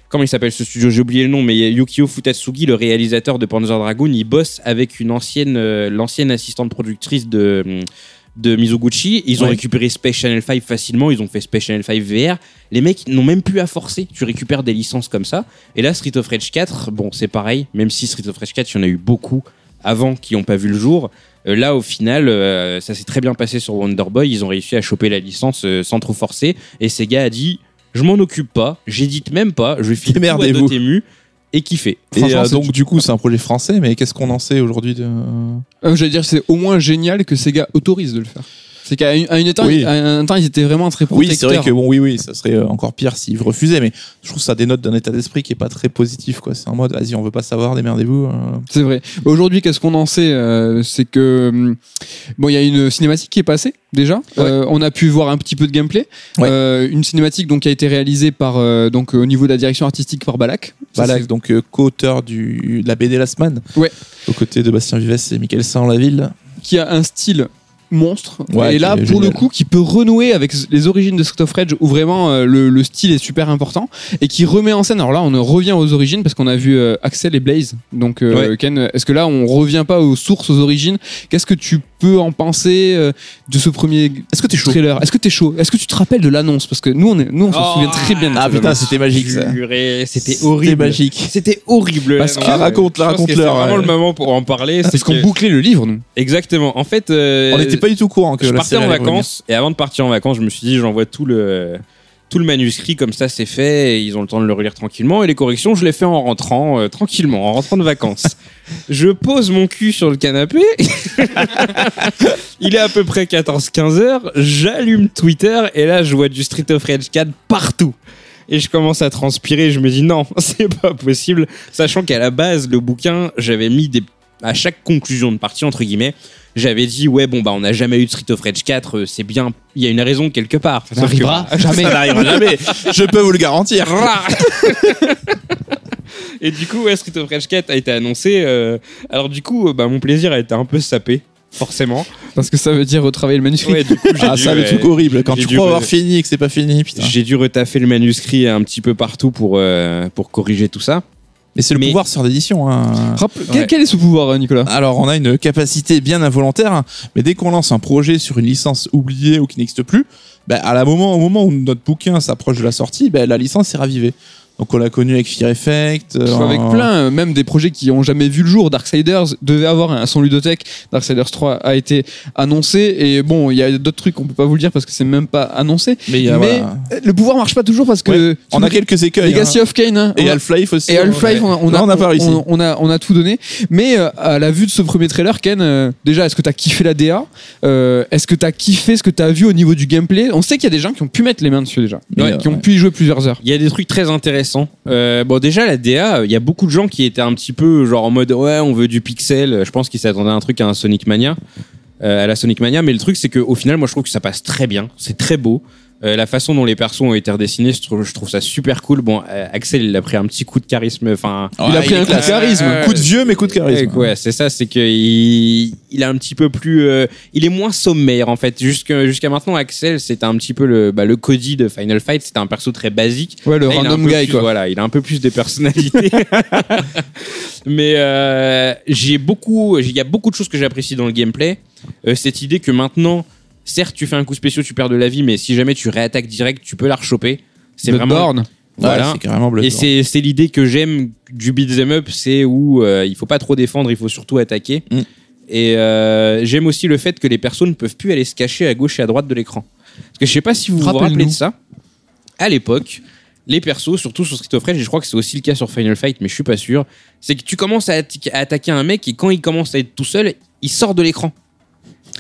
comment il s'appelle ce studio? J'ai oublié le nom, mais Yukio Futatsugi, le réalisateur de Panzer Dragoon, il bosse avec une ancienne, euh, l'ancienne assistante productrice de, de Mizuguchi. Ils ont Ouais. récupéré Space Channel 5 facilement, ils ont fait Space Channel 5 VR. Les mecs n'ont même plus à forcer, tu récupères des licences comme ça. Et là, Street of Rage 4, bon, c'est pareil, même si Street of Rage 4, il y en a eu beaucoup avant qui n'ont pas vu le jour. Euh, là, au final, euh, ça s'est très bien passé sur Wonder Boy. Ils ont réussi à choper la licence euh, sans trop forcer. Et Sega a dit Je m'en occupe pas, j'édite même pas, je file tout à. Dotemu et kiffer. Et euh, c'est- donc du coup c'est un projet français, mais qu'est-ce qu'on en sait aujourd'hui de... Euh, J'allais dire, c'est au moins génial que Sega autorise de le faire. C'est qu'à une, à une état- Oui. à un temps, ils étaient vraiment très Oui, protecteurs. c'est vrai que bon, oui, oui, ça serait euh, encore pire s'ils refusaient, mais je trouve ça dénote d'un état d'esprit qui est pas très positif, quoi. C'est en mode, vas-y, on veut pas savoir, démerdez-vous. euh. C'est vrai. Aujourd'hui, qu'est-ce qu'on en sait euh, C'est que hum, bon, il y a une cinématique qui est passée déjà. Euh, on a pu voir un petit peu de gameplay. Ouais. Euh, une cinématique donc qui a été réalisée par euh, donc au niveau de la direction artistique par Balak. C'est- donc co-auteur du de la BD Last Man. Ouais. Aux côtés de Bastien Vives et Michael Saint la ville. qui a un style monstre Ouais, et là pour génial. le coup qui peut renouer avec les origines de Street of Rage où vraiment euh, le, le style est super important et qui remet en scène alors là on revient aux origines parce qu'on a vu euh, Axel et Blaze donc euh, Ouais. Ken est-ce que là on revient pas aux sources aux origines? Qu'est-ce que tu peux en penser euh, de ce premier Est-ce que t'es chaud? trailer? Est-ce que t'es chaud? Est-ce que tu te rappelles de l'annonce? Parce que nous on est, nous on se Oh, souvient très bien de Ah putain, c'était magique C'était C'était horrible. magique. C'était horrible. Parce que- Ah, raconte-le, Je pense que raconte-le, C'est vraiment ouais. le moment pour en parler. parce c'est qu'on bouclait le livre nous Exactement. En fait, euh, On n'était pas du tout au courant que je la partais série en allait vacances et avant de partir en vacances, je me suis dit j'envoie tout le tout le manuscrit comme ça c'est fait et ils ont le temps de le relire tranquillement et les corrections je les fais en rentrant euh, tranquillement en rentrant de vacances. je pose mon cul sur le canapé. Il est à peu près 14-15 heures, j'allume Twitter et là je vois du Street of Rage 4 partout. Et je commence à transpirer, je me dis non, c'est pas possible, sachant qu'à la base le bouquin, j'avais mis des à chaque conclusion de partie entre guillemets, j'avais dit ouais bon bah on n'a jamais eu de Street of Rage 4, euh, c'est bien, il y a une raison quelque part. Que- n'arrivera jamais. Ça n'arrivera jamais. Je peux vous le garantir. Et du coup, ouais, Street of Rage 4 a été annoncé. euh, alors du coup, bah, mon plaisir a été un peu sapé, forcément. parce que ça veut dire retravailler le manuscrit Ouais, du coup, j'ai Ah, dû, ça, le truc horrible. Quand tu dû crois re- avoir fini et que c'est pas fini, putain. J'ai dû retaffer le manuscrit un petit peu partout pour, euh, pour corriger tout ça. Mais c'est le Mais- pouvoir sœur d'édition. Hein. Rappel- quel, Ouais. quel est ce pouvoir euh, Nicolas? Alors, on a une capacité bien involontaire, hein, mais dès qu'on lance un projet sur une licence oubliée ou qui n'existe plus, bah, à la moment, au moment où notre bouquin s'approche de la sortie, bah, la licence est ravivée. Donc, on l'a connu avec Fear Effect. euh, avec en- plein, euh, même des projets qui ont jamais vu le jour. Darksiders devait avoir un son ludothèque. Darksiders 3 a été annoncé et bon, il y a d'autres trucs qu'on peut pas vous le dire parce que c'est même pas annoncé. Mais, il y a, Mais voilà. le pouvoir marche pas toujours parce que Ouais, on a quelques écueils. Legacy hein. of Kane hein, Et on Half-Life aussi. et. Half-Life, on a, on a- on on- on on tout donné. Mais euh, à la vue de ce premier trailer, Ken, euh, déjà, est-ce que tu as kiffé la DA Euh, Est-ce que tu as kiffé ce que tu as vu au niveau du gameplay? On sait qu'il y a des gens qui ont pu mettre les mains dessus déjà, Ouais, euh, qui ont ouais. pu y jouer plusieurs heures. Il y a des trucs très intéressants. Euh, bon, déjà, la DA, il y a beaucoup de gens qui étaient un petit peu genre en mode ouais, on veut du pixel. Je pense qu'ils s'attendaient à un truc à un Sonic Mania. euh, à la Sonic Mania, mais le truc c'est qu'au final, moi je trouve que ça passe très bien, c'est très beau. Euh, la façon dont les persos ont été redessinés, je trouve, je trouve ça super cool. Bon, euh, Axel, il a pris un petit coup de charisme. Enfin, Il a pris un coup de charisme. Coup de vieux, mais coup de charisme. Ouais, ouais, c'est ça, c'est que il, il est un petit peu plus, euh, il est moins sommaire en fait. Jusqu'à maintenant, Axel, c'était un petit peu le, bah, le Cody de Final Fight. C'était un perso très basique. Ouais, le Là, a random guy, plus- quoi. Voilà, il a un peu plus de personnalité. Mais euh, j'ai beaucoup, il y a beaucoup de choses que j'apprécie dans le gameplay. Euh, cette idée que maintenant, certes, tu fais un coup spécial, tu perds de la vie, mais si jamais tu réattaques direct, tu peux la rechoper. C'est vraiment. Bloodborne. Voilà. Ouais, c'est carrément bleu. Et c'est c'est l'idée que j'aime du beat'em up, c'est où euh, il faut pas trop défendre, il faut surtout attaquer. Mm. Et euh, j'aime aussi le fait que les persos ne peuvent plus aller se cacher à gauche et à droite de l'écran. Parce que je sais pas si vous vous rappelez de ça. À l'époque, les persos, surtout sur Street of Rage, et je crois que c'est aussi le cas sur Final Fight, mais je suis pas sûr, c'est que tu commences à, à attaquer un mec et quand il commence à être tout seul, il sort de l'écran.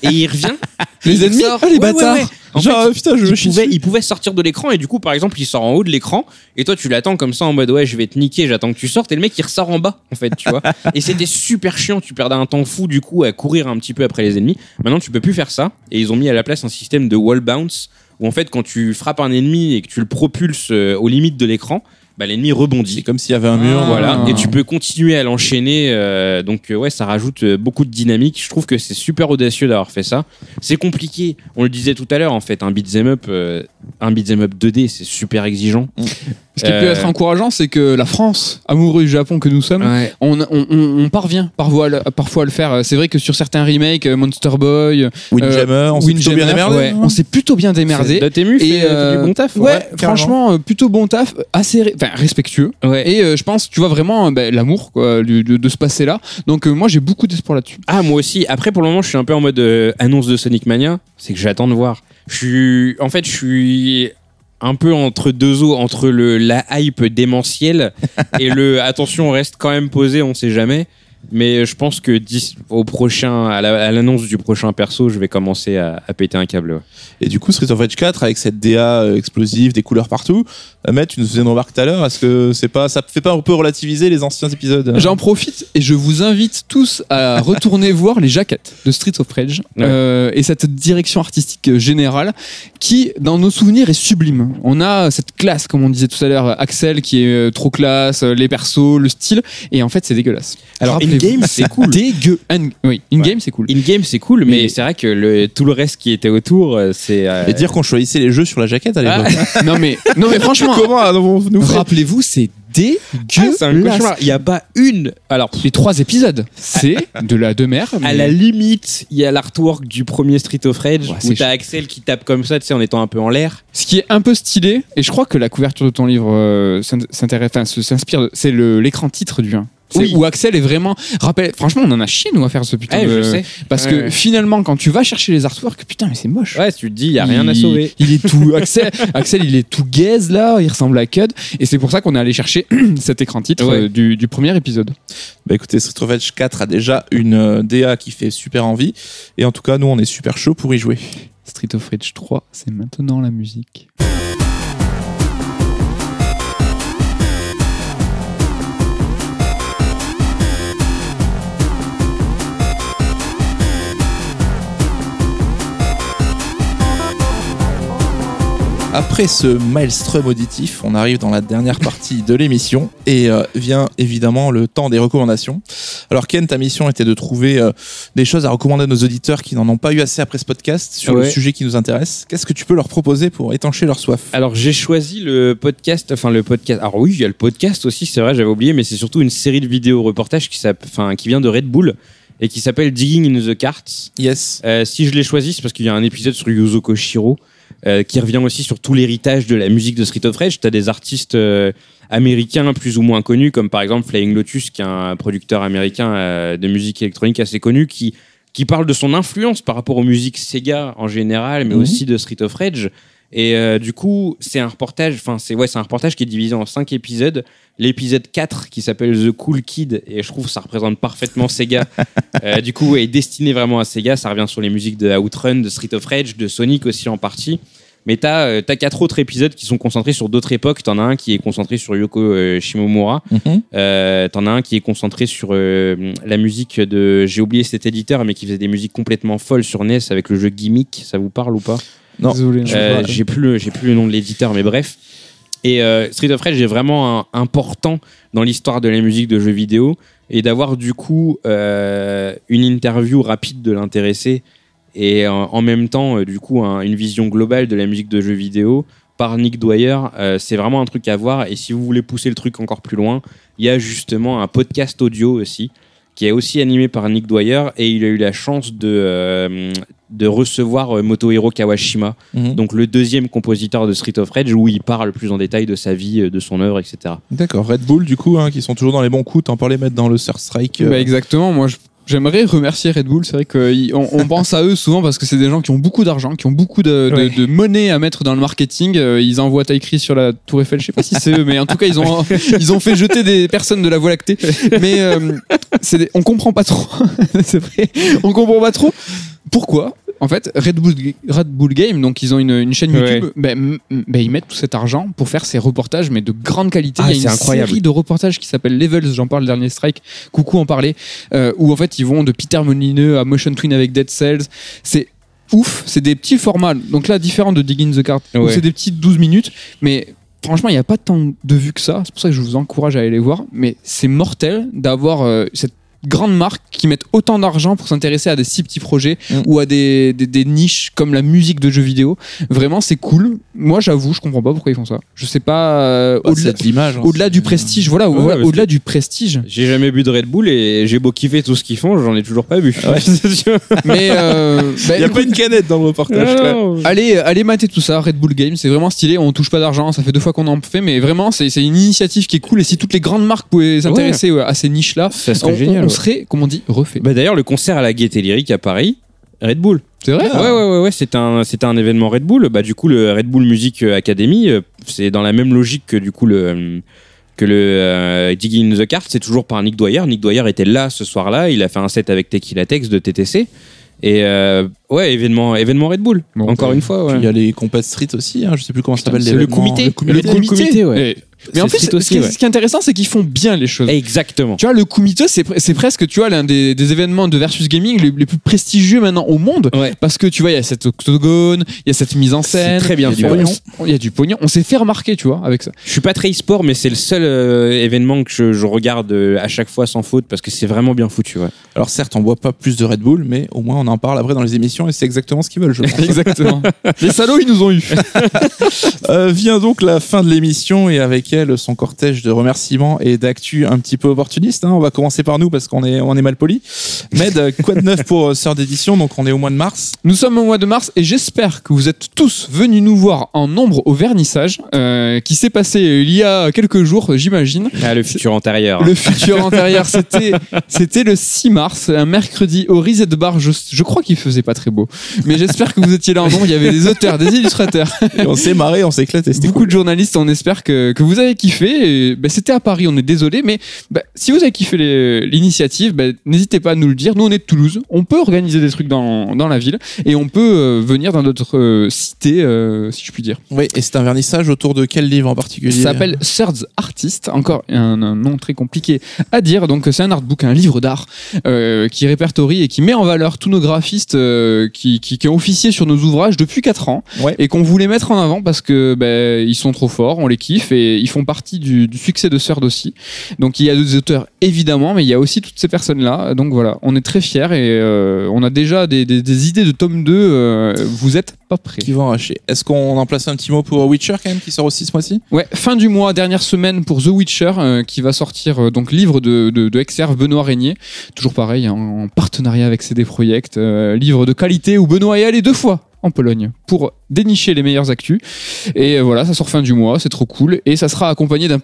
Et il revient. Les ennemis sort- Ah, les Ouais, bâtards ouais. En Genre, fait, euh, putain, je il pouvait, il pouvait sortir de l'écran et du coup, par exemple, il sort en haut de l'écran et toi, tu l'attends comme ça en mode ouais, je vais te niquer, j'attends que tu sortes et le mec il ressort en bas en fait, tu vois. et c'était super chiant, tu perdais un temps fou du coup à courir un petit peu après les ennemis. Maintenant, tu peux plus faire ça et ils ont mis à la place un système de wall bounce où en fait, quand tu frappes un ennemi et que tu le propulses euh, aux limites de l'écran, bah, l'ennemi rebondit. C'est comme s'il y avait un mur. Ah. Voilà, Ah. et tu peux continuer à l'enchaîner. euh, donc euh, ouais, ça rajoute euh, beaucoup de dynamique. Je trouve que c'est super audacieux d'avoir fait ça. C'est compliqué. On le disait tout à l'heure en fait, un beat'em up, euh, un beat'em up 2D, c'est super exigeant. Ce qui peut Euh, être encourageant, c'est que la France, amoureux du Japon que nous sommes, Ouais. on, on- on- on parvient parfois à, le, parfois à le faire. C'est vrai que sur certains remakes, euh, Monster Boy, Windjammer, on s'est plutôt bien démerdé. ouais, on s'est plutôt bien démerdé. Dotemu fait, Et fait euh, du bon taf. Ouais, franchement, euh, plutôt bon taf, assez enfin, respectueux. Ouais. Et euh, je pense, tu vois vraiment euh, ben, l'amour quoi, du- de, de ce passé-là. Donc euh, moi, j'ai beaucoup d'espoir là-dessus. Ah, moi aussi. Après, pour le moment, je suis un peu en mode euh, annonce de Sonic Mania. C'est que j'attends de voir. Je suis, en fait, je suis un peu entre deux eaux, entre le, la hype démentielle et le attention, on reste quand même posé, on sait jamais. Mais je pense que d'ici- au prochain, à la- à l'annonce du prochain perso, je vais commencer à, à péter un câble. ouais. Et du coup, Street of Rage 4 avec cette DA euh, explosive, des couleurs partout. Matt, tu nous faisais une remarque tout à l'heure. Est-ce que c'est pas, ça fait pas un peu relativiser les anciens épisodes euh J'en profite et je vous invite tous à retourner voir les jaquettes de Streets of Rage Ouais. euh, et cette direction artistique générale qui, dans nos souvenirs, est sublime. On a cette classe, comme on disait tout à l'heure, Axel qui est euh, trop classe, les persos, le style, et en fait, c'est dégueulasse. Alors, in-game, c'est cool. Dégueu. In- Oui, in-game, c'est cool. In-game, c'est cool, mais, Mais- c'est vrai que le, tout le reste qui était autour, c'est. euh, Et dire qu'on choisissait les jeux sur la jaquette à l'époque. non mais, non mais franchement, Comment allons-nous faire rappelez-vous, c'est ah, c'est un dégueulasse. cauchemar. Il n'y a pas une. Alors, les trois épisodes, c'est de la demeure. À mais- la limite, il y a l'artwork du premier Street of Rage Ouais, où c'est t'as Axel qui tape comme ça, tu sais, en étant un peu en l'air. Ce qui est un peu stylé, et je crois que la couverture de ton livre euh, s'inspire, de- c'est l'écran titre du 1. Oui. Où Axel est vraiment. Rappelle, franchement, on en a chié, nous, à faire ce putain Ouais, de. je sais. Parce Ouais, que ouais. finalement, quand tu vas chercher les artworks, putain, mais c'est moche. Ouais, tu te dis, il n'y a rien à sauver. Il est tout. Axel, Axel, il est tout gaze là, il ressemble à Cud. Et c'est pour ça qu'on est allé chercher cet écran titre Ouais. euh, du, du premier épisode. Bah écoutez, Street of Rage 4 a déjà une euh, DA qui fait super envie. Et en tout cas, nous, on est super chaud pour y jouer. Street of Rage 3, c'est maintenant la musique. Après ce maelstrom auditif, on arrive dans la dernière partie de l'émission et euh, vient évidemment le temps des recommandations. Alors Ken, ta mission était de trouver euh, des choses à recommander à nos auditeurs qui n'en ont pas eu assez après ce podcast sur le sujet qui nous intéresse. Qu'est-ce que tu peux leur proposer pour étancher leur soif? Alors, j'ai choisi le podcast, enfin, le podcast. Alors, oui, il y a le podcast aussi, c'est vrai, j'avais oublié, mais c'est surtout une série de vidéos reportages qui, s'app- enfin, qui vient de Red Bull et qui s'appelle Digging in the Carts. Yes. Euh, si je l'ai choisi, c'est parce qu'il y a un épisode sur Yuzo Koshiro euh, qui revient aussi sur tout l'héritage de la musique de Street of Rage. Tu as des artistes euh, américains plus ou moins connus, comme par exemple Flying Lotus, qui est un producteur américain euh, de musique électronique assez connu, qui, qui parle de son influence par rapport aux musiques Sega en général, mais Mhm. aussi de Street of Rage. Et euh, du coup, c'est un reportage, enfin, c'est ouais, un reportage qui est divisé en cinq épisodes. L'épisode 4 qui s'appelle The Cool Kid, et je trouve que ça représente parfaitement Sega. Euh, du coup, est destiné vraiment à Sega. Ça revient sur les musiques de Outrun, de Street of Rage, de Sonic aussi en partie. Mais t'as euh, t'as quatre autres épisodes qui sont concentrés sur d'autres époques. T'en as un qui est concentré sur Yoko euh, Shimomura. Euh, T'en as un qui est concentré sur euh, la musique de. J'ai oublié cet éditeur, mais qui faisait des musiques complètement folles sur NES avec le jeu Gimmick. Ça vous parle ou pas? Non. Euh, j'ai plus le j'ai plus le nom de l'éditeur mais bref. Et euh, Street of Rage est vraiment un- important dans l'histoire de la musique de jeux vidéo et d'avoir du coup euh, une interview rapide de l'intéressé et en, même temps euh, du coup un- une vision globale de la musique de jeux vidéo par Nick Dwyer c'est vraiment un truc à voir. Et si vous voulez pousser le truc encore plus loin il y a justement un podcast audio aussi qui est aussi animé par Nick Dwyer et il a eu la chance de, euh, de recevoir euh, Motohiro Kawashima Mhm. donc le deuxième compositeur de Street of Rage où il parle plus en détail de sa vie, euh, de son œuvre, etc. D'accord, Red Bull du coup, hein, qui sont toujours dans les bons coups, t'en parlais mettre dans le Sur Strike. euh, Bah, exactement. Moi, je- j'aimerais remercier Red Bull. C'est vrai qu'on on pense à eux souvent parce que c'est des gens qui ont beaucoup d'argent, qui ont beaucoup de, de- Ouais. de monnaie à mettre dans le marketing. Euh, Ils envoient écrit sur la Tour Eiffel. Je sais pas si c'est eux, mais en tout cas, ils ont ils ont fait jeter des personnes de la Voie lactée. Mais euh, des- on comprend pas trop. c'est vrai. On comprend pas trop pourquoi. En fait, Red Bull, Red Bull Game, donc ils ont une, une chaîne Ouais. YouTube. bah, m- m- bah, ils mettent tout cet argent pour faire ces reportages, mais de grande qualité. Ah, Il y a une incroyable. série de reportages qui s'appelle Levels. J'en parle le dernier strike. Coucou en parlait. euh, où en fait ils vont de Peter Molineux à Motion Twin avec Dead Cells. C'est ouf. C'est des petits formats. Donc là, différent de Dig in the Ouais. c'est des petites 12 minutes, mais. Franchement, il n'y a pas tant de vues que ça. C'est pour ça que je vous encourage à aller les voir. Mais c'est mortel d'avoir euh, cette grande marque qui mettent autant d'argent pour s'intéresser à des si petits projets Mm. ou à des, des, des niches comme la musique de jeux vidéo. Vraiment, c'est cool. Moi, j'avoue, je comprends pas pourquoi ils font ça. Je sais pas. euh, bah, au-delà c'est de l'image. hein, au-delà du prestige, voilà, Ouais, ouais, parce au-delà du prestige. J'ai jamais bu de Red Bull et j'ai beau kiffer tout ce qu'ils font, j'en ai toujours pas bu. Ouais. Mais euh, bah, Il y a pas une canette dans le reportage. Non. allez, allez mater tout ça, Red Bull Games, c'est vraiment stylé. On touche pas d'argent, ça fait deux fois qu'on en fait, mais vraiment, c'est c'est une initiative qui est cool. Et si toutes les grandes marques pouvaient s'intéresser ouais, à ces niches-là, Ça on, serait génial. on. Serait, comme on dit, refait. Bah, D'ailleurs, le concert à la Gaieté Lyrique à Paris, Red Bull. c'est vrai Ouais, ouais, ouais, ouais, c'était un, un événement Red Bull. Bah, du coup, le Red Bull Music Academy, euh, c'est dans la même logique que du coup le. que le euh, Digging in the Cart, c'est toujours par Nick Dwyer. Nick Dwyer était là ce soir-là, il a fait un set avec Tequila Tex de TTC. Et euh, ouais, événement, événement Red Bull. Bon, Encore une fois, Puis ouais. Il y a les Compass Street aussi, hein, je sais plus comment ça s'appelle. c'est le comité. Le comité. Le comité, ouais. Et- Mais en plus, ce qui, est- aussi, ouais. ce qui est intéressant, c'est qu'ils font bien les choses. Exactement. Tu vois, le comité, c'est pre- c'est presque, tu vois, l'un des, des événements de versus gaming les, les plus prestigieux maintenant au monde. Ouais. Parce que tu vois, il y a cette octogone, il y a cette mise en scène. Très bien il y a fait, du pognon. Il y a du pognon. On s'est fait remarquer, tu vois, avec ça. Je suis pas très e-sport, mais c'est le seul euh, événement que je, je regarde euh, à chaque fois sans faute parce que c'est vraiment bien foutu. Ouais. Alors certes, on boit pas plus de Red Bull, mais au moins on en parle après dans les émissions et c'est exactement ce qu'ils veulent, je pense. Exactement. les salauds, ils nous ont eu. Euh, vient donc la fin de l'émission et avec son cortège de remerciements et d'actu un petit peu opportuniste. hein. On va commencer par nous parce qu'on est, on est mal poli. Med, euh, quoi de neuf pour euh, Sœur d'édition Donc on est au mois de mars. Nous sommes au mois de mars et j'espère que vous êtes tous venus nous voir en nombre au vernissage euh, qui s'est passé il y a quelques jours, j'imagine. Ah, le futur antérieur. Le futur antérieur, c'était c'était le 6 mars, un mercredi au Reset Bar. Je, je crois qu'il faisait pas très beau, mais j'espère que vous étiez là en nombre. Il y avait des auteurs, des illustrateurs, Et on s'est marré, on s'est éclaté. Beaucoup cool. de journalistes. On espère que, que vous avez kiffé. Et, ben, c'était à Paris, on est désolé, mais ben, si vous avez kiffé les- l'initiative, ben, n'hésitez pas à nous le dire. Nous, on est de Toulouse, on peut organiser des trucs dans, dans la ville et on peut euh, venir dans notre euh, cité, euh, si je puis dire. Oui, et c'est un vernissage autour de quel livre en particulier? Ça s'appelle Thirds Artist, encore un, un nom très compliqué à dire. Donc c'est un artbook, un livre d'art euh, qui répertorie et qui met en valeur tous nos graphistes euh, qui, qui, qui ont officié sur nos ouvrages depuis 4 ans Ouais. et qu'on voulait mettre en avant parce que ils sont trop forts, on les kiffe et ils font partie du, du succès de Third aussi. Donc il y a des auteurs évidemment, mais il y a aussi toutes ces personnes-là. Donc voilà, on est très fiers et euh, on a déjà des, des, des idées de tome 2. euh, vous êtes pas prêts. Qui vont arracher. Est-ce qu'on en place un petit mot pour Witcher quand même qui sort aussi ce mois-ci? Ouais, fin du mois, dernière semaine pour The Witcher, euh, qui va sortir donc livre de, de, de Exerve Benoît Régnier, toujours pareil, en, en partenariat avec CD Projekt, livre de qualité où Benoît est allé deux fois en Pologne pour dénicher les meilleures actus. Et voilà, ça sort fin du mois, c'est trop cool, et ça sera accompagné d'un,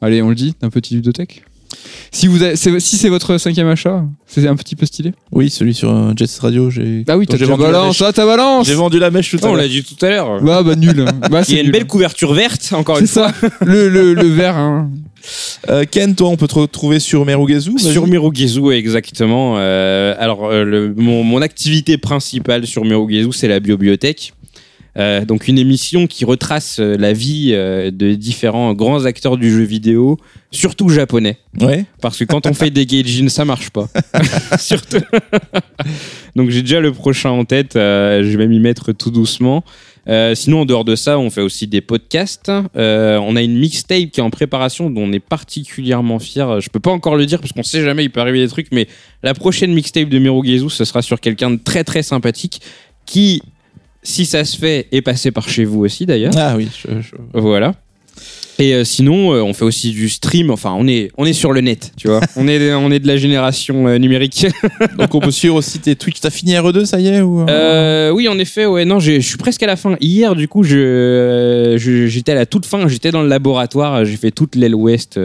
allez, on le dit, d'un petit ludothèque. Si vous avez- c'est- si c'est votre cinquième achat, c'est un petit peu stylé. Oui, celui sur euh, Jets Radio. J'ai. Ah oui, t'as vendu la mèche. ah, balance J'ai vendu la mèche tout à on l'heure. l'a dit tout à l'heure. Bah, bah nul. Bah, Il c'est y a une nul. belle couverture verte, encore C'est une fois. ça, le, le, le vert. Hein. Euh, Ken, toi, on peut te retrouver sur Merugezu vas-y. Sur Mirugezu, exactement. Euh, alors, euh, le- mon, mon activité principale sur Mirugezu, c'est la bibliothèque. Euh, donc une émission qui retrace euh, la vie euh, de différents grands acteurs du jeu vidéo, surtout japonais. Ouais. Parce que quand on fait des gaijin, ça marche pas. Surtout. Donc j'ai déjà le prochain en tête. je vais m'y mettre tout doucement. Euh, sinon, en dehors de ça, on fait aussi des podcasts. Euh, on a une mixtape qui est en préparation, dont on est particulièrement fier. Je peux pas encore le dire parce qu'on sait jamais, il peut arriver des trucs, mais la prochaine mixtape de Mirogezu, ce sera sur quelqu'un de très très sympathique qui, si ça se fait, est passé par chez vous aussi d'ailleurs. Ah oui, je- je- Voilà. Et euh, sinon, euh, on fait aussi du stream. Enfin, on est, on est sur le net, tu vois. on, est, on est de la génération euh, numérique. donc on peut suivre aussi tes Twitch. T'as fini RE2, ça y est ou... Oui, en effet, ouais, non, je suis presque à la fin. Hier, du coup, je, je- j'étais à la toute fin, j'étais dans le laboratoire, j'ai fait toute l'aile ouest.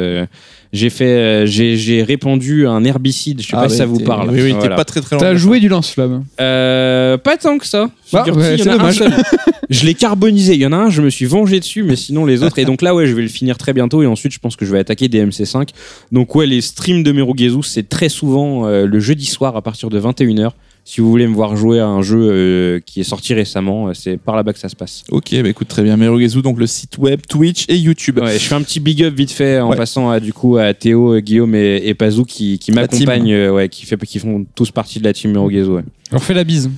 J'ai fait, euh, j'ai, j'ai répandu un herbicide. Je sais Ah pas si ça vous parle. Oui, oui, Voilà. t'es pas très très loin. T'as joué du lance-flamme. Euh, pas tant que ça. Bah, Figure-toi, ouais, il y en c'est a un dommage. seul. je l'ai carbonisé. Il y en a un, je me suis vengé dessus, mais sinon les autres. Et donc là, ouais, je vais le finir très bientôt. Et ensuite, je pense que je vais attaquer des MC5. Donc ouais, les streams de Merugezu, c'est très souvent euh, le jeudi soir à partir de 21h. Si vous voulez me voir jouer à un jeu euh, qui est sorti récemment, euh, c'est par là-bas que ça se passe. Ok, bah écoute, très bien. Merugezu, donc le site web, Twitch et YouTube. Ouais, je fais un petit big up vite fait en Ouais. passant à, du coup à Théo, euh, Guillaume et, et Pazou qui, m'accompagnent, euh, ouais, qui, fait, qui font tous partie de la team Merugezu. Ouais. On fait la bise.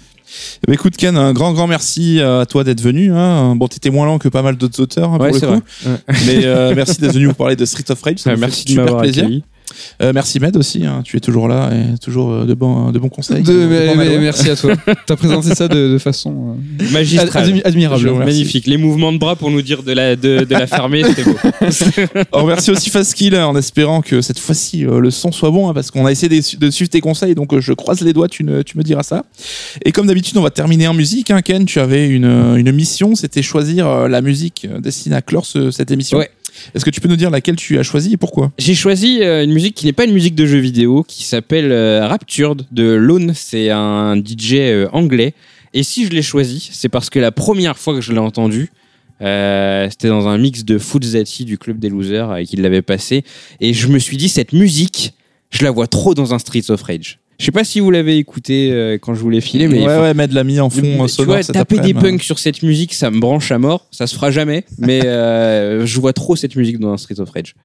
Ben, écoute Ken, un grand grand merci à toi d'être venu. Hein. Bon, t'étais moins lent que pas mal d'autres auteurs hein, Ouais, pour c'est le coup. vrai. Mais euh, merci d'être venu vous parler de Street of Rage. Ça Ouais, fait merci de super plaisir. accueilli. Euh, merci Med aussi. hein. Tu es toujours là et toujours euh, de bons de bons conseils. De- De mais- bons mais- manuels. merci à toi. T'as présenté ça de, de façon euh, admi- admirable. Magnifique. Les mouvements de bras pour nous dire de la, de, de la fermer, c'était beau. On remercie aussi Fastkill en espérant que cette fois-ci euh, le son soit bon hein, parce qu'on a essayé de, de suivre tes conseils donc euh, je croise les doigts, tu, ne- tu me diras ça. Et comme d'habitude, on va terminer en musique. Hein, Ken, tu avais une, une mission, c'était choisir euh, la musique destinée à clore ce- cette émission. Ouais. Est-ce que tu peux nous dire laquelle tu as choisi et pourquoi? J'ai choisi euh, une musique qui n'est pas une musique de jeu vidéo, qui s'appelle euh, Raptured de Lone. C'est un DJ euh, anglais. Et si je l'ai choisi, c'est parce que la première fois que je l'ai entendu, c'était dans un mix de Footzati du Club des Losers et qu'il l'avait passé. Et je me suis dit, cette musique, je la vois trop dans un Streets of Rage. Je sais pas si vous l'avez écouté euh, quand je vous l'ai filé, mais Ouais, ouais, Med l'a mis en fond tu vois, taper des punks sur cette musique, ça me branche à mort. Ça se fera jamais, mais euh, je vois trop cette musique dans un Streets of Rage.